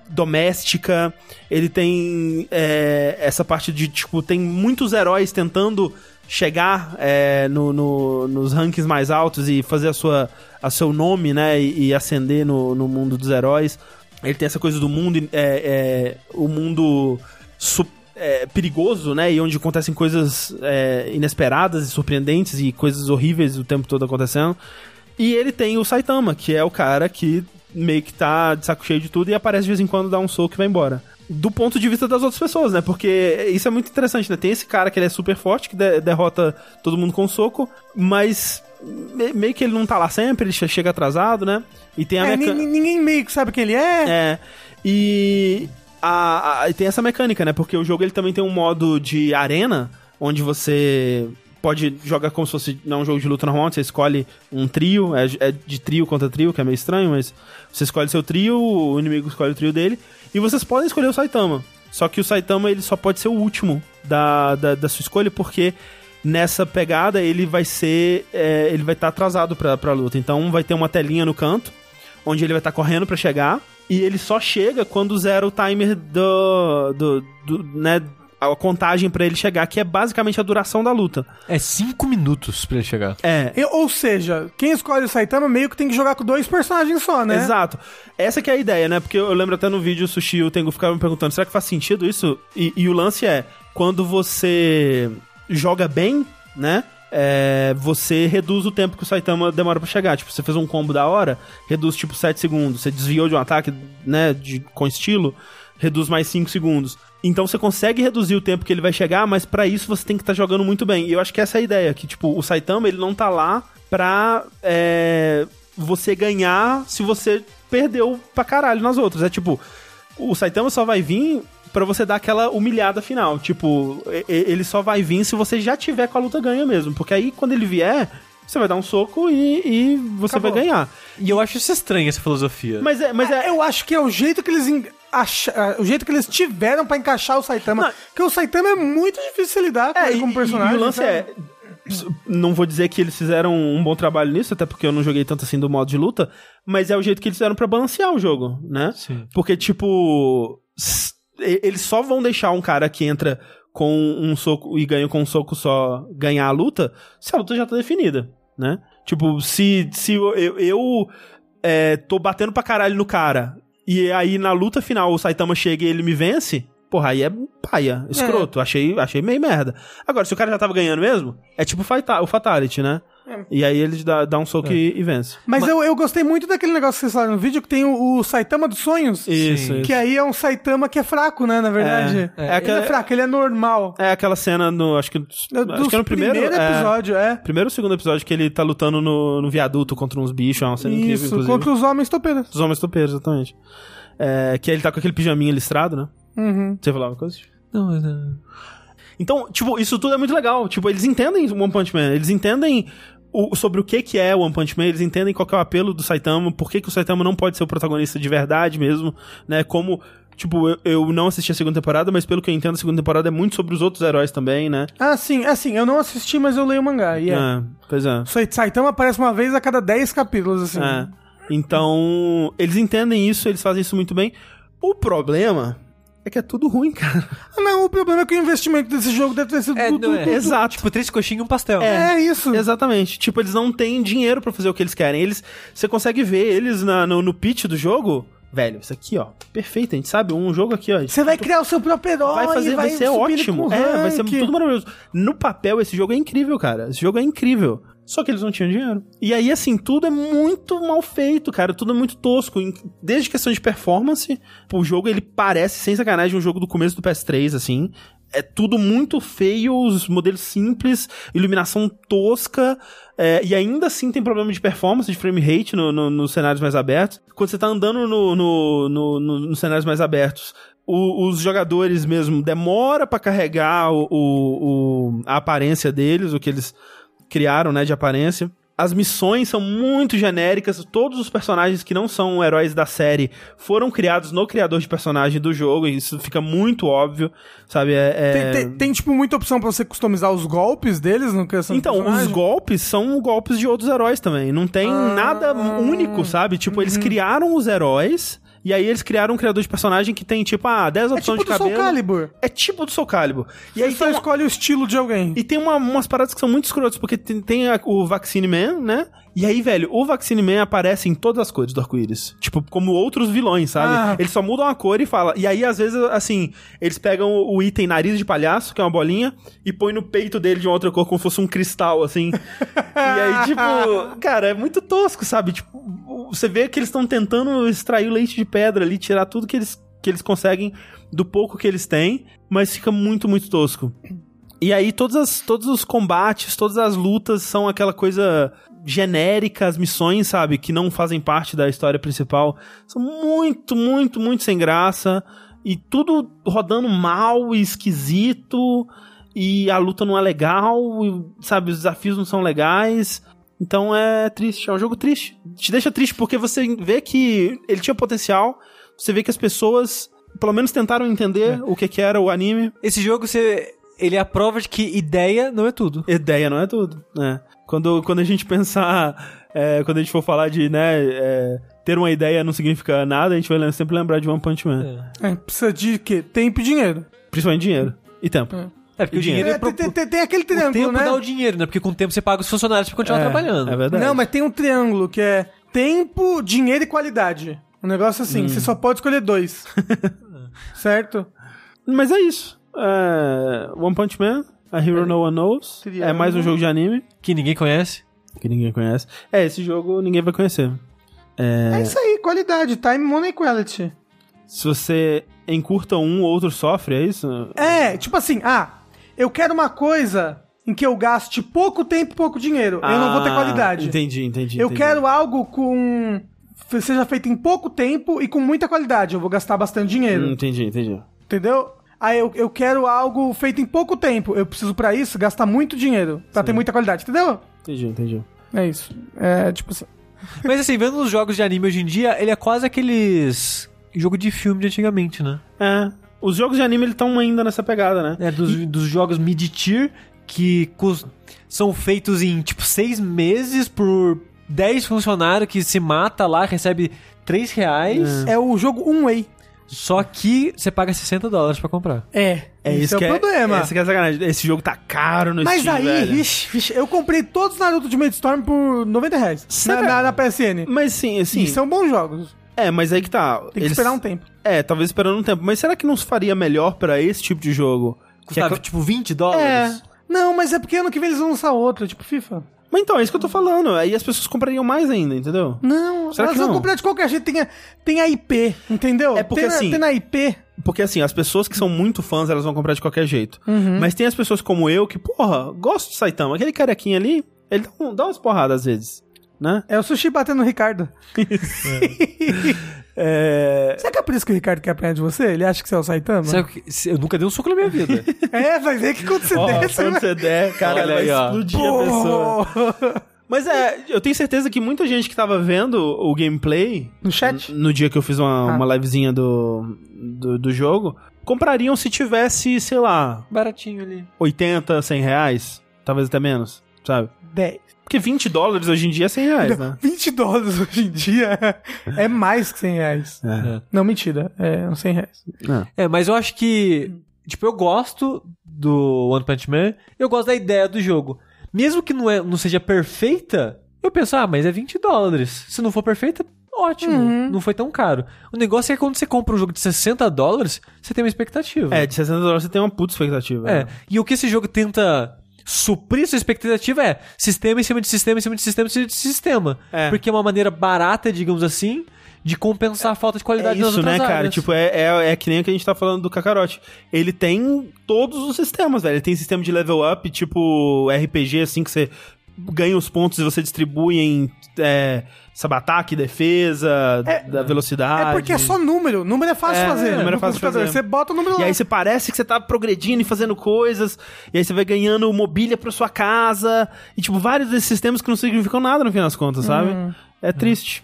Speaker 1: doméstica. Ele tem é, essa parte de, tipo, tem muitos heróis tentando chegar é, no, no- nos rankings mais altos e fazer a sua a seu nome, né? E, e ascender no, no mundo dos heróis. Ele tem essa coisa do mundo, é, é, o mundo su- é, perigoso, né? E onde acontecem coisas é, inesperadas e surpreendentes e coisas horríveis o tempo todo acontecendo. E ele tem o Saitama, que é o cara que meio que tá de saco cheio de tudo e aparece de vez em quando, dá um soco e vai embora. Do ponto de vista das outras pessoas, né? Porque isso é muito interessante, né? Tem esse cara que ele é super forte, que de- derrota todo mundo com um soco, mas meio que ele não tá lá sempre, ele che- chega atrasado, né? E tem a
Speaker 2: É,
Speaker 1: meca-
Speaker 2: ni- ninguém meio que sabe quem ele é.
Speaker 1: é. E a, a- tem essa mecânica, né? Porque o jogo ele também tem um modo de arena, onde você pode jogar como se fosse não é um jogo de luta normal, você escolhe um trio, é, é de trio contra trio, que é meio estranho, mas você escolhe seu trio, o inimigo escolhe o trio dele, e vocês podem escolher o Saitama. Só que o Saitama ele só pode ser o último da, da, da sua escolha, porque nessa pegada ele vai ser. é, ele vai estar atrasado pra, pra luta. Então vai ter uma telinha no canto, onde ele vai estar correndo pra chegar. E ele só chega quando zera o timer do. do, do né, a contagem pra ele chegar, que é basicamente a duração da luta.
Speaker 3: É cinco minutos pra ele chegar.
Speaker 1: É.
Speaker 2: E- Ou seja, quem escolhe o Saitama meio que tem que jogar com dois personagens só, né?
Speaker 1: Exato. Essa que é a ideia, né? Porque eu lembro até no vídeo o Sushi e o Tengu ficaram me perguntando, será que faz sentido isso? E, e o lance é, quando você joga bem, né? é, você reduz o tempo que o Saitama demora pra chegar. Tipo, você fez um combo da hora, reduz tipo 7 segundos. Você desviou de um ataque, né, de, com estilo, reduz mais 5 segundos. Então você consegue reduzir o tempo que ele vai chegar, mas pra isso você tem que estar jogando muito bem. E eu acho que essa é a ideia, que tipo, o Saitama ele não tá lá pra é, você ganhar se você perdeu pra caralho nas outras. É tipo, o Saitama só vai vir pra você dar aquela humilhada final. Tipo, e- e- ele só vai vir se você já tiver com a luta ganha mesmo. Porque aí quando ele vier, você vai dar um soco e, e você
Speaker 2: Acabou.
Speaker 1: vai ganhar.
Speaker 3: E eu acho isso estranho, essa filosofia.
Speaker 1: Mas é. Mas é
Speaker 2: Eu acho que é o jeito que eles en- acha- ah, o jeito que eles tiveram pra encaixar o Saitama.
Speaker 1: Não.
Speaker 2: Porque o Saitama é muito difícil de lidar com
Speaker 1: É,
Speaker 2: ele
Speaker 1: e,
Speaker 2: como personagem.
Speaker 1: e o lance
Speaker 2: sabe?
Speaker 1: é. Não vou dizer que eles fizeram um bom trabalho nisso, até porque eu não joguei tanto assim do modo de luta, mas é o jeito que eles fizeram pra balancear o jogo, né?
Speaker 3: Sim.
Speaker 1: Porque, tipo. Eles só vão deixar um cara que entra com um soco e ganho com um soco só ganhar a luta, se a luta já tá definida, né? Tipo, se, se eu, eu, eu, é, tô batendo pra caralho no cara e aí na luta final o Saitama chega e ele me vence, porra, aí é paia, escroto. Achei, achei meio merda. Agora, se o cara já tava ganhando mesmo, é tipo o Fatality, né? E aí ele dá, dá um soco e, e vence.
Speaker 2: Mas eu, eu gostei muito daquele negócio que vocês falaram no vídeo, que tem o, o Saitama dos sonhos.
Speaker 1: Isso,
Speaker 3: Sim.
Speaker 1: isso.
Speaker 2: Que aí é um Saitama que é fraco, né, na verdade.
Speaker 1: É, é
Speaker 2: ele
Speaker 1: aquela-
Speaker 2: é fraco, ele é normal.
Speaker 1: É aquela cena no. Acho que, acho
Speaker 2: Dos
Speaker 1: que é no primeiro. é,
Speaker 2: episódio, é.
Speaker 1: primeiro ou segundo episódio que ele tá lutando no, no viaduto contra uns bichos. É uma cena incrível,
Speaker 2: Isso,
Speaker 1: inclusive.
Speaker 2: contra os homens topeiros.
Speaker 1: Os homens topeiros, exatamente. É, que aí ele tá com aquele pijaminha listrado, né?
Speaker 2: Uhum.
Speaker 1: Você falava uma coisa?
Speaker 3: Não, mas, é...
Speaker 1: Então, tipo, isso tudo é muito legal. Tipo, eles entendem o One Punch Man, eles entendem o- sobre o que que é o One Punch Man, eles entendem qual que é o apelo do Saitama, por que que o Saitama não pode ser o protagonista de verdade mesmo, né? Como, tipo, eu, eu não assisti a segunda temporada, mas pelo que eu entendo, a segunda temporada é muito sobre os outros heróis também, né?
Speaker 2: Ah, sim, assim, eu não assisti, mas eu leio o mangá. E é.
Speaker 1: É, pois é.
Speaker 2: Saitama aparece uma vez a cada 10 capítulos, assim.
Speaker 1: É. Então, eles entendem isso, eles fazem isso muito bem. O problema é que é tudo ruim, cara.
Speaker 2: Ah, Não, o problema é que o investimento desse jogo deve ter sido
Speaker 3: É,
Speaker 2: tudo.
Speaker 3: não é.
Speaker 2: tudo-
Speaker 1: Exato.
Speaker 3: Tipo, três coxinhas e um pastel.
Speaker 2: É isso.
Speaker 1: Exatamente. Tipo, eles não têm dinheiro pra fazer o que eles querem. Eles, você consegue ver eles na- no, no pitch do jogo. Velho, isso aqui, ó, perfeito, a gente sabe, um jogo aqui, ó.
Speaker 2: Você vai criar o seu próprio herói.
Speaker 1: vai fazer, vai, ser
Speaker 2: subir
Speaker 1: ótimo. É, vai ser tudo maravilhoso. No papel, esse jogo é incrível, cara. Esse jogo é incrível. Só que eles não tinham dinheiro. E aí, assim, tudo é muito mal feito, cara. Tudo é muito tosco. Desde questão de performance, o jogo, ele parece, sem sacanagem, um jogo do começo do PS3, assim. É tudo muito feio, os modelos simples, iluminação tosca, é, e ainda assim tem problema de performance, de frame rate no, no- nos cenários mais abertos. Quando você tá andando no, no- no- no- nos cenários mais abertos, o- os jogadores mesmo demora pra carregar o, o- o- a aparência deles, o que eles criaram, né, de aparência. As missões são muito genéricas, todos os personagens que não são heróis da série foram criados no criador de personagem do jogo, e isso fica muito óbvio, sabe? É, é-
Speaker 2: Tem, tem- tem, tipo, muita opção pra você customizar os golpes deles no do
Speaker 1: Então, os golpes são golpes de outros heróis também. Não tem
Speaker 2: Ah.
Speaker 1: nada único, sabe? Tipo,
Speaker 2: Uhum.
Speaker 1: eles criaram os heróis. E aí eles criaram um criador de personagem que tem, tipo, ah, 10
Speaker 2: É
Speaker 1: opções
Speaker 2: tipo
Speaker 1: de
Speaker 2: do Soul
Speaker 1: cabelo.
Speaker 2: Calibur.
Speaker 1: É tipo do Soul Calibur. E aí
Speaker 2: aí só
Speaker 1: uma-
Speaker 2: escolhe o estilo de alguém.
Speaker 1: e tem uma- umas paradas que são muito escrotas, porque tem, tem a- o Vaccine Man, né? E aí, velho, o Vaccine Man aparece em todas as cores do arco-íris. Tipo, como outros vilões, sabe?
Speaker 2: Ah.
Speaker 1: Eles só mudam a cor e fala. E aí, às vezes, assim, eles pegam o, item nariz de palhaço, que é uma bolinha, e põe no peito dele de uma outra cor, como se fosse um cristal, assim. <laughs> e aí, tipo, cara, é muito tosco, sabe? Tipo, você vê que eles estão tentando extrair o leite de pedra ali, tirar tudo que eles, que eles conseguem do pouco que eles têm, mas fica muito, muito tosco. E aí todas as, todos os combates, todas as lutas são aquela coisa genérica, as missões, sabe, que não fazem parte da história principal, são muito, muito, muito sem graça e tudo rodando mal e esquisito e a luta não é legal, e, sabe, os desafios não são legais. Então é triste, é um jogo triste. Te deixa triste porque você vê que ele tinha potencial, você vê que as pessoas pelo menos tentaram entender o que que era o anime.
Speaker 3: Esse jogo, você... ele é a prova de que ideia não é tudo.
Speaker 1: Ideia não é tudo, né? Quando, quando a gente pensar, é, quando a gente for falar de, né, é, ter uma ideia não significa nada, a gente vai sempre lembrar de One Punch Man.
Speaker 3: É,
Speaker 2: É, precisa de quê? Tempo e dinheiro.
Speaker 1: Principalmente dinheiro e tempo.
Speaker 3: É, porque o dinheiro...
Speaker 2: É,
Speaker 3: é pro-
Speaker 2: tem, tem- tem aquele
Speaker 3: O
Speaker 2: triângulo,
Speaker 3: tempo
Speaker 2: né?
Speaker 3: dá o dinheiro, né? Porque com o tempo você paga os funcionários pra continuar
Speaker 1: É,
Speaker 3: trabalhando.
Speaker 1: É verdade.
Speaker 2: Não, mas tem um triângulo que é tempo, dinheiro e qualidade. Um negócio assim,
Speaker 1: Hum.
Speaker 2: você só pode escolher dois. <laughs> certo?
Speaker 1: Mas é isso. É, One Punch Man, A Hero No One Knows.
Speaker 2: Triângulo.
Speaker 1: É mais um jogo de anime
Speaker 3: Que ninguém conhece.
Speaker 1: que ninguém conhece. É, esse jogo ninguém vai conhecer.
Speaker 2: É, isso aí, qualidade, time, money, quality.
Speaker 1: Se você encurta um, o outro sofre, é isso?
Speaker 2: É, tipo assim, ah, eu quero uma coisa em que eu gaste pouco tempo e pouco dinheiro. eu não vou ter
Speaker 1: Ah,
Speaker 2: qualidade.
Speaker 1: Entendi, entendi.
Speaker 2: Eu
Speaker 1: entendi.
Speaker 2: quero algo com. seja feito em pouco tempo e com muita qualidade. Eu vou gastar bastante dinheiro.
Speaker 1: Hum, entendi, entendi.
Speaker 2: Entendeu? Aí eu, eu quero algo feito em pouco tempo. Eu preciso pra isso gastar muito dinheiro. Pra ter muita qualidade, entendeu?
Speaker 1: Entendi, entendi.
Speaker 2: É isso. É tipo assim. <laughs>
Speaker 3: Mas assim, vendo os jogos de anime hoje em dia, ele é quase aqueles... Jogo de filme de antigamente, né?
Speaker 1: É. Os jogos de anime estão ainda nessa pegada, né?
Speaker 3: É, dos, dos jogos mid-tier que cus- são feitos em, tipo, seis meses por 10 funcionários que se mata lá, recebe 3 reais.
Speaker 2: É o jogo um way.
Speaker 3: Só que você paga 60 dólares pra comprar.
Speaker 2: É,
Speaker 1: É
Speaker 2: esse
Speaker 1: isso
Speaker 2: é
Speaker 1: que
Speaker 2: o problema.
Speaker 1: Esse que é. Esse jogo tá caro no
Speaker 2: Mas
Speaker 1: Steam,
Speaker 2: aí,
Speaker 1: velho.
Speaker 2: vixe, vixe, eu comprei todos os Naruto Ultimate Storm por 90 reais. Na, na, na PSN.
Speaker 1: Mas sim, assim...
Speaker 2: E são bons jogos.
Speaker 1: É, mas aí que tá.
Speaker 2: Tem que esperar um tempo.
Speaker 1: É, talvez esperando um tempo. Mas será que não se faria melhor pra esse tipo de jogo? Que é
Speaker 3: Custava,
Speaker 1: co-
Speaker 3: tipo, 20 dólares?
Speaker 2: Não, mas é porque ano que vem eles vão lançar outra, tipo FIFA.
Speaker 1: Mas então, é isso que eu tô falando. Aí as pessoas comprariam mais ainda, entendeu?
Speaker 2: Não,
Speaker 1: Será
Speaker 2: elas
Speaker 1: que
Speaker 2: vão
Speaker 1: não?
Speaker 2: comprar de qualquer jeito. Tem a, tem a IP, entendeu?
Speaker 1: É porque
Speaker 2: tem, na-
Speaker 1: assim-
Speaker 2: Tem na IP.
Speaker 1: Porque assim, as pessoas que são muito fãs, elas vão comprar de qualquer jeito.
Speaker 2: Uhum.
Speaker 1: Mas tem as pessoas como eu que, porra, gosto de Saitama. Aquele carequinha ali, ele dá, um- dá umas porradas às vezes, né?
Speaker 2: É o sushi batendo no Ricardo. <laughs> <laughs>
Speaker 1: É...
Speaker 2: Será que é por isso que o Ricardo quer apanhar de você? Ele acha que você é o Saitama?
Speaker 3: Sabe que- se- eu nunca dei um soco na minha vida. <laughs>
Speaker 2: É, vai ver que quando você
Speaker 1: Ó,
Speaker 2: der, você
Speaker 1: quando você der, cara,
Speaker 3: Olha
Speaker 1: vai
Speaker 3: aí, ó.
Speaker 1: explodir a pessoa. <laughs> Mas é, eu tenho certeza que muita gente que tava vendo o gameplay
Speaker 2: No chat?
Speaker 1: no dia que eu fiz uma,
Speaker 2: Ah.
Speaker 1: uma livezinha do, do, do jogo, comprariam se tivesse, sei lá,
Speaker 3: Baratinho ali.
Speaker 1: 80, 100 reais. Talvez até menos, sabe?
Speaker 2: 10.
Speaker 1: Porque 20 dólares hoje em dia é 100 reais, né?
Speaker 2: 20 dólares hoje em dia é mais que 100 reais.
Speaker 1: É.
Speaker 2: Não, mentira. É uns 100 reais.
Speaker 3: É, mas eu acho que. Tipo, eu gosto do One Punch Man, eu gosto da ideia do jogo. Mesmo que não, é, não seja perfeita, eu penso, ah, mas é 20 dólares. Se não for perfeita, ótimo.
Speaker 2: Uhum.
Speaker 3: Não foi tão caro. O negócio é que quando você compra um jogo de 60 dólares, você tem uma expectativa.
Speaker 1: É, de 60 dólares você tem uma puta expectativa.
Speaker 3: É,
Speaker 1: né?
Speaker 3: e o que esse jogo tenta suprir sua expectativa é sistema em cima de sistema, em cima de sistema, em cima de sistema.
Speaker 1: É.
Speaker 3: Porque é uma maneira barata, digamos assim, de compensar a falta de
Speaker 1: É
Speaker 3: qualidade nas
Speaker 1: isso, né, cara?
Speaker 3: áreas.
Speaker 1: Tipo, é, é, é que nem o que a gente tá falando do Kakarote. Ele tem todos os sistemas, velho. Ele tem sistema de level up, tipo RPG, assim, que você ganha os pontos e você distribui em é, sabe, ataque, defesa, da velocidade.
Speaker 2: É porque é só número. Número é fácil
Speaker 1: É,
Speaker 2: fazer.
Speaker 1: número é fácil de fazer.
Speaker 2: Você bota o número
Speaker 1: E
Speaker 2: lá.
Speaker 1: aí você parece que você tá progredindo e fazendo coisas, e aí você vai ganhando mobília pra sua casa, e tipo, vários desses sistemas que não significam nada no fim das contas, sabe?
Speaker 2: Hum.
Speaker 1: É triste.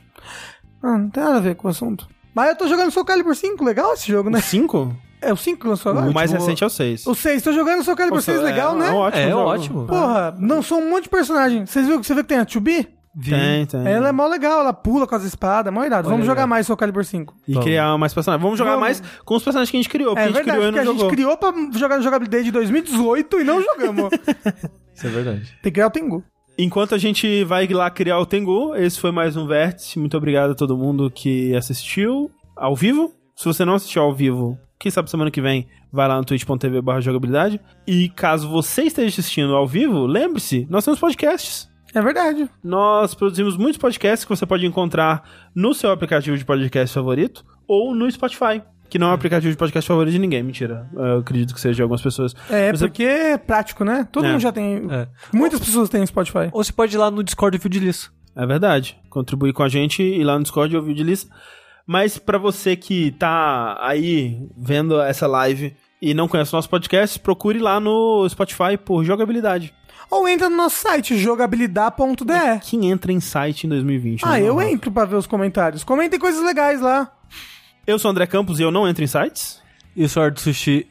Speaker 2: Ah, não tem nada a ver com o assunto. Mas eu tô jogando Soul Calibur 5. Legal esse jogo, né?
Speaker 1: Cinco?
Speaker 2: É o 5 que lançou agora?
Speaker 1: o mais
Speaker 2: Tipo,
Speaker 1: recente é o seis.
Speaker 2: O 6. Tô jogando Soul Calibur 6. Legal,
Speaker 1: é,
Speaker 2: né?
Speaker 1: É um ótimo
Speaker 3: É,
Speaker 1: jogo.
Speaker 3: ótimo.
Speaker 2: Porra, lançou um monte de personagem. Vocês viram, você viu que tem a 2B?
Speaker 1: Tem, tem.
Speaker 2: Ela é mó legal, ela pula com as espadas, mó irado. Vamos jogar mais Soul Calibur 5.
Speaker 1: E
Speaker 3: Vamos.
Speaker 1: criar mais personagens. Vamos jogar
Speaker 2: Vamos.
Speaker 1: mais com os personagens que a gente criou. Porque
Speaker 2: É
Speaker 1: a gente
Speaker 2: verdade,
Speaker 1: criou e não
Speaker 2: a gente
Speaker 1: jogou.
Speaker 2: criou pra jogar no jogabilidade de 2018 e não jogamos. <laughs>
Speaker 3: Isso é verdade.
Speaker 2: tem que criar o Tengu.
Speaker 1: Enquanto a gente vai lá criar o Tengu, esse foi mais um Vértice. Muito obrigado a todo mundo que assistiu ao vivo. Se você não assistiu ao vivo, quem sabe semana que vem, vai lá no twitch.tv barra jogabilidade. E caso você esteja assistindo ao vivo, lembre-se, nós temos podcasts.
Speaker 2: É verdade.
Speaker 1: Nós produzimos muitos podcasts que você pode encontrar no seu aplicativo de podcast favorito ou no Spotify. Que não é um aplicativo de podcast favorito de ninguém, mentira. Eu acredito que seja de algumas pessoas.
Speaker 2: É,
Speaker 1: Mas eu-
Speaker 2: porque é prático, né? Todo
Speaker 1: É.
Speaker 2: mundo já tem.
Speaker 3: É.
Speaker 2: Muitas pessoas têm Spotify.
Speaker 3: Ou você pode ir lá no Discord do Fio de Liça.
Speaker 1: É verdade. Contribuir com a gente e lá no Discord ouvir de lista. Mas pra você que tá aí vendo essa live e não conhece o nosso podcast, procure lá no Spotify por jogabilidade.
Speaker 2: Ou entra no nosso site, jogabilidade.de.
Speaker 1: Quem entra em site em 2020?
Speaker 2: Ah,
Speaker 1: né?
Speaker 2: eu entro pra ver os comentários. Comentem coisas legais lá.
Speaker 1: Eu sou o André Campos e eu não entro em sites.
Speaker 3: E o Sword Sushi.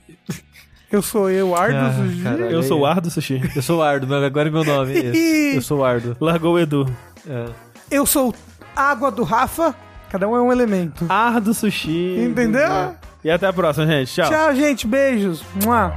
Speaker 2: Eu sou eu, Ardo
Speaker 3: Ah,
Speaker 2: Sushi.
Speaker 3: caralho.
Speaker 1: Eu sou o Ardo Sushi.
Speaker 3: Eu sou o Ardo, mas agora é meu nome. é esse. <laughs> Eu sou o Ardo.
Speaker 1: Largou o Edu.
Speaker 3: É.
Speaker 2: Eu sou Água do Rafa. Cada um é um elemento.
Speaker 1: Ardo Sushi.
Speaker 2: Entendeu?
Speaker 1: E até a próxima, gente. Tchau.
Speaker 2: Tchau, gente. Beijos. Mua.